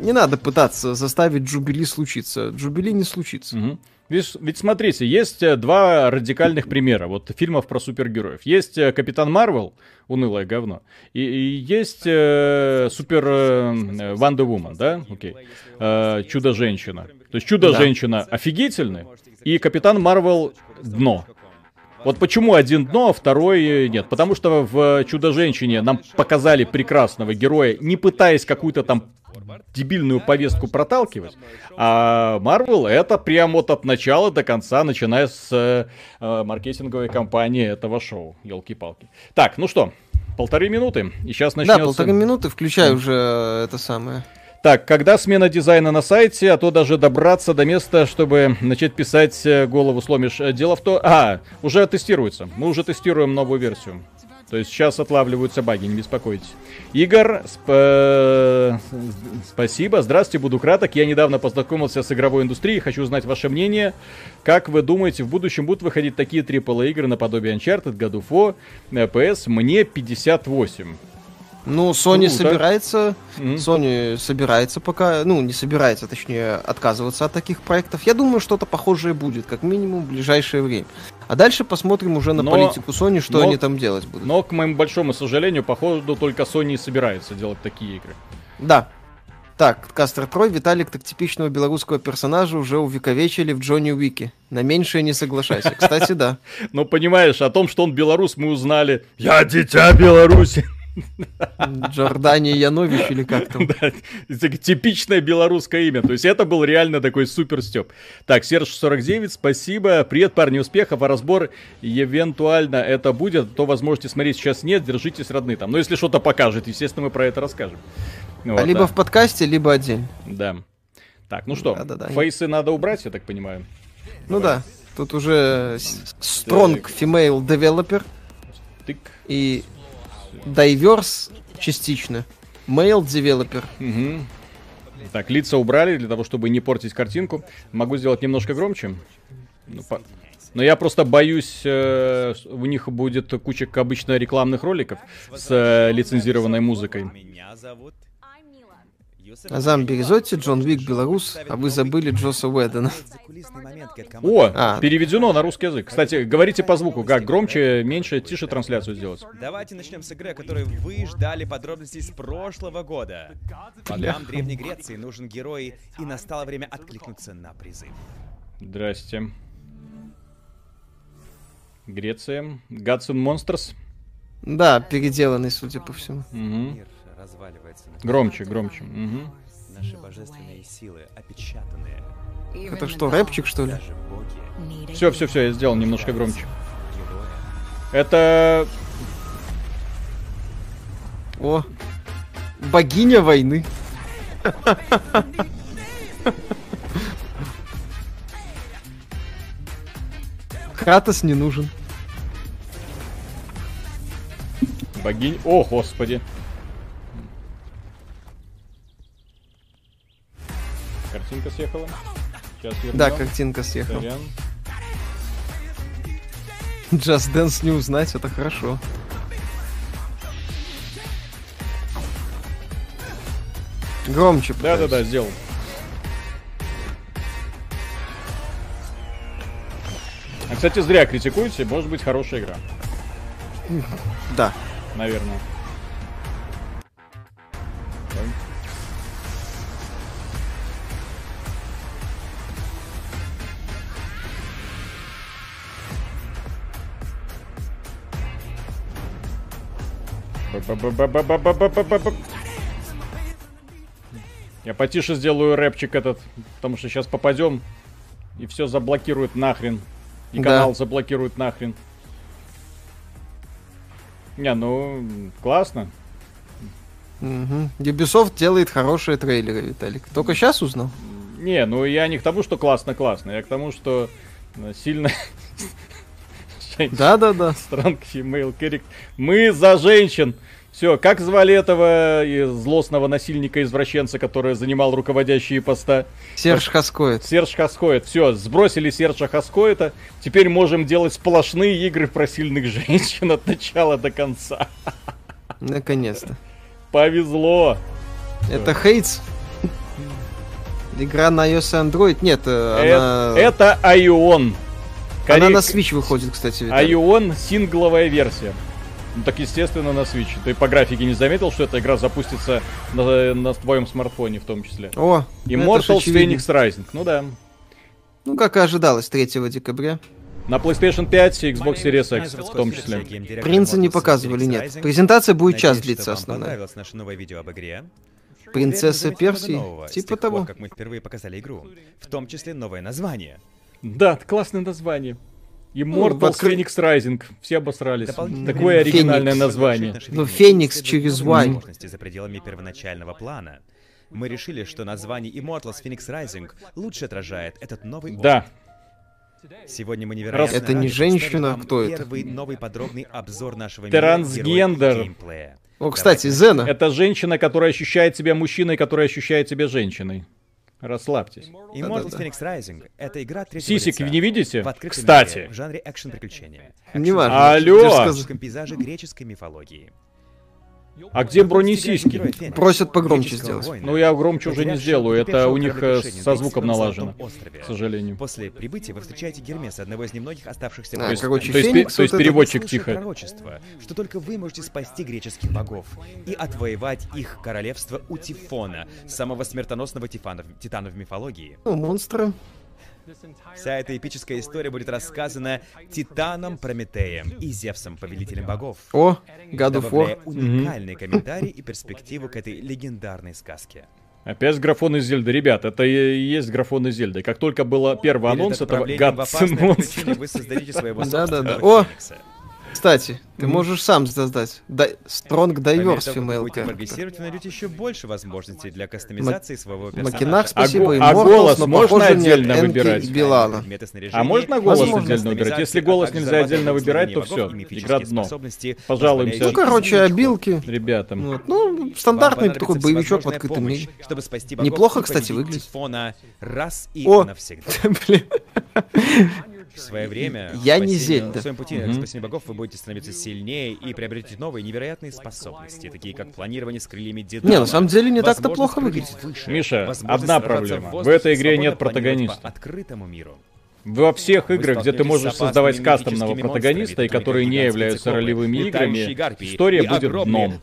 Не надо пытаться заставить Джубили случиться. Джубили не случится. Угу. Ведь, ведь смотрите, есть э, два радикальных примера вот фильмов про супергероев. Есть э, Капитан Марвел, унылое говно, и, и есть э, Супер э, Ванда Вумен, да, окей, э, Чудо-женщина. То есть Чудо-женщина да. офигительный, и Капитан Марвел дно. Вот почему один дно, а второй нет. Потому что в Чудо-женщине нам показали прекрасного героя, не пытаясь какую-то там дебильную повестку проталкивать. А Marvel это прям вот от начала до конца, начиная с э, маркетинговой кампании этого шоу. Елки-палки. Так, ну что, полторы минуты, и сейчас начнется... Да, полторы минуты, включай уже это самое. Так, когда смена дизайна на сайте, а то даже добраться до места, чтобы начать писать, э, голову сломишь. Э, дело в том... А, уже тестируется. Мы уже тестируем новую версию. То есть сейчас отлавливаются баги, не беспокойтесь. Игорь, сп... спасибо. Здравствуйте, буду краток. Я недавно познакомился с игровой индустрией, хочу узнать ваше мнение. Как вы думаете, в будущем будут выходить такие AAA игры наподобие Uncharted, God of War, PS? Мне 58. Ну, Sony Круто. собирается, mm-hmm. Sony собирается пока, ну, не собирается, точнее, отказываться от таких проектов. Я думаю, что-то похожее будет, как минимум, в ближайшее время. А дальше посмотрим уже на но, политику Sony, что но, они там делать будут. Но, к моему большому сожалению, походу, только Sony и собирается делать такие игры. Да. Так, Кастер Трой, Виталик, так типичного белорусского персонажа уже увековечили в Джонни Уике. На меньшее не соглашайся. Кстати, да. Ну, понимаешь, о том, что он белорус, мы узнали. Я дитя Беларуси. Джордани Янович или как там? Да, типичное белорусское имя. То есть это был реально такой супер степ. Так, Серж 49, спасибо. Привет, парни, успехов. А разбор евентуально это будет, то, возможно, смотреть сейчас нет. Держитесь, родные там. Но если что-то покажет, естественно, мы про это расскажем. Вот, а либо да. в подкасте, либо отдельно. Да. Так, ну что, да, да, да. фейсы надо убрать, я так понимаю. Ну Давай. да, тут уже strong female developer. Тык. И Diverse частично. Mail Developer. Угу. Так, лица убрали для того, чтобы не портить картинку. Могу сделать немножко громче. Ну, по... Но я просто боюсь, э, у них будет куча обычно рекламных роликов с э, лицензированной музыкой. Меня зовут Азам Березотти, Джон Вик, белорус, а вы забыли Джоса Уэддена. О, а. переведено на русский язык. Кстати, говорите по звуку, как громче, меньше, тише трансляцию сделать. Давайте начнем с игры, о которой вы ждали подробностей с прошлого года. Богам Древней Греции нужен герой, и настало время откликнуться на призыв. Здрасте. Греция. And Monsters. Да, переделанный, судя по всему. Угу разваливается. Громче, громче. Угу. Наши божественные силы опечатанные. Это что, рэпчик, что ли? Все, все, все, я сделал немножко громче. Это... О, богиня войны. Кратос не нужен. Богинь... О, господи. Картинка съехала. Сейчас вернем. Да, картинка съехала. Сорян. Just Dance не узнать, это хорошо. Громче. Да-да-да, сделал. А, кстати, зря критикуете, может быть хорошая игра. Да. Наверное. Я потише сделаю рэпчик этот, потому что сейчас попадем и все заблокирует нахрен. И да. канал заблокирует нахрен. Не, ну, классно. Угу. Ubisoft делает хорошие трейлеры, Виталик. Только сейчас узнал? Не, ну я не к тому, что классно-классно. Я к тому, что сильно Да, да, да. Strong female character. Мы за женщин. Все, как звали этого злостного насильника-извращенца, который занимал руководящие поста? Серж Хаскоет. Серж Хаскоет. Все, сбросили Сержа Хаскоета. Теперь можем делать сплошные игры про сильных женщин от начала до конца. Наконец-то. Повезло. Это Хейтс? Игра на iOS и Android? Нет, э, она... Это Айон. Она на Switch выходит, кстати. Айон сингловая версия. Ну так естественно на Switch. Ты по графике не заметил, что эта игра запустится на, на твоем смартфоне в том числе? О, Immortals Phoenix Rising. Ну да. Ну как и ожидалось 3 декабря. На PlayStation 5 и Xbox Series X в том числе. Принца не показывали, нет. Презентация будет час длиться основная. наше новое видео об игре. Принцесса Персии, типа того. как мы впервые показали игру. В том числе новое название. Да, классное название. Immortals ну, откры... Phoenix Rising. Все обосрались. Такое оригинальное Феникс. название. Ну, Феникс через Y. за пределами первоначального плана. Мы решили, что название Immortals Phoenix Rising лучше отражает этот новый опыт. Да, Сегодня мы невероятно Это не женщина, вам кто это? Первый новый подробный обзор нашего Трансгендер. мира. О, кстати, Давайте Зена. это женщина, которая ощущает себя мужчиной, которая ощущает себя женщиной. Расслабьтесь. Immortals Да-да-да. Phoenix Rising — это игра третьего Сисек лица не видите? в открытом Кстати. мире, в жанре экшен-приключения. Не важно. Алло! В пейзаже греческой мифологии. А где Вы брони будете играть сиськи? героя Феникса, Просят погромче сделать. Ну, я громче уже не сделаю, это у них э, со звуком налажено, к сожалению. После прибытия вы встречаете Гермеса, одного из немногих оставшихся А, короче, То есть то есть переводчик тихо. пророчество, что только вы можете спасти греческих богов и отвоевать их королевство у Тифона, самого смертоносного тифана, титана в мифологии. Ну, монстры. Вся эта эпическая история будет рассказана Титаном Прометеем и Зевсом, повелителем богов. О, God of уникальные комментарии и перспективу к этой легендарной сказке. Опять графон из Зельды. Ребят, это и есть графон из Зельды. Как только был первый Перед анонс этого отправлением в опасное гадсен приключение вы создадите своего Да-да-да. О! Феникса. Кстати, ты можешь сам создать. Дай- Strong того, как вы Female будете прогрессировать, вы найдете еще больше возможностей для кастомизации своего персонажа. Макинах, А спасибо, го- и а голос но можно отдельно выбирать? Билана. А можно голос Возможно. отдельно выбирать? Если голос а также нельзя отдельно выбирать, то все, игра дно. Пожалуемся. Ну, короче, обилки. Ребятам. Вот. Ну, стандартный такой боевичок в открытом мире. чтобы спасти богов Неплохо, кстати, выглядит. Раз и О! навсегда. Блин. В свое время Я не Зельда. В своем пути Мгм. к спасению богов вы будете становиться сильнее и приобретете новые невероятные способности, такие как планирование с крыльями Дедала. Не, на самом деле не так-то плохо выглядит. выше, Миша, одна проблема. в В этой игре нет протагониста. по открытому миру. Во всех играх, где ты можешь создавать кастомного протагониста, и которые не являются ролевыми играми, история будет дном.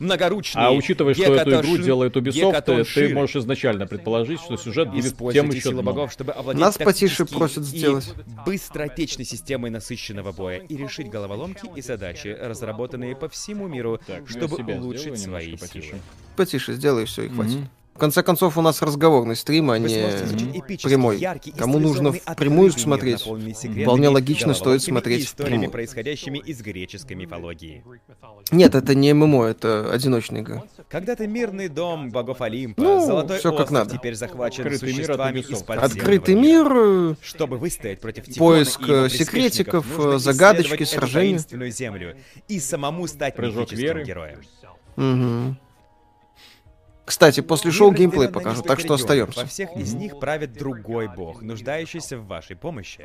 А учитывая, что эту игру делает Ubisoft, ты, можешь изначально предположить, что сюжет будет тем еще дном. богов, чтобы овладеть Нас потише просят сделать. быстротечной системой насыщенного боя и решить головоломки и задачи, разработанные по всему миру, чтобы улучшить свои силы. Потише сделай все и хватит. В конце концов, у нас разговорный стрим, а не прямой. яркий Кому нужно впрямую мир, смотреть, вполне логично стоит смотреть впрямую. происходящими из греческой мифологии. Нет, это не ММО, это одиночная игра. Когда-то мирный дом богов Олимпа, Ну, Золотой всё как надо. теперь захвачен Открытый мир от существами Ubisoft. из Открытый мир, Чтобы выстоять против Поиск, э, секретиков, э, загадочки, сражения. землю и самому стать Прыжок веры. героем. Мгм. Кстати, после шоу геймплей несколько так что остаемся. Во всех из них правит другой бог, нуждающийся в вашей помощи.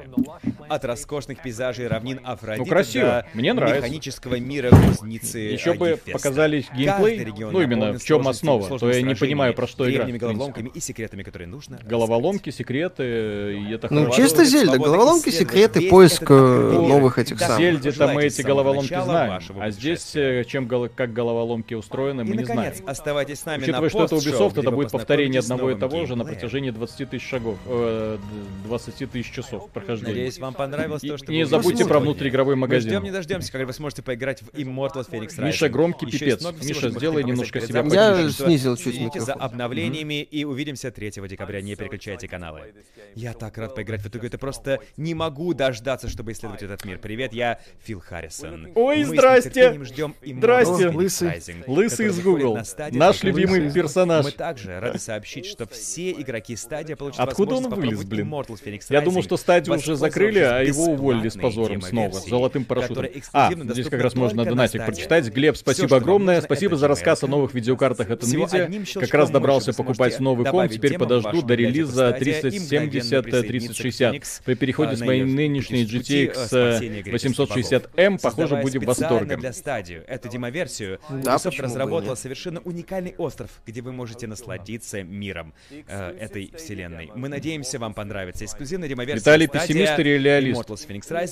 От роскошных пейзажей равнин Афродиты Ну, красиво. до Мне нравится. механического мира кузницы Еще бы Гефеста. показали Каждый геймплей, ну именно в чем основа, то я не понимаю, про что игра. головоломками и секретами, которые нужно Головоломки, секреты, и это Ну, чисто Зельда, головоломки, секреты, поиск э, новых этих самых. Зельде-то мы Пожелайте эти головоломки знаем, а здесь э, чем как головоломки устроены, мы не знаем. оставайтесь с нами Учитывая, на что это Ubisoft, это будет повторение одного и того же на протяжении 20 тысяч шагов, э, д- 20 тысяч часов прохождения. Надеюсь, вам понравилось то, что не вы забудьте про внутриигровой Мы ждем магазин. не дождемся, когда вы сможете поиграть в Immortals Phoenix Rising. Миша громкий пипец. Миша, сделай немножко себя Я снизил чуть Следите за обновлениями и увидимся 3 декабря. Не переключайте каналы. Я так рад поиграть в эту игру. Это просто не могу дождаться, чтобы исследовать этот мир. Привет, я Фил Харрисон. Ой, Мы с здрасте. ждем Здрасте. Лысый. Лысый из Google. Наш любимый. Персонаж. Мы также рады сообщить, что все игроки стадия получат Откуда он вылез, блин? Immortals Phoenix Я думал, что стадию уже закрыли, а его уволили с позором снова, с золотым парашютом. А, здесь как раз можно донатик прочитать. Глеб, спасибо огромное. нужно, Спасибо за рассказ о новых видеокартах от NVIDIA. Как раз добрался покупать новый комп, теперь подожду до релиза Stadia и мгновенно 3070 присоединиться к 3060. Phoenix, При переходе а, с моей нынешней GTX э, спасения греческих 860M, похоже, Создавая будем восторгом. для стадию эту демоверсию, Да, разработала совершенно уникальный остров, где вы можете насладиться миром э, этой вселенной. Мы надеемся, вам понравится. Эксклюзивная демоверсия Виталий пессимист или реалист?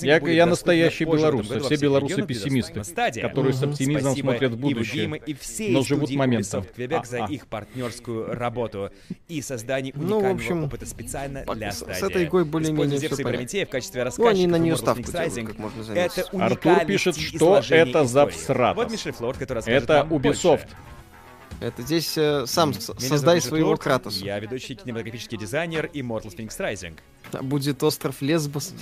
Я- я настоящий белорус, а все белорусы пессимисты, которые с оптимизмом Спасибо смотрят в и будущее, и всей но живут моментом. Ubisoft Quebec за А-а. их партнерскую работу и создание Ну, в уникального общем, опыта специально для с- с стадии. этой игрой более-менее и понятно. В качестве Ну, рассказчиков они на нее ставку делают, как можно это заметить. Артур уникальный пишет, что это за всратос. Вот Мишель Флорд, который расскажет Это Ubisoft. больше. Это здесь э, сам Меня создай своего Флорд, Кратоса. Я ведущий кинематографический дизайнер Immortals Phoenix Rising. Будет остров Лесбос.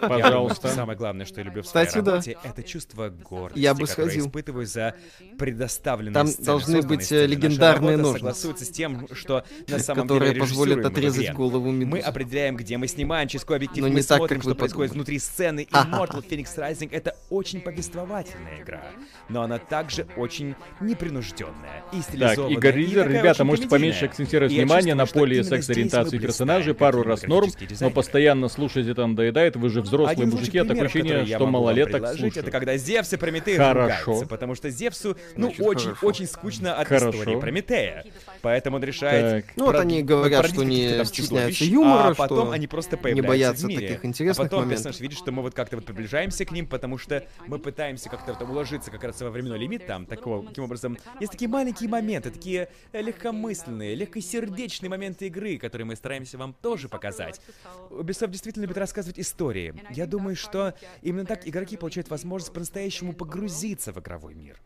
Пожалуйста. Самое главное, что я люблю в Кстати, своей да. работе, это чувство гордости, Я бы которое сходил. испытываю за предоставленные Там сцены, должны быть, сцены. э, Наша легендарные ножницы. согласуется с тем, что на самом которые деле позволят отрезать игре. голову Мы медузы. определяем, где мы снимаем, через какой объектив Но мы не так, смотрим, как что вы происходит подумали. внутри сцены. И. Mortal Phoenix Rising — это очень повествовательная игра, но она также очень непринужденная и Так, стилизованная. Игорь и Ридер, ребята, можете поменьше акцентировать внимание на поле мы секс-ориентации персонажей, пару раз норм, но постоянно слушать это надоедает, вы же взрослые Один мужики, а такое ощущение, что малолеток слушают. Это когда Зевс и Прометей Хорошо. ругаются, потому что Зевсу, ну, Значит, очень, хорошо. очень скучно от Хорошо. истории Прометея. Поэтому он решает... Так. Ну, вот они говорят, что не стесняются юмора, а потом что они просто не появляются боятся в мире. таких интересных а потом моментов. персонаж видит, что мы вот как-то вот приближаемся к ним, потому что мы пытаемся как-то вот уложиться как раз во временной лимит там, такого, таким образом. Есть такие маленькие моменты, такие легкомысленные, легкосердечные моменты игры, которые мы стараемся вам тоже показать. Ubisoft действительно любит рассказывать истории. Я думаю, что именно так игроки получают возможность по-настоящему погрузиться в игровой мир.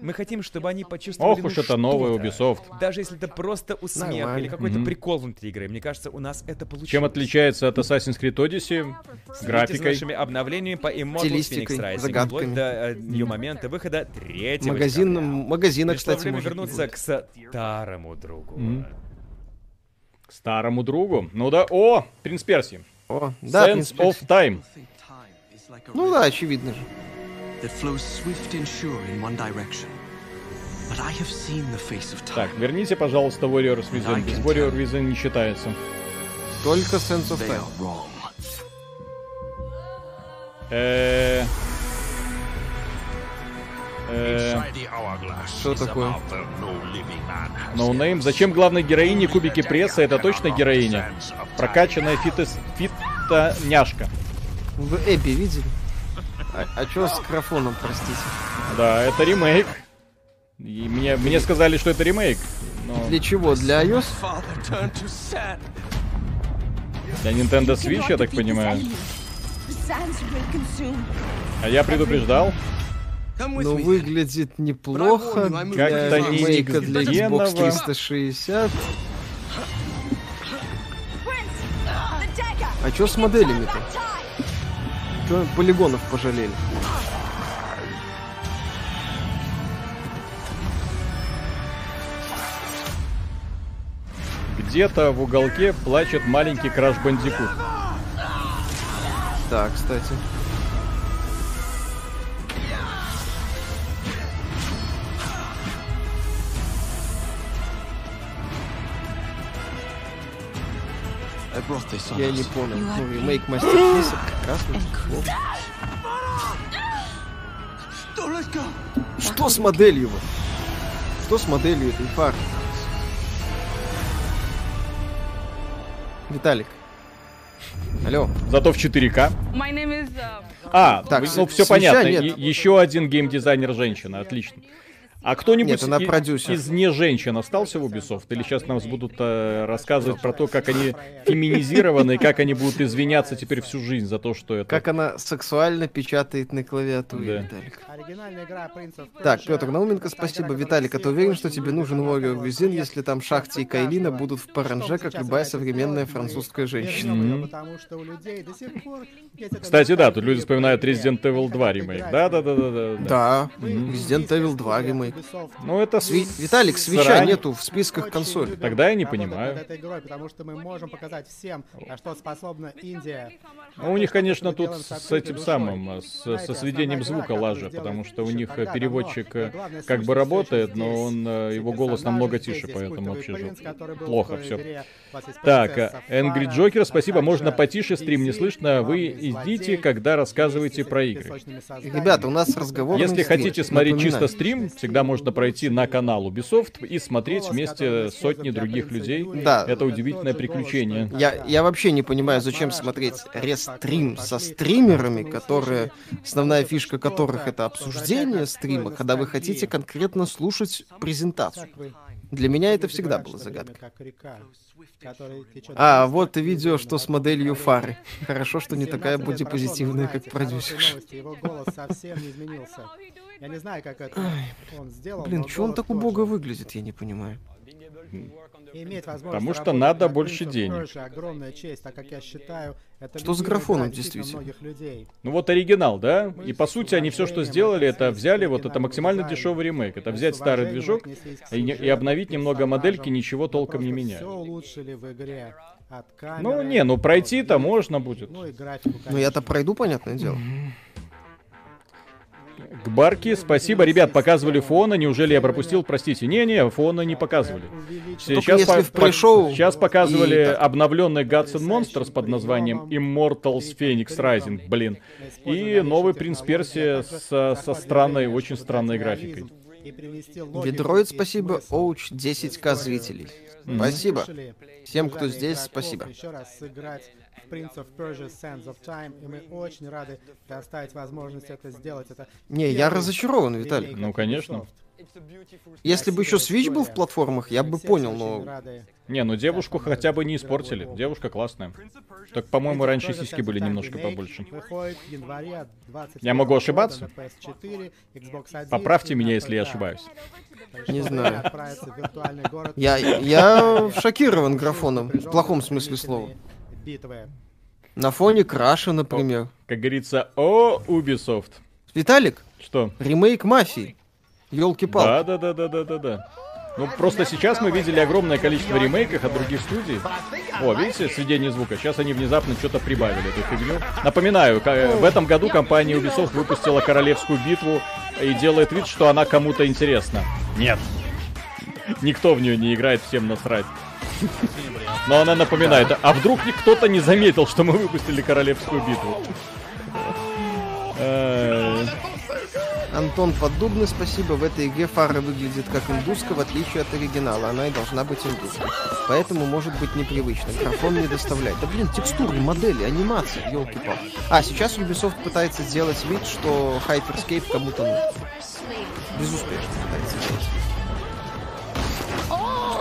Мы хотим, чтобы они почувствовали Ох уж ну, это новый что-то. Ubisoft. Даже если это просто усмех Нормально. или какой-то Мгм. прикол внутри игры. Мне кажется, у нас это получилось. Чем отличается от Assassin's Creed Odyssey? За Графикой. нашими обновлениями по Immortal Phoenix Rising, загадками. вплоть до э, ее момента выхода третьего Магазин, декабря. магазина, Пришло кстати, время вернуться будет. к старому другу. Мгм. К старому другу. Ну да, о, Принц Перси. О, да, Sense принц of Перси. Time. Ну да, очевидно же. Так, верните, пожалуйста, Warriors Within. Без Warrior Within не считается. Только Sense of Time. are wrong. Э, э, Что такое? No name. Зачем главной героине кубики пресса? Это точно героиня? Прокачанная фитос... фитоняшка. Вы Эбби видели? А, а что с графоном, простите? Да, это ремейк. И мне, мне сказали, что это ремейк. Но Для чего? Для iOS? Для Nintendo Switch, я так понимаю. А я предупреждал. Ну, me. выглядит неплохо Как-то для не ремейка для Xbox Xbox 360. А чё с моделями-то? Чё полигонов пожалели? Где-то в уголке плачет маленький Краш Бандикут. Да, кстати. Я не понял. Ну, ремейк Мастерписа прекрасно. Что с моделью? вот? Что с моделью этой фары? Виталик. Алло. Зато в 4К. My name is. Uh, А, Так, ну все понятно. нет. Еще один геймдизайнер женщина, отлично. А кто-нибудь Нет, она и- продюсер. из не женщин остался в Ubisoft? Или сейчас нам будут э, рассказывать про то, как они феминизированы и как они будут извиняться теперь всю жизнь за то, что это... Как она сексуально печатает на клавиатуре, Да. Виталик. Так. Петр Науменко, спасибо. Виталик, а ты уверен, что тебе нужен Warrior Within, если там Шахти и. Кайлина будут в паранже, как любая современная французская женщина? Кстати, да, тут люди вспоминают. Resident Evil Они 2 хотят ремейк. играть Да, в да, неё. да, да, да. Да, Вы Resident Evil 2 студия ремейк. Ubisoft Ну это Сви- Виталик, свеча срань. нету в списках консолей. Тогда я не понимаю. над этой игрой, потому что мы можем показать всем, на что способна Индия. Ну, у них, конечно, тут с этим душой. самым, с, Знаете, со сведением звука игра, лажа, потому что у них э, переводчик э, как бы работает, но он, э, его голос намного тише, поэтому вообще принц, же плохо все. Так, Angry Joker, а спасибо, можно потише, стрим не слышно, вы идите, когда рассказываете про игры. Ребята, у нас разговор. Если хотите смотреть чисто стрим, всегда можно пройти на канал Ubisoft и смотреть вместе сотни других людей. Да. Это удивительное приключение. Я, я вообще не понимаю, зачем смотреть рестрим со стримерами, которые, основная фишка которых это обсуждение стрима, когда вы хотите конкретно слушать презентацию. Для меня это всегда которая течет А, вот и видео, что с моделью фары. Хорошо, что не такая 17 лет прошло, но бодипозитивная, как продюсер. Его голос совсем не изменился. Я не знаю, как это он сделал. Блин, чё он так убого выглядит, я не понимаю. Возможность Потому что надо над больше денег. Огромная честь, так как я считаю, это Что с графоном, действительно? многих людей. Ну вот оригинал, да? И по сути они все, что сделали, это взяли вот это максимально дешевый ремейк. Это взять старый движок и, и обновить немного модельки, ничего толком не меняя. Ну не, ну пройти-то можно будет. Ну Ну я-то пройду, понятное дело. К Барке спасибо, ребят, показывали фона, неужели я пропустил? Простите, не-не, фона не показывали. Сейчас, в пришел сейчас показывали и обновленный Gods and Monsters под названием Immortals Phoenix Rising, блин. И новый Принц Персия со, со странной, очень странной графикой. И спасибо. Оуч 10к зрителей. Спасибо. Слышали? Всем, кто здесь, спасибо. Еще раз сыграть Prince of Persia Sands of Time, и мы очень рады предоставить возможность это сделать. Это Не, я разочарован, Виталий. Ну, конечно. Если бы еще Switch был в платформах, я бы понял, но. Не, ну девушку хотя бы не испортили. Девушка классная. Так, по-моему, раньше сиськи были немножко побольше. Выходит в январе 21 Я могу ошибаться? на PS4, Xbox One Поправьте меня, если я ошибаюсь. Не знаю. я, я шокирован графоном, в плохом смысле слова. Битвы. На фоне Краша, например. Как говорится, о, Ubisoft. Виталик, Что? ремейк Мафии. Ёлки-палки. Да, да, да, да, да, да, да. Ну, просто сейчас мы видели огромное количество ремейков от других студий. О, видите, сведение звука. Сейчас они внезапно что-то прибавили, эту фигню. Напоминаю, ка- в этом году компания Ubisoft выпустила Королевскую битву и делает вид, что она кому-то интересна. Нет. Никто в нее не играет, всем насрать. Но она напоминает, а вдруг кто-то не заметил, что мы выпустили Королевскую битву? Э, Антон Поддубный, спасибо. В этой игре фара выглядит как индуска, в отличие от оригинала. Она и должна быть индуской. Поэтому может быть непривычно. Графон не доставляет. Да блин, текстуры, модели, анимации, елки палки А, сейчас Ubisoft пытается сделать вид, что Hyperscape кому-то нужен. Безуспешно пытается сделать.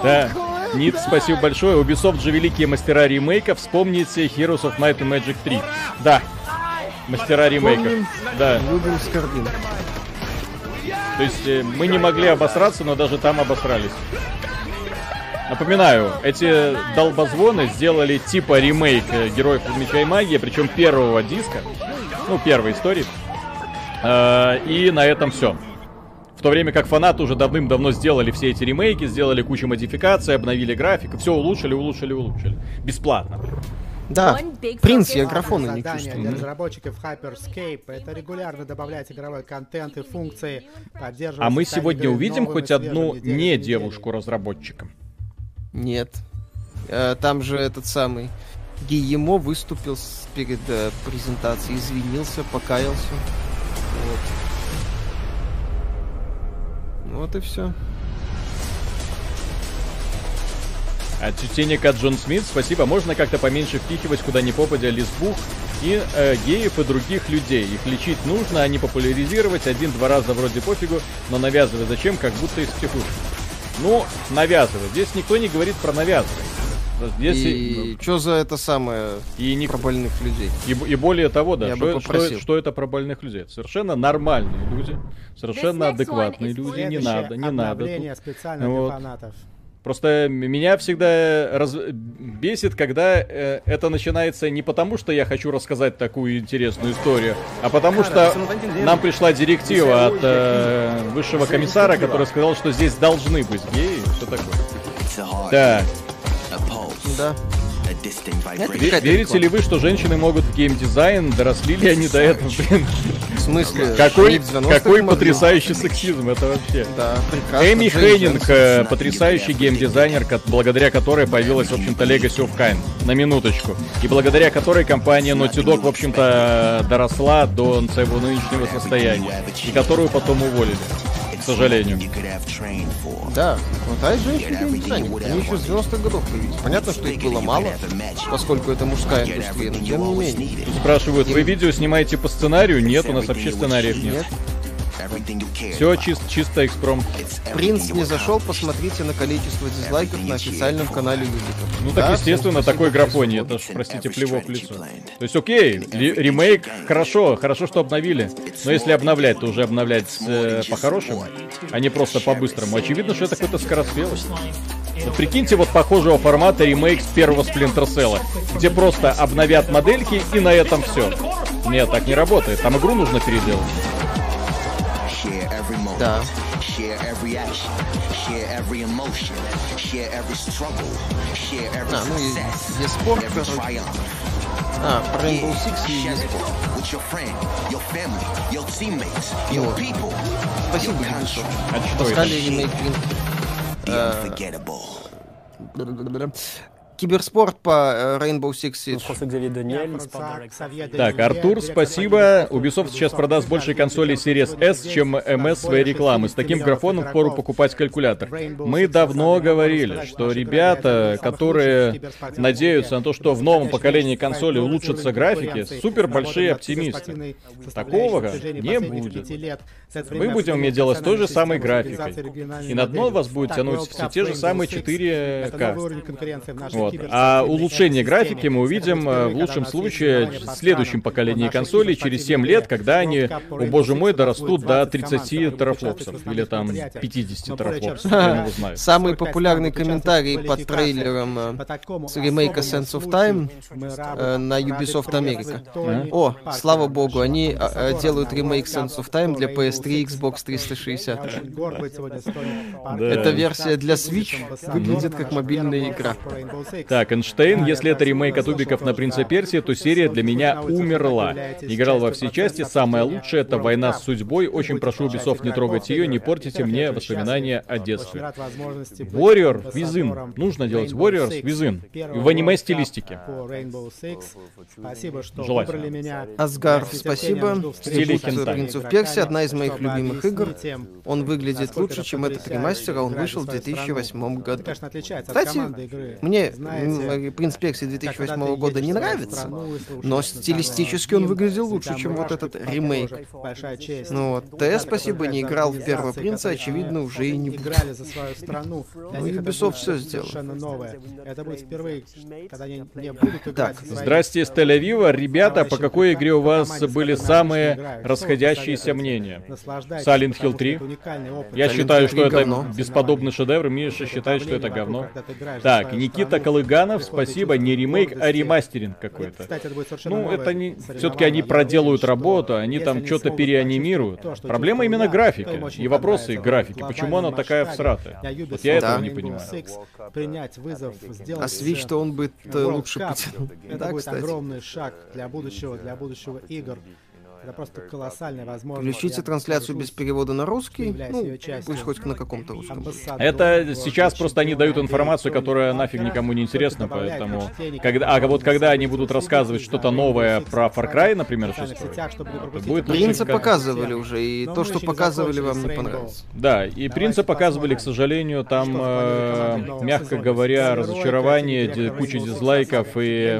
Да. Нит, спасибо большое. Ubisoft же великие мастера ремейка. Вспомните Heroes of Might and Magic 3. Да. Мастера ремейков. Помним. Да. Любим. То есть э, мы не могли обосраться, но даже там обосрались. Напоминаю, эти долбозвоны сделали типа ремейк э, Героев Меча и Магии, причем первого диска, ну, первой истории. Э, И на этом все. В то время как фанаты уже давным-давно сделали все эти ремейки, сделали кучу модификаций, обновили графику, все улучшили, улучшили, улучшили. Бесплатно. Да, принц, я графона не чувствую. для разработчиков Hyperscape это регулярно добавлять игровой контент и функции, поддерживать А мы сегодня увидим хоть одну не девушку-разработчика. Нет. Э, Там же этот самый Гиемо выступил с- перед э, презентацией, извинился, покаялся. Вот. Вот и все. От Джон Смит, спасибо. Можно как-то поменьше впихивать куда ни попадя лесбух и э, геев и других людей. Их лечить нужно, а не популяризировать. Один-два раза вроде пофигу, но навязывать зачем, как будто из психушки. Ну, навязывать. Здесь никто не говорит про навязывать. Здесь и, И что за это самое и, не- про больных людей? и и более того, да, Я что, что- что это про больных людей? Это совершенно нормальные люди, совершенно адекватные люди. Не надо, не надо. тут. специально Вот. для фанатов. Просто меня всегда раз... бесит, когда э, это начинается не потому, что я хочу рассказать такую интересную историю, а потому что нам пришла директива от э, высшего комиссара, который сказал, что здесь должны быть геи. Что такое? Так, Да. Ве- верите ли вы, что женщины могут в геймдизайн? Доросли ли они до этого? Блин, В смысле? какой, они в 90-х какой потрясающий сексизм это вообще. Да. Эми Хейнинг, потрясающий геймдизайнер, благодаря которой появилась, в общем-то, Legacy of Kain, на минуточку. И благодаря которой компания Naughty Dog, в общем-то, доросла до своего нынешнего состояния. И которую потом уволили, сожалению. Да, хватает женщин. Они еще с 90-х годов появились. Понятно, что их было мало, поскольку это мужская индустрия, но тем не менее. Тут спрашивают, вы видео снимаете по сценарию? Нет, у нас вообще сценариев нет. Нет. Все чисто, чисто экспромт. Принц не зашел, посмотрите на количество дизлайков на официальном канале Юзика. Ну так, естественно, такой графоний. Это ж, простите, плевок в лицо. То есть, окей, ремейк, хорошо, хорошо, что обновили. Но если обновлять, то уже обновлять э, по-хорошему, а не просто по-быстрому. Очевидно, что это какой-то скороспелость. Вот прикиньте, вот похожего формата ремейк с первого Splinter Cell, где просто обновят модельки и на этом все. Нет, так не работает. Там игру нужно переделать. Share every moment. Да. Share every action. Share every emotion. Share every struggle. Share every А, ну и success. eSport, every короче. triumph. А, про Rainbow Six и Share it eSport. with your friend, your family, your teammates, your Вот. people. Спасибо, your Ubisoft. country. А что это? Пускали ремейк Блин. The unforgettable. Киберспорт по э, Rainbow Six Siege. Director. Ксавье Так, Артур, спасибо. Ubisoft сейчас продаст больше консолей Series S, чем MS своей рекламы. С таким графоном впору покупать калькулятор. Мы давно говорили, что ребята, которые надеются на то, что в новом поколении консолей улучшатся графики, супер большие оптимисты. Такого не будет. Мы будем иметь дело с той же самой графикой. И на дно вас будет тянуть все те же самые 4К. Вот. А улучшение графики мы увидим э, в лучшем случае в следующем поколении консолей через 7 лет, когда они, о боже мой, дорастут до 30 терафлопсов. Или там 50 терафлопсов. Я не знаю. Самый популярный комментарий под трейлером э, с ремейка Sense of Time э, на Ubisoft Америка. О, слава богу, они делают ремейк Sense of Time для PS3 и Xbox 360. Эта версия для Switch выглядит как мобильная игра. Так, Эйнштейн, если это ремейк от Убиков на Принца Персии, то серия для меня умерла. Играл во все части, самое лучшее это «Война с судьбой». Очень прошу Ubisoft не трогать ее, не портите мне воспоминания о детстве. Warrior Within. Нужно делать Warriors Within. В аниме-стилистике. Спасибо, что Желательно. выбрали меня. Асгар, спасибо. стиле с хентай. Принц игроками, of Персия одна из моих любимых игр. Он выглядит лучше, чем этот ремастер, а он вышел в за свою 2008 страну. году. Кстати. Мне Знаете, как когда 2008 ты года не нравится, страну но стилистически он выглядел лучше, чем вот этот по ремейк. коже. Большая честь. Ну вот, ТС, спасибо, не играл в первого принца, очевидно, уже и не будет. играли за свою страну. Ну, Ubisoft всё сделал. Это будет впервые, когда они не будут играть Так, Здрасте из Тель-Авива. Ребята, по какой игре у вас были самые расходящиеся мнения? Silent Hill что 3? это уникальный опыт. Я считаю, что 3 это бесподобный шедевр, Миша считает, что это говно. Так, Никита страну, Приходит спасибо, не ремейк, а ремастеринг какой-то. Кстати, это будет совершенно Ну, это не... Все-таки они проделают что работу, они там что-то переанимируют. что Проблема чувствую именно графики и вопросы графики. Почему она такая всратая? Вот я этого не понимаю. Принять вызов, сделать А Switch, э, то он будет World лучше потянул. Это будет огромный шаг для будущего, для будущего игр. Это просто колоссальная возможность. Включите трансляцию без перевода на русский. Ну, пусть хоть на каком-то русском. Это сейчас просто они дают информацию, которая нафиг никому не интересна, поэтому... Когда, а вот когда они будут рассказывать что-то новое про Far Cry, например, В социальных 6, сетях, чтобы не пропустить будет Принца как- показывали уже, и то, что показывали, вам не понравилось. Да, и принца показывали, к сожалению, там, э, мягко говоря, разочарование, куча дизлайков, и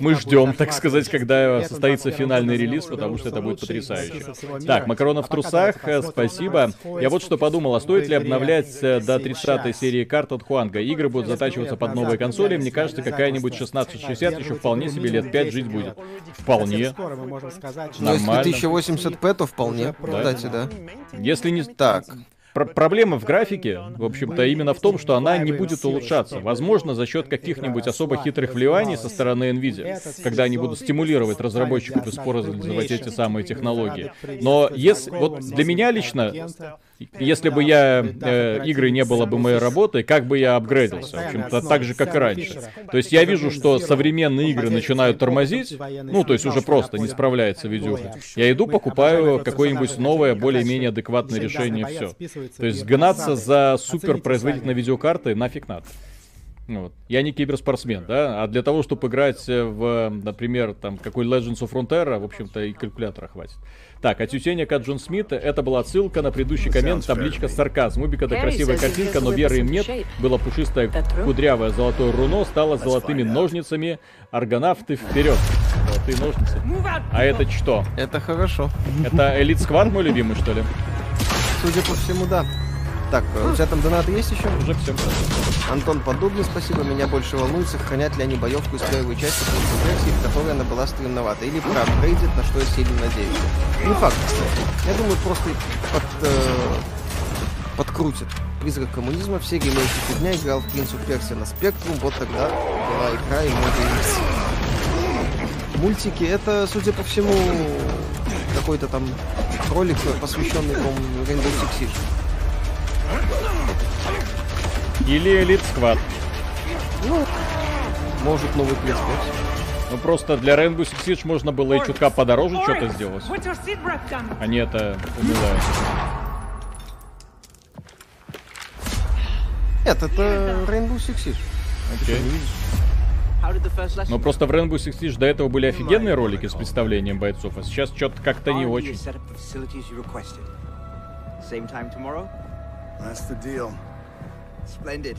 мы ждем, так сказать, когда состоится финальный релиз, потому что это будет потрясающе. Так, Макарона в трусах, э, спасибо. Я вот что подумал, а стоит ли обновлять э, до 30 серии карт от Хуанга? Игры будут затачиваться под новые консоли, мне кажется, какая-нибудь 1660 еще вполне себе лет 5 жить будет. Вполне. Что Ну, если Нормально. 1080p, то вполне. Кстати, да. Если не Так, Пр- проблема в графике, в общем-то, именно в том, что она не будет улучшаться. Возможно, за счет каких-нибудь особо хитрых вливаний со стороны Nvidia, когда они будут стимулировать разработчиков использовать эти самые технологии. Но если, вот для меня лично, если бы я э, игры не было бы моей работой, как бы я апгрейдился, в общем-то, так же, как и раньше. То есть я вижу, что современные игры начинают тормозить, ну, то есть уже просто не справляется видюха. Я иду, покупаю какое-нибудь новое, более-менее адекватное решение, все. То есть гнаться за суперпроизводительной видеокартой нафиг надо. Ну Вот. Я не киберспортсмен, да, а для того, чтобы играть э, в, например, там, какой Legends of Frontera, в общем-то, и калькулятора хватит. Так, а тютенек от Джон Смита, это была ссылка на предыдущий коммент, табличка сарказм. Убик это красивая картинка, но веры им нет. Было пушистое, кудрявое золотое руно, стало золотыми ножницами. Аргонавты вперед. Золотые ножницы. А это что? это хорошо. Это Элит Сквад мой любимый, что ли? Судя по всему, да. Так, э, у тебя там донаты есть еще? Уже все. Антон Поддубный, спасибо. Меня больше волнует, сохранят ли они боевку из первой части после версии, в которой она была стремновата, или проапгрейдят, на что я сильно надеюсь. Не факт, кстати. Я думаю, просто под, э, подкрутят. Призрак коммунизма, все ремейки фигня, играл в Принц Персия на Спектрум, вот тогда была игра и икс. Мультики, это, судя по всему, какой-то там ролик, посвященный, по-моему, Rainbow Six Siege. Или Elite Squad. Ну, может, новый PS5. Ну просто для Rainbow Six Siege можно было и чутка подороже что-то сделать. Они это умелают. Нет, это Rainbow Six Siege. Окей. Но просто в Rainbow Six Siege до этого были офигенные ролики с представлением бойцов, а сейчас что-то как-то не очень.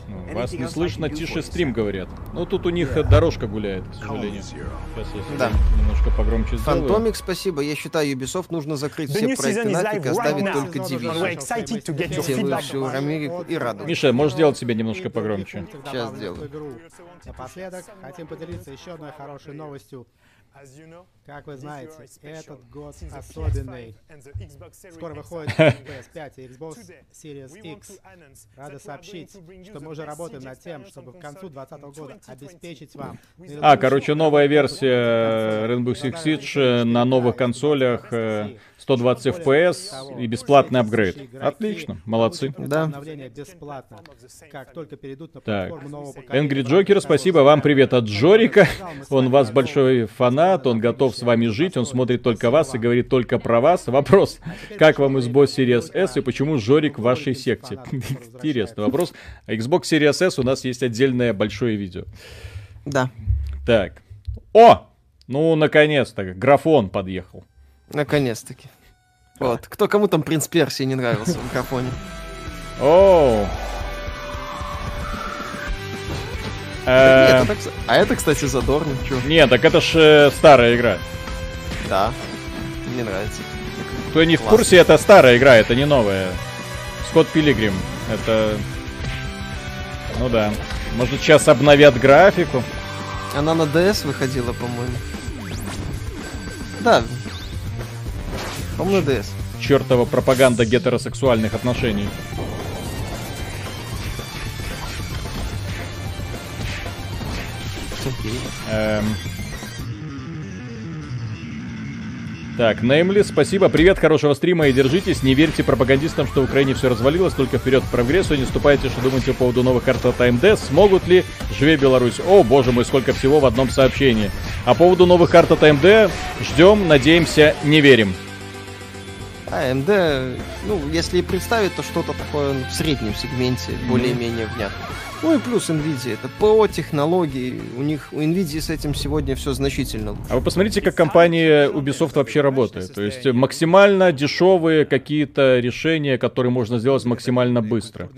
Ну, вас не слышно, тише стрим, говорят. Ну, тут у них дорожка гуляет, к сожалению. Сейчас я Да. немножко погромче сделаю. Фантомик, спасибо. Я считаю, Ubisoft нужно закрыть The все проекты нафиг и оставить right только Division. Делающую. Америку и радует. Миша, можешь сделать себе немножко погромче? Сейчас сделаю. Напоследок хотим поделиться еще одной хорошей новостью. Как вы знаете, этот год особенный. Скоро выходит PS5 и Xbox Series X. Рада сообщить, что мы уже работаем над тем, чтобы к концу 2020 года обеспечить вам... А, короче, новая версия Rainbow Six Siege на новых консолях э, 120 FPS и бесплатный апгрейд. Отлично, молодцы. Да. Обновление бесплатно. Как только перейдут на Так. Энгри Джокер, спасибо вам, привет от Джорика. Он вас большой фанат, он готов с вами жить, он смотрит только вас и говорит только про вас. Вопрос, как вам Xbox Series S и почему Жорик в вашей секте? Интересный вопрос. Xbox Series S у нас есть отдельное большое видео. Да, Так. О! Ну, наконец-то, графон подъехал. наконец-таки. Вот. Кто кому там принц Персии не нравился в микрофоне? Оу. Э, а это, кстати, задорно. Чё? Не, так это ж э, старая игра. Да. Мне нравится. Кто не в курсе, это старая игра, это не новая. Скотт Пилигрим. Это... Ну да. Может, сейчас обновят графику? Она на DS выходила, по-моему. Да. DS. Чертова пропаганда гетеросексуальных отношений. Эм. Так, Неймли, спасибо, привет, хорошего стрима и держитесь. Не верьте пропагандистам, что в Украине все развалилось, только вперед к прогрессу. Не ступайте, что думаете по поводу новых карт от AMD. Смогут ли? Живе Беларусь. О, боже мой, сколько всего в одном сообщении. А по поводу новых карт от AMD ждем, надеемся, не верим. А, AMD, ну, если и представить, то что-то такое в среднем сегменте, более-менее внятно. Ну и плюс Nvidia, это ПО технологии, у них, у Nvidia с этим сегодня все значительно лучше. А вы посмотрите, как компания Ubisoft вообще работает. То есть максимально дешевые какие-то решения, которые можно сделать максимально быстро.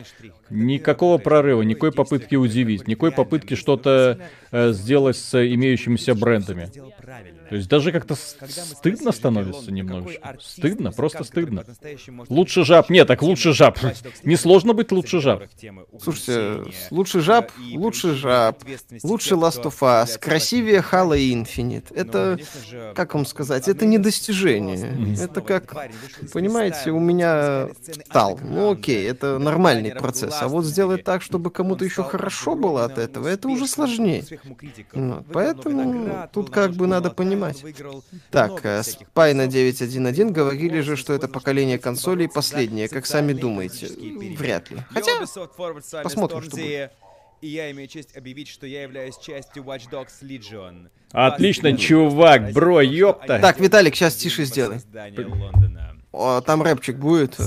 Никакого прорыва, никакой попытки удивить, никакой попытки что-то э, сделать с имеющимися брендами. То есть даже как-то стыдно становится немножечко. Стыдно, просто стыдно. Лучше жаб. Нет, так лучше жаб. Не сложно быть лучше жаб. Слушайте, лучше жаб, лучше жаб, лучше Last of Us, красивее Halo Infinite. Это, как вам сказать, это не достижение. Это как, понимаете, у меня стал. Ну окей, это нормальный процесс. А вот сделать так, чтобы кому-то еще хорошо было от этого, это уже сложнее. Вот, Поэтому тут как бы надо понимать. Так, Спай на 9.1.1 говорили же, что это поколение консолей последнее, как сами думаете. Вряд ли. Хотя, посмотрим, что будет. И я имею честь объявить, что я являюсь частью Watch Dogs Legion. Отлично, чувак, бро, ёпта. Так, Виталик, сейчас тише сделай. Лондона. О, там рэпчик будет. Это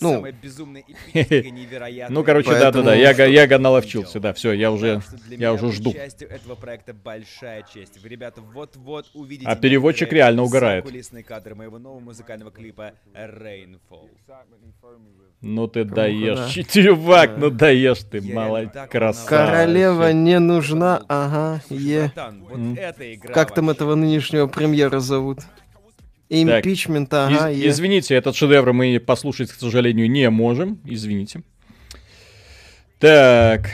Ну, самое безумное, эпическое, невероятное. Ну, короче, да-да-да, я, я наловчился, да, все, я уже, я уже жду. частью этого проекта большая честь. Вы, ребята, вот-вот увидите А переводчик реально угорает. кадры моего нового музыкального клипа Rainfall. Ну ты даешь, да. чувак, ну даешь ты, молодец, красавчик. королева не нужна, ага, е. братан, вот эта игра Как там этого нынешнего премьера зовут? Импичмент, ага, Из- извините, этот шедевр мы послушать, к сожалению, не можем. Извините. Так.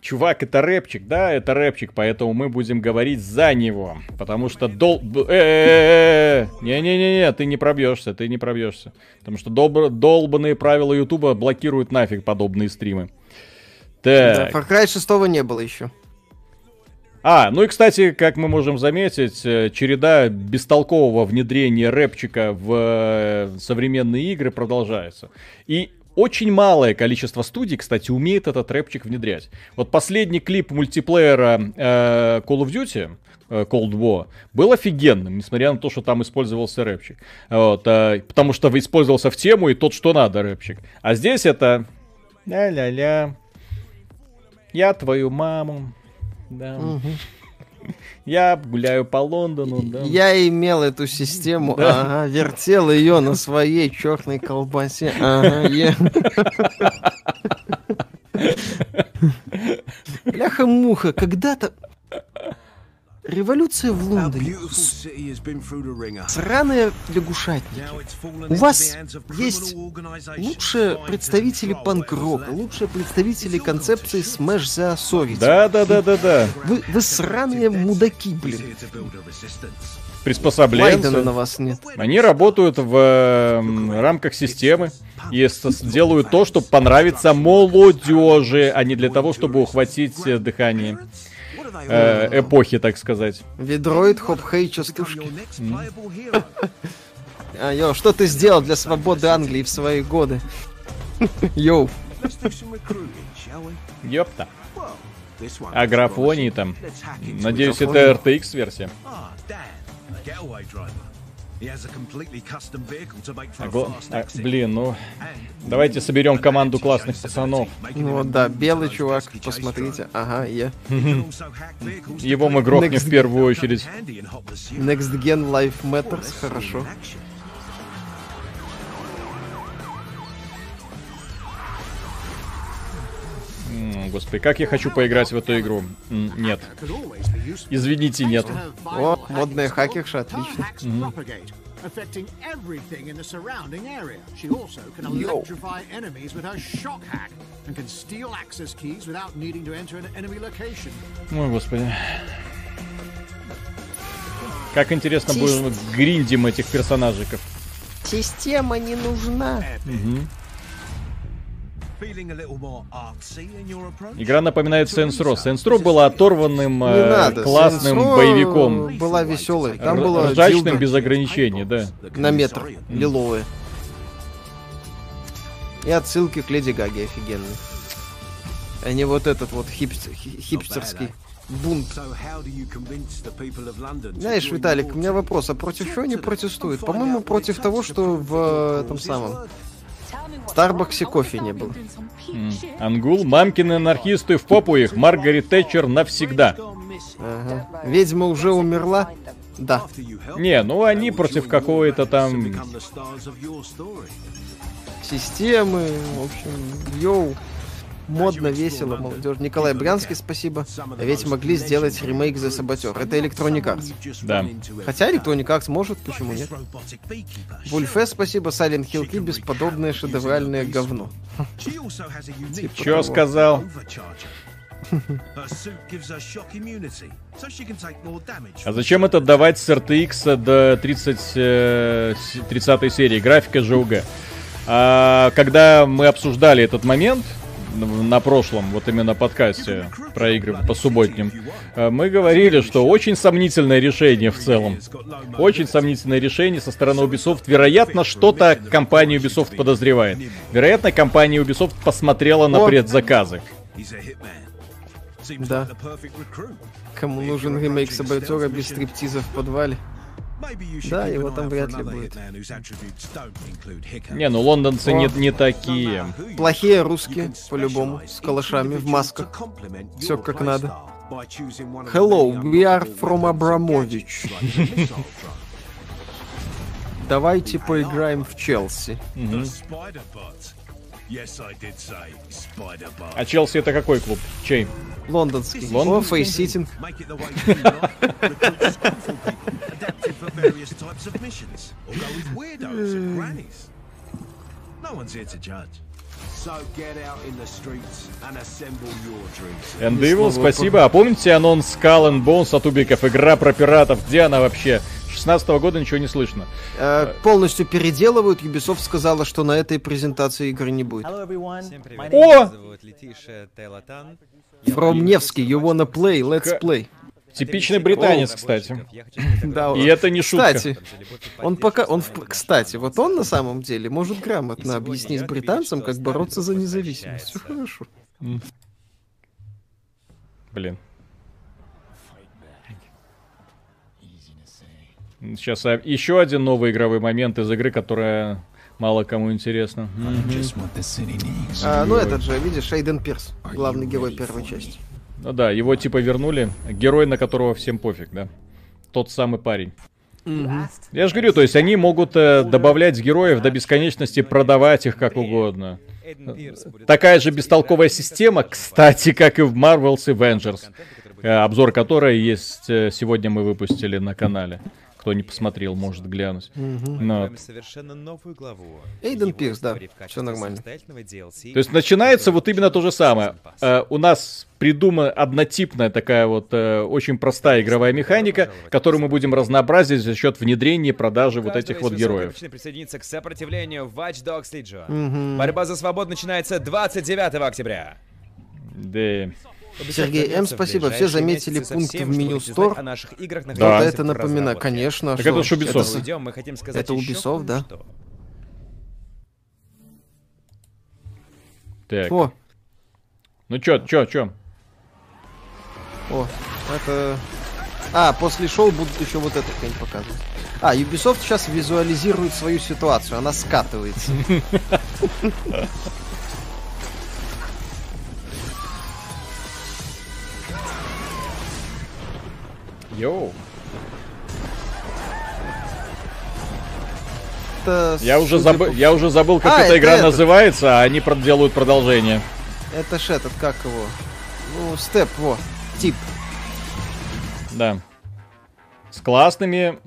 Чувак, это рэпчик, да, это рэпчик, поэтому мы будем говорить за него. Потому что дол... Э, Не-не-не, ты не пробьешься, ты не пробьешься. Потому что дол... долбанные правила Ютуба блокируют нафиг подобные стримы. Да, Так. Far Cry 6 не было еще. А, ну и, кстати, как мы можем заметить, э, череда бестолкового внедрения рэпчика в э, современные игры продолжается. И очень малое количество студий, кстати, умеет этот рэпчик внедрять. Вот последний клип мультиплеера э, Call of Duty, э, Cold War, был офигенным, несмотря на то, что там использовался рэпчик. Вот, э, потому что использовался в тему и тот, что надо рэпчик. А здесь это... Ля-ля-ля. Я твою маму. Да. Я гуляю по Лондону, да. Я имел эту систему, Да. ага, вертел ее на своей черной колбасе. Ага, я- Бляха-муха, когда-то... Революция в Лондоне. Сраные лягушатники. У вас есть лучшие представители панк-рока, лучшие представители концепции Smash the Authority. Да, да, да, да, да. Вы, вы сраные мудаки, блин. Приспособленцы. Лайдена на вас нет. Они работают в э, рамках системы и делают то, чтобы понравиться молодежи, а не для того, чтобы ухватить э, дыхание э, эпохи, так сказать. Ведроид, хоп-хей, частушки. А, йо, что ты сделал для свободы Англии в свои годы? Йоу. Ёпта. А графонии там. Надеюсь, это RTX версия. А гла- а, блин, ну давайте соберем команду классных пацанов. Ну вот да, белый чувак, посмотрите. Ага, я. Его мы грохнем Next. в первую очередь. Next Gen Life Matters, хорошо. Господи, как я хочу поиграть в эту игру. М, Нет. Извините, нет. О, модная хакерша, отлично. affecting everything in the surrounding area. She also can electrify enemies with her shock hack and can steal access keys without needing to enter an enemy location. Ой, господи. Как интересно будет гриндим этих персонажиков. Система не нужна. Игра напоминает Saints Row. Saints Row была оторванным э, надо. классным Saints Row боевиком. Была веселой. Там Р- было ржачным дилдо без ограничений, да. на метр, лиловые. И отсылки к Леди Гаге офигенные. А не вот этот вот хипстер- хи- хипстерский бунт. Знаешь, Виталик, у меня вопрос, а против чего они протестуют? По-моему, против того, что в этом самом Старбаксе кофе не было. Ангул, мамкины анархисты в попу их, Маргарет Тэтчер навсегда. Ага. Ведьма уже умерла? Да. Не, ну они против какой-то там... Системы, в общем, йоу. Модно, весело, молодежь. Николай Брянский, спасибо. А ведь могли сделать ремейк The Saboteur. Это Electronic Arts. Да. Хотя Electronic Arts может, почему нет? Вульфе, спасибо. Silent Hill 3 бесподобное шедевральное говно. Типа Чё сказал? А зачем это давать с RTX до 30, э, с- 30 серии? Графика же УГ. А, когда мы обсуждали этот момент на прошлом, вот именно подкасте про игры по субботним, э, мы говорили, что очень сомнительное решение в целом. Очень сомнительное решение со стороны Ubisoft. Вероятно, что-то компания Ubisoft подозревает. Вероятно, компания Ubisoft посмотрела на предзаказы. Да. Кому нужен ремейк Саботера без стриптиза в подвале? Да, его там вряд ли будет. Не, ну лондонцы не, не такие. Плохие русские, по-любому, с калашами в масках. Всё как надо. Hello, we are from Abramovich. Давайте поиграем в Челси. А Челси это какой клуб? Чей? Лондонский. О, Лондонский? фейситинг. So get out in the streets and Evil, спасибо. А помните анонс Skull and Bones от Убиков? Игра про пиратов. Где она вообще? 16 года ничего не слышно. Э, полностью переделывают. Ubisoft сказала, что на этой презентации игры не будет. Всем привет, О! From Невский, you wanna play, let's play. Типичный британец, кстати. Да, И это не шутка. Кстати, он пока, он, в- кстати, вот он на самом деле может грамотно объяснить британцам, как бороться за независимость. Все хорошо. Блин. Сейчас а, еще один новый игровой момент из игры, которая мало кому интересна. А, ну этот же, видишь, Эйден Пирс, главный герой первой части. Ну да, его типа вернули. Герой, на которого всем пофиг, да? Тот самый парень. Я же говорю, то есть они могут э, добавлять героев до бесконечности, продавать их как угодно. Такая же бестолковая система, кстати, как и в Marvel's Avengers, э, обзор которой есть э, сегодня мы выпустили на канале. Кто не посмотрел, может глянуть. Но- откроем совершенно новую главу. Эйден Пирс, да, истории в всё качестве нормально. DLC, То есть начинается вот именно то же самое. Э, у нас придумана однотипная такая вот э, очень простая игровая механика, которую мы будем разнообразить за счет внедрения и продажи вот этих вот героев. присоединиться к сопротивлению Watch Dogs Legion. Борьба за свободу начинается 29 октября. Да. Сергей М, спасибо. Все заметили пункт в меню Store. о наших играх, Да. Это напоминаю, конечно. Так что это ж Ubisoft. Уйдем, мы хотим сказать это Ubisoft, да? Так. О, Ну чё, чё, чё? о, это... А, после шоу будут еще вот эту хрень показывать. А, Ubisoft сейчас визуализирует свою ситуацию, она скатывается. Йоу. Это, Я уже забыл, по- я уже забыл, как А, эта это игра этот. называется, а они проделают продолжение. Это ж этот, как его? Ну, степ, во, тип. Да. С классными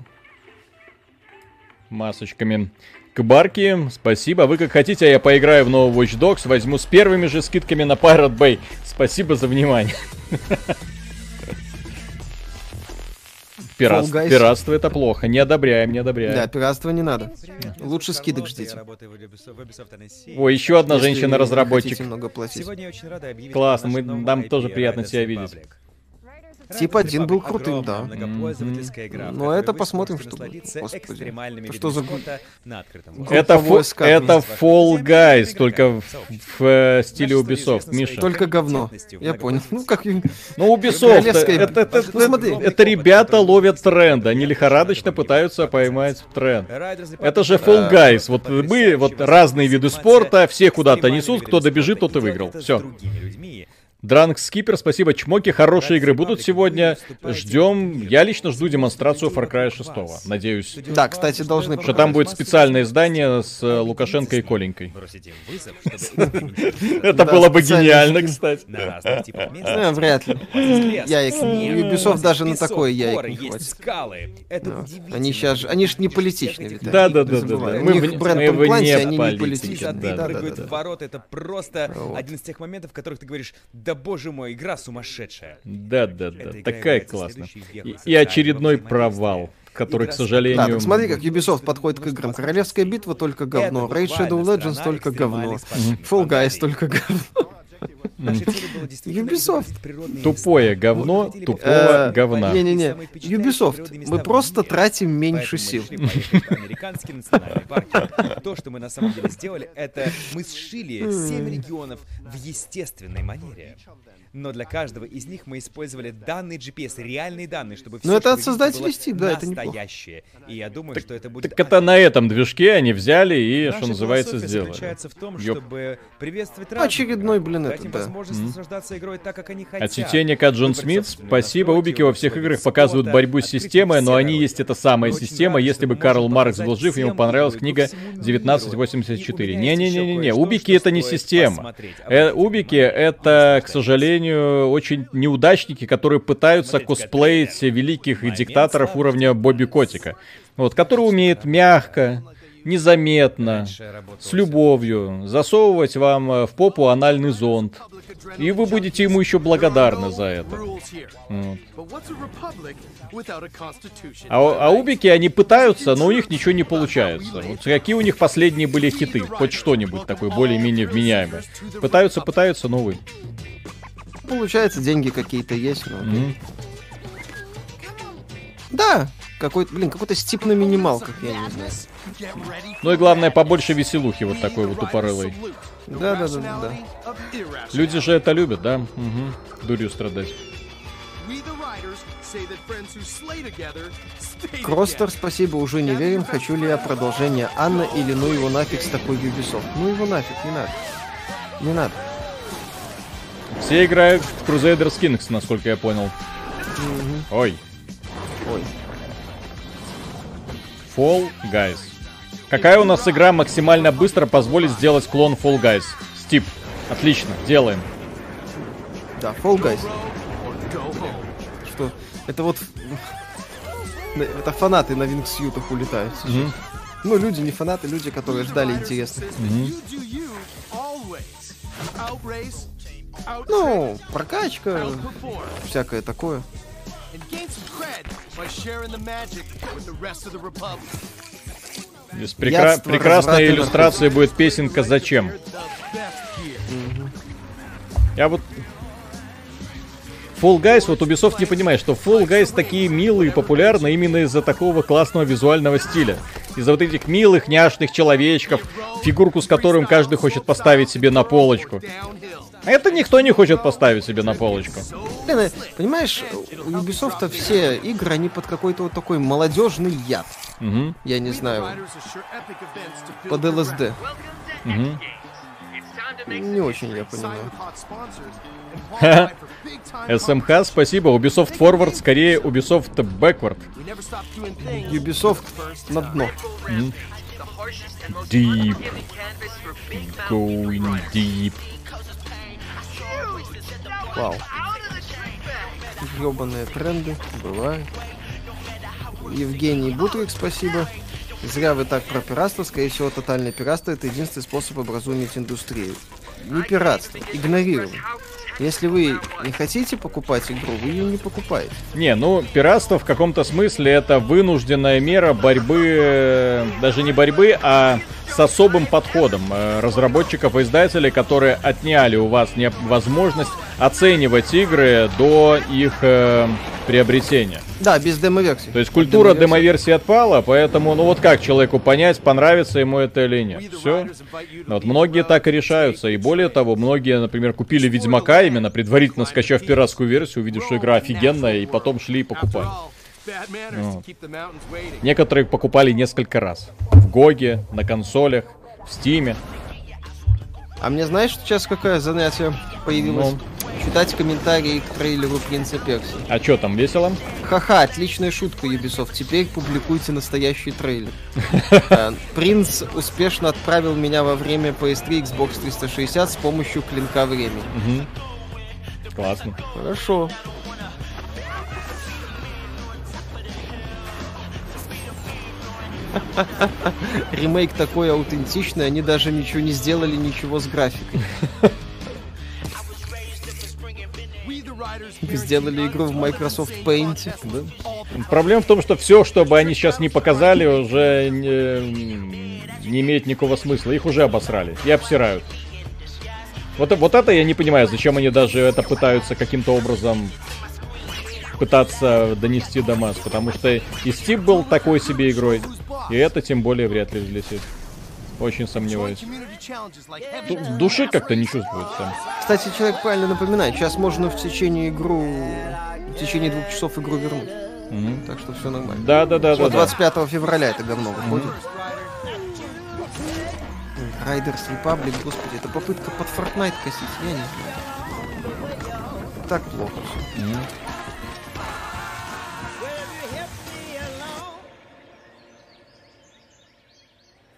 масочками. Кбарки, спасибо. Вы как хотите, а я поиграю в новый Watch Dogs. Возьму с первыми же скидками на Pirate Bay. Спасибо за внимание. Пират- Guys. Пиратство это плохо. Не одобряем, не Да, одобряем. пиратства не надо. Привет, Лучше скидок ждите. Ой, еще одна Если женщина-разработчик. много платить. Сегодня я очень рада объявить Классно, о мы- нам тоже приятно тебя видеть. Тип один был крутым, да. многопользовательская игра, Но это посмотрим, что будет. Господи. что за. Это, фо- это. Fall Guys, только в, в, э, стиле Ubisoft, Миша. Только говно. Я понял. Ну, как... Ну, Ubisoft, Королевская- это, это, Ну, это, ребята ловят тренд, они лихорадочно пытаются поймать тренд. Это же Fall Guys, вот мы, вот разные виды спорта, все куда-то несут, кто добежит, тот и выиграл. Все. Дранк Скипер, спасибо. Чмоки, хорошие игры будут сегодня. Ждем. Я лично жду демонстрацию Far Cry вокруг 6. вас. Надеюсь. Да, кстати, должны Что там будет специальное издание с э, Лукашенко и Коленькой. Это было бы гениально, кстати. Ну, вряд ли. Снег, Ubisoft даже на такое горы, не хватит. удивительно. Они же- они ж не политичные, Виталий. Да, да, да, да, Мы вне Кланси, они не политики, политичные. Зады да, да, прыгают да. в ворот, это просто один из тех моментов, в которых ты говоришь, да боже мой, игра сумасшедшая. Да, да, да. Такая классная. И, и очередной провал, который, к Игра с- Да, сожалению... так смотри, как Ubisoft подходит к играм. Королевская битва только говно. Raid Shadow Legends только говно. Fall Guys только говно. Ubisoft. Тупое говно тупого говна. Не-не-не, Ubisoft, мы просто тратим меньше сил. парки. То, что мы на самом деле сделали, это мы сшили семь регионов в естественной манере. Но для каждого из них мы использовали данные GPS, реальные данные, чтобы все, Ну, это от создателей Steam, да, это настоящее. И я думаю, что это будет Так это на этом движке они взяли и, Наша что называется, сделали. заключается в том, Ёп. чтобы приветствовать разных очередной, блин, это да. возможность наслаждаться игрой так, как они хотят. От Джон Смит, спасибо. Убики во всех играх показывают борьбу с системой, но они есть эта самая система, если бы Карл Маркс был жив, ему понравилась книга по всему миру. 1984. И у меня есть еще Не-не-не-не, кое-что, Убики это не система. Э, Убики это, к Просто сожалению, очень неудачники, которые пытаются косплеить великих момент диктаторов уровня Бобби Котика. Вот, который умеет мягко, незаметно, с любовью, засовывать вам э, в попу анальный зонд. И вы будете ему еще благодарны за это. Вот. А, а убики, они пытаются, но у них ничего не получается. Вот какие у них последние были хиты? Хоть что-нибудь такое более-менее вменяемое. Пытаются, пытаются, но увы. Получается, деньги какие-то есть, но... Мгм. Да, какой-то, блин, какой-то стип на минималках, я не знаю. Ну и главное, побольше веселухи вот такой вот упорылой. Да, да, да, да. Люди же это любят, да? Мгм. Дурью страдать. Кростер, спасибо, уже не верим, хочу ли я продолжение Анна или ну его нафиг с такой Ubisoft. Ну его нафиг, не надо. Не надо. Все играют в Crusaders Kings, насколько я понял. Ой. Ой. Fall Guys. Какая у нас игра максимально быстро позволит сделать клон Fall Guys? Стип. Отлично, делаем. Да, Fall Guys. Что? Это вот... Это фанаты на вингсьютах улетают. сейчас. Мгм. Ну, люди не фанаты, люди, которые ждали интересно. Ну, прокачка, всякое такое. Здесь прекра- Яство, прекрасная иллюстрация будет песенка «Зачем?». Я вот... Fall Guys, вот Ubisoft не понимает, что Fall Guys такие милые и популярны именно из-за такого классного визуального стиля. Из-за вот этих милых, няшных человечков, фигурку с которым каждый хочет поставить себе на полочку. А это никто не хочет поставить себе на полочку. Блин, э, понимаешь, у Ubisoft все игры, они под какой-то вот такой молодежный яд. Мгм, Я не знаю, под ЛСД. мгм. Не очень я понимаю. СМХ, спасибо. Ubisoft Forward, скорее Ubisoft Backward. Ubisoft на дно. Deep. Going deep. Вау. Гребаные тренды, бывает. Евгений Бутрик, спасибо. Зря вы так про пиратство. Скорее всего, тотальное пиратство это единственный способ образумить индустрию. Не пиратство, игнорирование. Если вы не хотите покупать игру, вы ее не покупаете. Не, ну, пиратство в каком-то смысле это вынужденная мера борьбы, э, даже не борьбы, а с особым подходом э, разработчиков и издателей, которые отняли у вас возможность оценивать игры до их э, приобретения. Да, без демо-версии. То есть культура Демо-версии. отпала, поэтому, ну вот как человеку понять, понравится ему это или нет. Все. Вот многие так и решаются. И более того, многие, например, купили Ведьмака, именно предварительно скачав пиратскую версию, увидев, что игра офигенная, и потом шли и покупали. Вот. Некоторые покупали несколько раз. В Гоге, на консолях, в Стиме. А мне знаешь, сейчас какое занятие появилось? Ну. Читать комментарии к трейлеру Принца Перси. А чё там, весело? Ха-ха, отличная шутка, Ubisoft. Теперь публикуйте настоящий трейлер. А, Принц успешно отправил меня во время PS3 Xbox 360 с помощью клинка времени. Классно. Хорошо. Ремейк такой аутентичный, они даже ничего не сделали, ничего с графикой. Сделали игру в Microsoft Paint. да? Проблема в том, что все, что бы они сейчас не показали, уже не, не имеет никакого смысла. Их уже обосрали и обсирают. Вот, вот это я не понимаю, зачем они даже это пытаются каким-то образом пытаться донести до масс. Потому что и Стив был такой себе игрой, и это тем более вряд ли взлетит. Очень сомневаюсь. Ду- души как-то не чувствуется. Кстати, человек правильно напоминает, сейчас можно в течение игру, в течение двух часов игру вернуть. Мгм. Так что все нормально. Да, да, да, да. Вот да. 25 февраля это говно выходит. Riders Republic, господи, это попытка под Fortnite косить, я не знаю. Так плохо все. Мгм.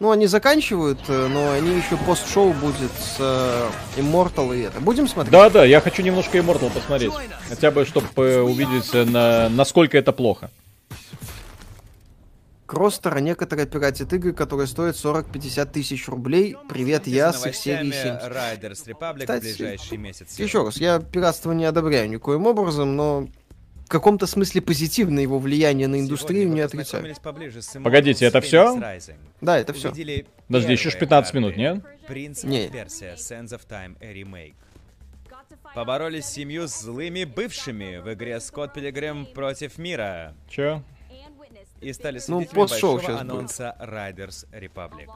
Ну, они заканчивают, э, но они еще пост-шоу будет с э, Immortal и это. Будем смотреть? Да, да, я хочу немножко Immortal посмотреть. Хотя бы, чтобы увидеть, э, на, насколько это плохо. Кростер, а некоторые пиратят игры, которые стоят 40-50 тысяч рублей. Привет, я с их серии 7. Riders Republic в Кстати, ближайший месяц. Еще раз, я пиратство не одобряю никоим образом, но в каком-то смысле позитивное его влияние на индустрию не отрицаю. Погодите, это всё? Да, это все. Подожди, еще ж 15 минут, нет? Принц Не. Персия, Sands of Time, remake. Поборолись с семью злыми бывшими в игре Скотт Пилигрим против мира. Че? И стали Ну, свидетелями большого щас будет. анонса Riders Republic.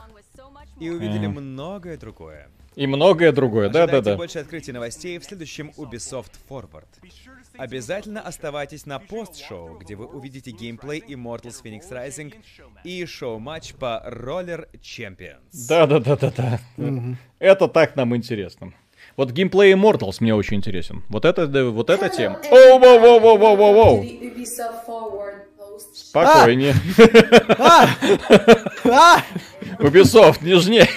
И увидели многое другое. И многое другое, да-да-да. больше открытий новостей в следующем Ubisoft Forward. Обязательно оставайтесь на пост-шоу, где вы увидите геймплей Immortals Phoenix Rising и шоу-матч по Roller Champions. Да-да-да-да-да. Это так нам интересно. Вот геймплей Immortals мне очень интересен. Вот это, да, вот эта тема. Оу, воу, воу, воу, воу, воу, воу. Спокойнее. А! Ubisoft, нежнее.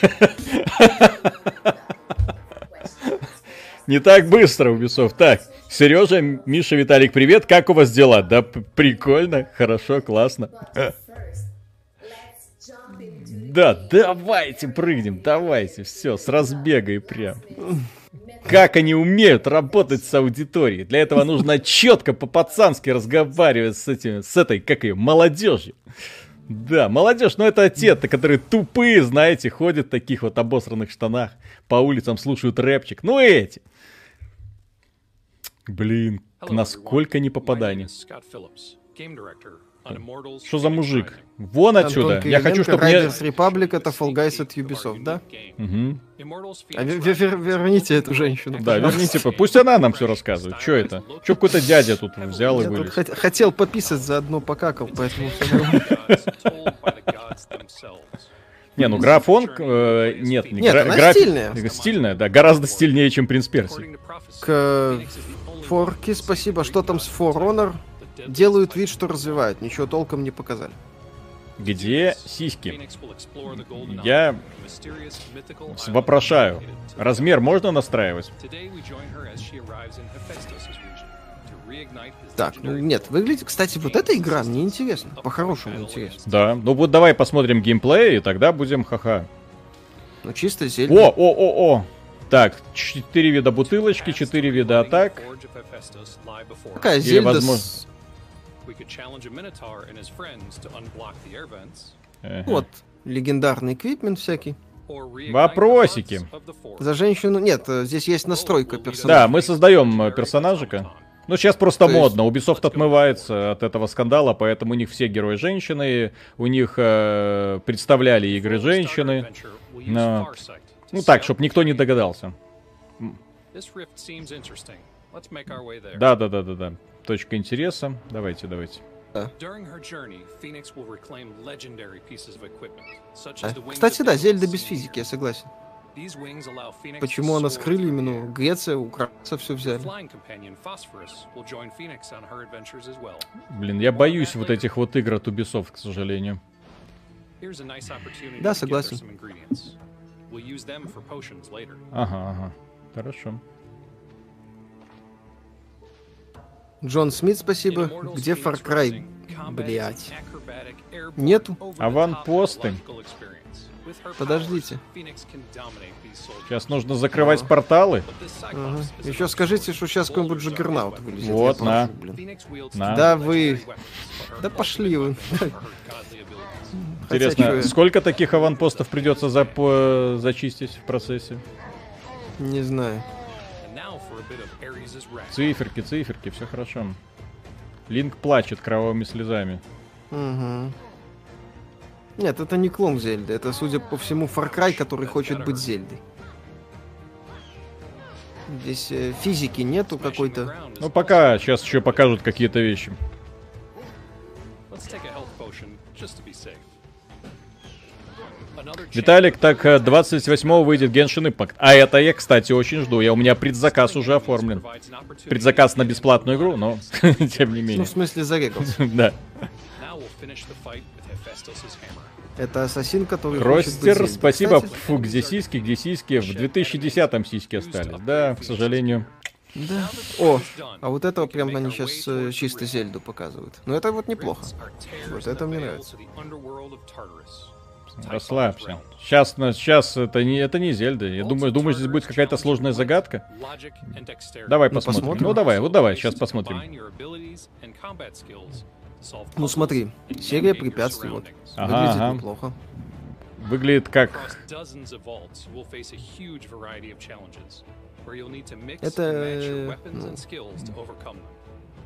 Не так быстро, Ubisoft. Так, Сережа, Миша, Виталик, привет. Как у вас дела? Да, прикольно, хорошо, классно. Into Да, давайте прыгнем, давайте, все, с разбега и прям. Как они умеют работать с аудиторией. Для этого нужно четко по-пацански разговаривать с этими, с этой, как ее, молодежью. Да, молодежь, но это те, то которые тупые, знаете, ходят в таких вот обосранных штанах, по улицам слушают рэпчик. Ну эти. Блин, насколько не попаданий. Что за мужик? Вон отсюда. Антон Я хочу, чтобы мне... Riders Republic это Fall Guys от Ubisoft, да? Мгм. А вер- вер- вер- верните эту женщину. Да, пожалуйста. верните, пусть она нам все рассказывает. Что это? Что какой-то дядя тут взял и Я вылез? хот- хотел пописать, заодно покакал, поэтому. Не, ну графон, э, нет, не Нет, гра- она график- стильная. Стильная, да, гораздо стильнее, чем Принц Перси. К Форке спасибо. Что там с For Honor? Делают вид, что развивают. Ничего толком не показали. Где сиськи? Я вопрошаю. Размер можно настраивать? Так, ну нет, выглядит... Кстати, вот эта игра мне интересна. По-хорошему интересна. Да, ну вот давай посмотрим геймплей, и тогда будем ха-ха. Ну чисто О, зелье. о, о, о! Так, четыре вида бутылочки, четыре вида атак. Такая Или зельда возможно- с... Ага. Вот, легендарный эквипмент всякий. Вопросики. За женщину... Нет, э, здесь есть настройка Да, персонажа. мы создаем э, персонажика. Ну, сейчас просто То есть- модно. Ubisoft отмывается от этого скандала, поэтому у них все герои женщины, у них э, представляли игры женщины. Но- Ну так, чтобы никто не догадался. Да, да, да, да, да. Точка интереса. Давайте, давайте. А, Кстати, да, Зельда без физики, я согласен. Почему она с крыльями? Ну, Греция, украинцы все взяли. Блин, я боюсь вот этих вот игр от Ubisoft, к сожалению. Да, согласен. Ага, ага. Хорошо. Джон Смит, спасибо. Где Far Cry? Блять. Нету? Аванпосты. Подождите. Сейчас нужно закрывать порталы. Ага. Еще скажите, что сейчас какой-нибудь Джаггернаут вылезет. Вот, прошу, на. блин. На. Да вы... Да пошли вы. Интересно, сколько таких аванпостов придется зап- зачистить в процессе? Не знаю. Циферки, циферки, все хорошо. Линк плачет кровавыми слезами. Мгм. Нет, это не клон Зельды. Это, судя по всему, Far Cry, который хочет быть Зельдой. Здесь э, физики нету какой-то. Ну, пока сейчас еще покажут какие-то вещи. Виталик, так э, 28-го выйдет Genshin Impact. А это я, кстати, очень жду. Я, у меня предзаказ уже оформлен. Предзаказ на бесплатную игру, но тем не Ну, менее. в смысле, зарегался. Да. Это ассасин, который Ростер, спасибо. Кстати, Фу, где сиськи, где сиськи? В 2010-м сиськи остались. Да, к сожалению. Да. О, а вот этого прям они сейчас чисто Зельду показывают. Ну это вот неплохо. Вот это мне нравится. Расслабься. Сейчас, сейчас это не, это не Зельда. Я думаю, думаю, здесь будет какая-то сложная загадка. Давай Ну, посмотрим. посмотрим. Ну давай, вот давай, сейчас посмотрим. Ну смотри, серия препятствий вот. Ага, Выглядит ага. неплохо. Выглядит как... Это,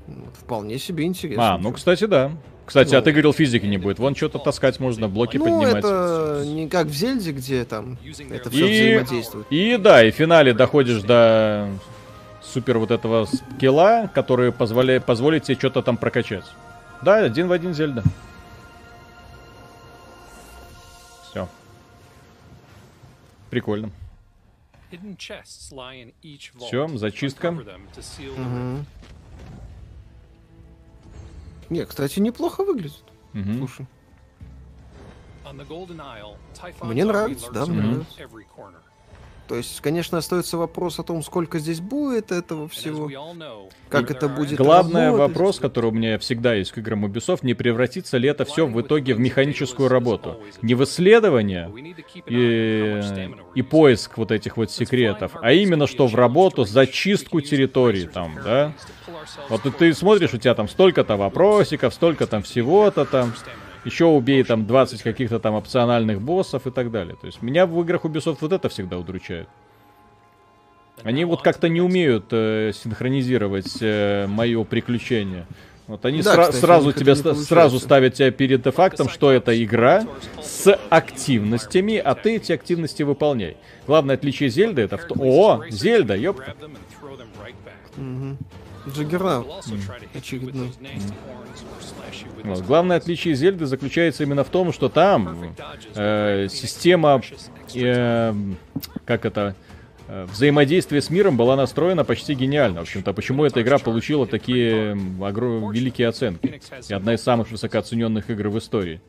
ну, Вполне себе интересно. А, ну, кстати, да. Кстати, а Ну. ты говорил, физики не будет. Вон что-то таскать можно, блоки Ну, поднимать. это не как в Зельде, где там это все И, взаимодействует. и да, и в финале доходишь до супер вот этого скилла, который позволяет, позволит тебе что-то там прокачать. Да, один в один Зельда. Все. Прикольно. Все, зачистка. Мгм. Не, кстати, неплохо выглядит. Мгм. Слушай. Мне нравится, да, мне нравится. То есть, конечно, остается вопрос о том, сколько здесь будет этого всего. Как это будет Главный работать. вопрос, который у меня всегда есть к играм Ubisoft, не превратится ли это все в итоге в механическую работу. Не в исследование и, и поиск вот этих вот секретов, а именно что в работу, зачистку территории там, да? Вот ты смотришь, у тебя там столько-то вопросиков, столько там всего-то там. Еще убей там 20 каких-то там опциональных боссов и так далее. То есть меня в играх Ubisoft вот это всегда удручает. Они вот как-то не умеют э, синхронизировать э, мое приключение. Вот они Да, сра- кстати, сразу тебя сразу ставят тебя перед фактом, что это игра с активностями, а ты эти активности выполняй. Главное отличие Зельды это в том... О, Зельда, ёпта. Мгм. Джаггернаут. Очередной. Вот. Главное отличие Зельды заключается именно в том, что там э, система, э, как это, э, взаимодействие с миром была настроена почти гениально. В общем-то, почему эта игра получила такие м, огро- великие оценки. И одна из самых высокооцененных игр в истории.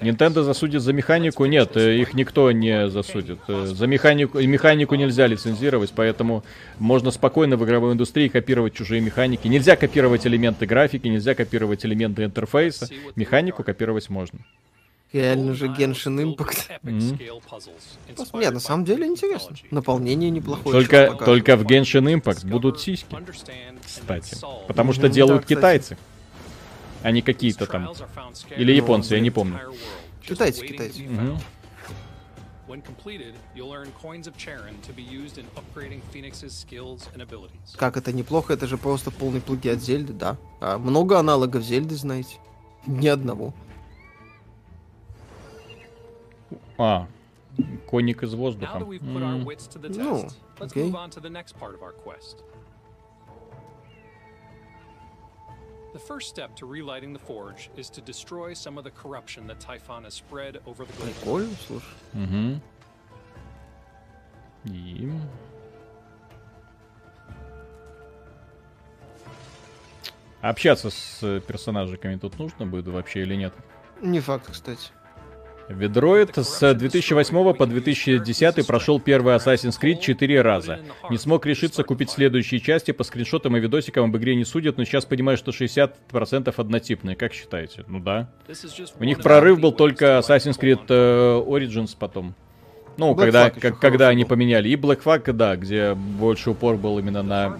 Nintendo засудит за механику? Нет, э, их никто не засудит. Э, За механику, и механику нельзя лицензировать, поэтому можно спокойно в игровой индустрии копировать чужие механики. Нельзя копировать элементы графики, нельзя копировать элементы интерфейса. Механику копировать можно. Реально же Genshin Impact. Мгм. Не, на самом деле интересно. Наполнение неплохое. Только, только в Genshin Impact будут сиськи, кстати. Потому что делают да, кстати. А не какие-то там. Или японцы, я не помню. Китайцы, китайцы. Мгм. When completed, you'll earn coins of Charon to be used in upgrading Phoenix's skills and abilities. Как это неплохо, это же просто полный плагиат Зельды, да. А много аналогов Зельды, знаете? Ни одного. А, конник из Now воздуха. that we've put the first step to relighting the forge is to destroy some of the corruption that Typhon has spread over the Golden Прикольно, слушай. Мгм. И... Общаться с э, персонажиками тут нужно будет вообще или нет? Не факт, кстати. Ведроид с 2008 по 2010 прошел первый Assassin's Creed 4 раза. Не смог решиться купить следующие части, по скриншотам и видосикам об игре не судят, но сейчас понимаю, что 60% однотипные. Как считаете? Ну да. У них прорыв был только Assassin's Creed э, Origins потом. Ну, Black когда, как- когда они поменяли. И Black Flag, да, где больше упор был именно на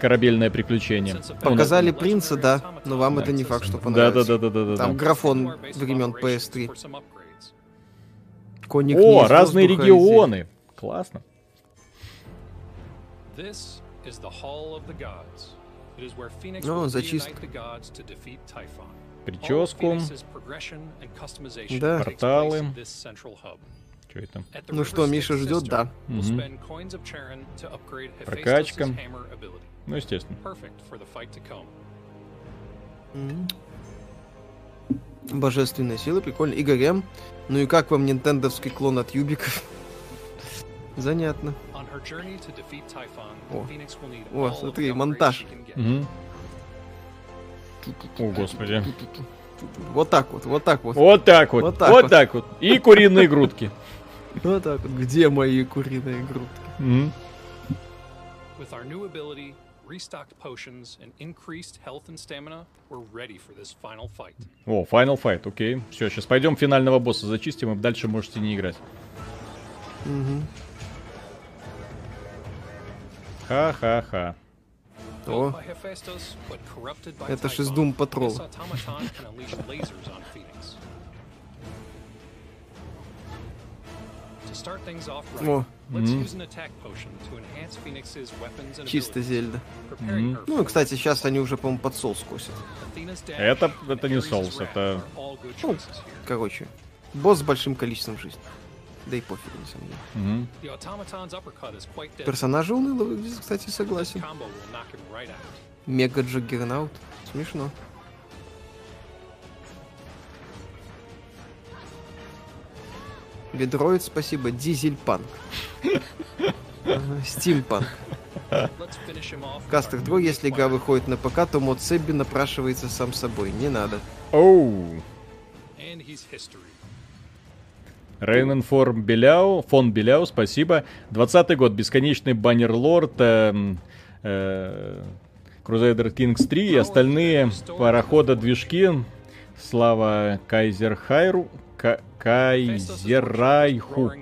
корабельное приключение. Показали принца, да, но вам book это не факт, что Да, да, понравится. да, да, да, да. Там да. графон времен operations PS3. Конник О, разные а регионы. Классно. This is the Hall of the Gods. It is where Phoenix Ну, зачистка. Прическу. Да. Порталы. Что это? Ну что, Миша ждет, да. upgrade Прокачка. Ну, естественно. Perfect Божественная сила, прикольно. Игорь М. Ну и как вам нинтендовский клон от Юбиков? Занятно. О. О, смотри, монтаж. О, господи. Вот так вот, вот так вот. Вот так вот. Вот Вот так так, вот. вот. И куриные грудки. Вот так вот. Где мои куриные грудки? Restocked potions, and increased health and stamina, we're ready for this final fight. О, Final Fight, окей. Все, сейчас пойдем финального босса зачистим, и дальше можете не играть. Ха-ха-ха. О, Это ж из Doom Patrol. Weapons and чисто Зельда. Ну, и, for кстати, сейчас они уже, по-моему, под соус косят. Это, это and не соус, это... Ну, короче, босс с большим количеством жизни. Да и пофиг, на самом деле. Персонажи выглядят, кстати, согласен. Мега Джаггернаут. Смешно. Бедроид, спасибо. Дизельпанк. Стимпанк. Our 2, new если игра выходит на ПК, то мод Себби напрашивается сам собой. Не надо. Оу. Рейнен Форм Беляу, фон Беляу, спасибо. 20 год, бесконечный баннер Лорд, э, Kings 3 и остальные парохода движки. Слава Кайзер Хайру, Кайзерайху.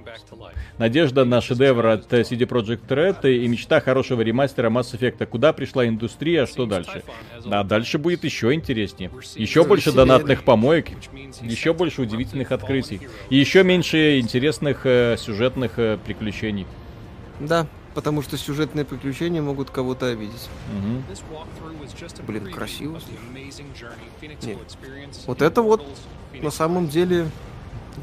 Надежда на шедевр от CD Projekt Red и мечта хорошего ремастера Mass Effect. Куда пришла индустрия, а что дальше? А дальше будет еще интереснее. Еще больше донатных помоек, еще больше удивительных открытий. И еще меньше интересных э, сюжетных э, приключений. Да, потому что сюжетные приключения могут кого-то обидеть. A Блин, красиво Нет. Вот это вот На самом деле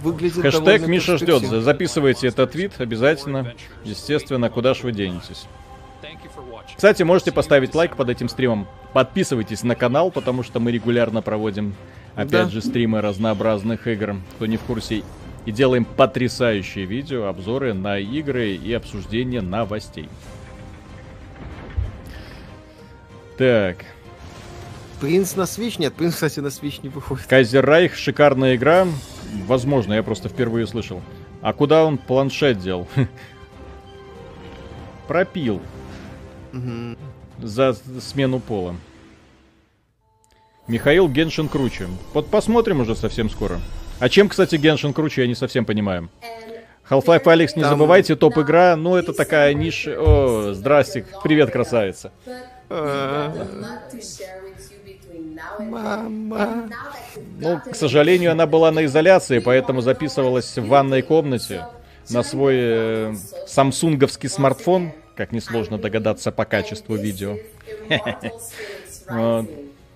выглядит Хэштег Миша ждет. Записывайте этот твит обязательно. Естественно, куда ж вы денетесь. Кстати, можете поставить лайк под этим стримом. Подписывайтесь на канал, потому что мы регулярно проводим, опять Да. же, стримы разнообразных игр. Кто не в курсе. И делаем потрясающие видео, обзоры на игры и обсуждение новостей. Так, Принц на Switch? Нет, Принц, кстати, на Switch не выходит. Кайзер Райх, шикарная игра. Возможно, я просто впервые слышал. А куда он планшет дел? Пропил. За смену пола. Михаил Геншин круче. Вот посмотрим уже совсем скоро. А чем, кстати, Геншин круче, я не совсем понимаю. Half-Life Алекс, не забывайте, топ-игра, ну это такая ниша... О, здрасте, привет, красавица. Мама. Ну, к сожалению, она была на изоляции, поэтому записывалась в ванной комнате на свой э, самсунговский смартфон, как несложно догадаться по качеству видео.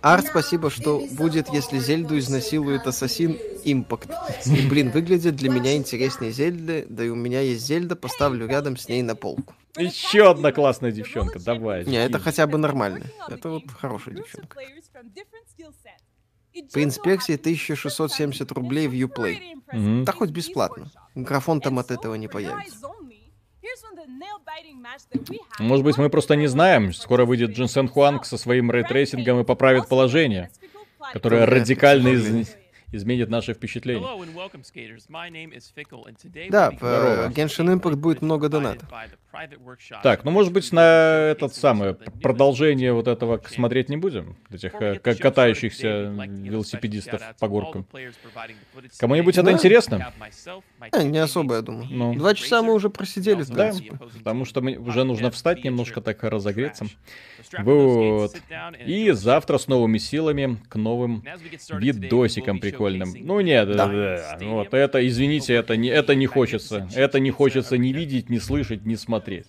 Арт, спасибо, что будет, если Зельду изнасилует Ассасин Импакт. И, блин, выглядит для меня интереснее Зельды, да и у меня есть Зельда, поставлю рядом с ней на полку. Еще одна классная девчонка, давай. Не, это хотя бы нормально. Это вот хорошая девчонка. Принц Персии 1670 рублей в Uplay. Мгм. Да хоть бесплатно. Графон там от этого не появится. Может быть, мы просто не знаем. Скоро выйдет Дженсен Хуанг со своим ray tracing ом и поправит положение, которое радикально к из- сожалению. Изменит наше впечатление. Да, в э. Genshin Impact будет много донатов. Так, ну может быть на этот самое продолжение вот этого смотреть не будем, этих э, катающихся велосипедистов по горкам. Кому-нибудь это Да. интересно? А, two не особо, я думаю. Ну. Два часа мы уже просидели, в Да, принципе. opposing потому что мне уже нужно встать немножко так разогреться. Вот. И завтра с новыми силами к новым видосикам be прикольным. Ну нет, да, да, вот это, извините, это не, это не хочется. Это не хочется ни видеть, ни слышать, ни смотреть.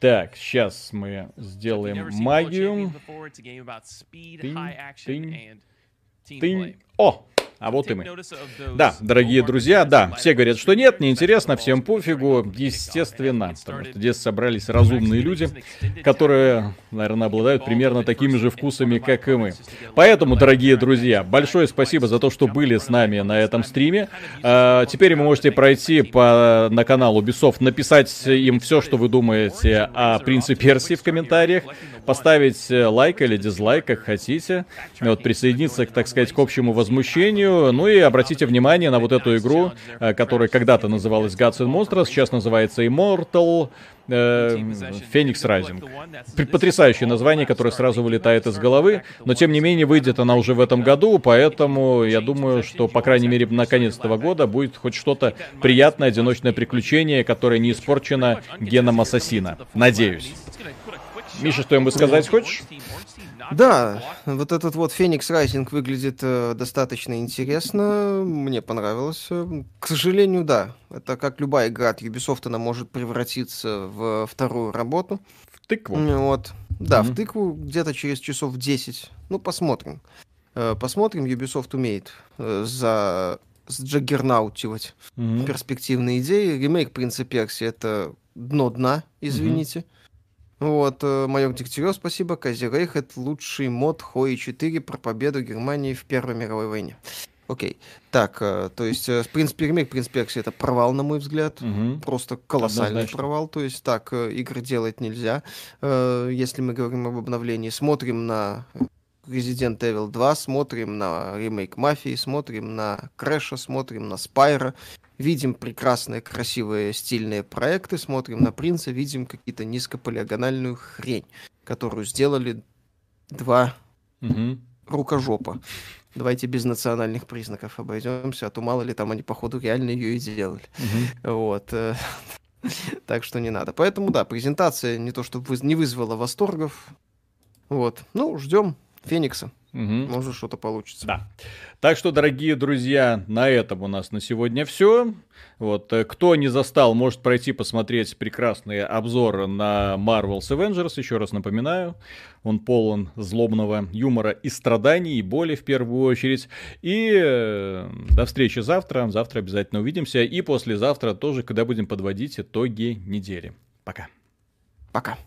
Так, сейчас мы сделаем магию. Тынь, тынь, Тынь. О, а вот и мы. Да, дорогие друзья, да, все говорят, что нет, неинтересно, всем пофигу, естественно, потому что здесь собрались разумные люди, которые, наверное, обладают примерно такими же вкусами, как и мы. Поэтому, дорогие друзья, большое спасибо за то, что были с нами на этом стриме. А, Теперь вы можете пройти по, на канал Ubisoft, написать им все, что вы думаете о Принце Персии в комментариях, поставить э, лайк или дизлайк, как хотите, вот, присоединиться, так сказать, к общему возмущению, сожалению. Ну и обратите внимание на вот эту игру, э, которая когда-то называлась Gods and Monsters, сейчас называется Immortal э, Phoenix Rising. П- Потрясающее название, которое сразу вылетает из головы, но тем не менее выйдет она уже в этом году, поэтому я думаю, что, по крайней мере, на конец этого года будет хоть что-то приятное, одиночное приключение, которое не испорчено геном ассасина. Надеюсь. Миша, что-нибудь сказать хочешь? Да, вот этот вот Феникс Райзинг выглядит э, достаточно интересно, мне понравилось. К сожалению, да, это как любая игра от Ubisoft, она может превратиться в вторую работу. В тыкву. Вот. Да, Мгм. в тыкву где-то через часов 10. Ну, посмотрим. Э, Посмотрим, Ubisoft умеет э, за сджаггернаутивать Мгм. перспективные идеи. Ремейк Принца Перси это дно дна, извините. Вот, э, Майор Дегтярев, спасибо. Кази Рейх, это лучший мод Хои 4 про победу Германии в Первой мировой войне. Окей. Так, э, то есть, э, в принципе, ремейк Принц Перси это провал, на мой взгляд. Мгм. Просто колоссальный Однозначно. провал. То есть, так, игры делать нельзя. Если мы говорим об обновлении, смотрим на Resident Evil 2, смотрим на ремейк Мафии, смотрим на Крэша, смотрим на Спайра, видим прекрасные, красивые, стильные проекты, смотрим на Принца, видим какие-то низкополиагональную хрень, которую сделали два Мгм. рукожопа. Давайте без национальных признаков обойдемся, а то мало ли там они, походу, реально ее и делали. Мгм. Вот. э, Так что не надо. Поэтому, да, презентация не то, что выз- не вызвала восторгов. Вот. Ну, ждем Феникса. Мгм. Может, что-то получится. Да. Так что, дорогие друзья, на этом у нас на сегодня все. Вот, э, кто не застал, может пройти посмотреть прекрасные обзоры на Marvel's Avengers. Еще раз напоминаю, он полон злобного юмора и страданий, и боли в первую очередь. И э, до встречи завтра. Завтра обязательно увидимся. И послезавтра тоже, когда будем подводить итоги недели. Пока. Пока.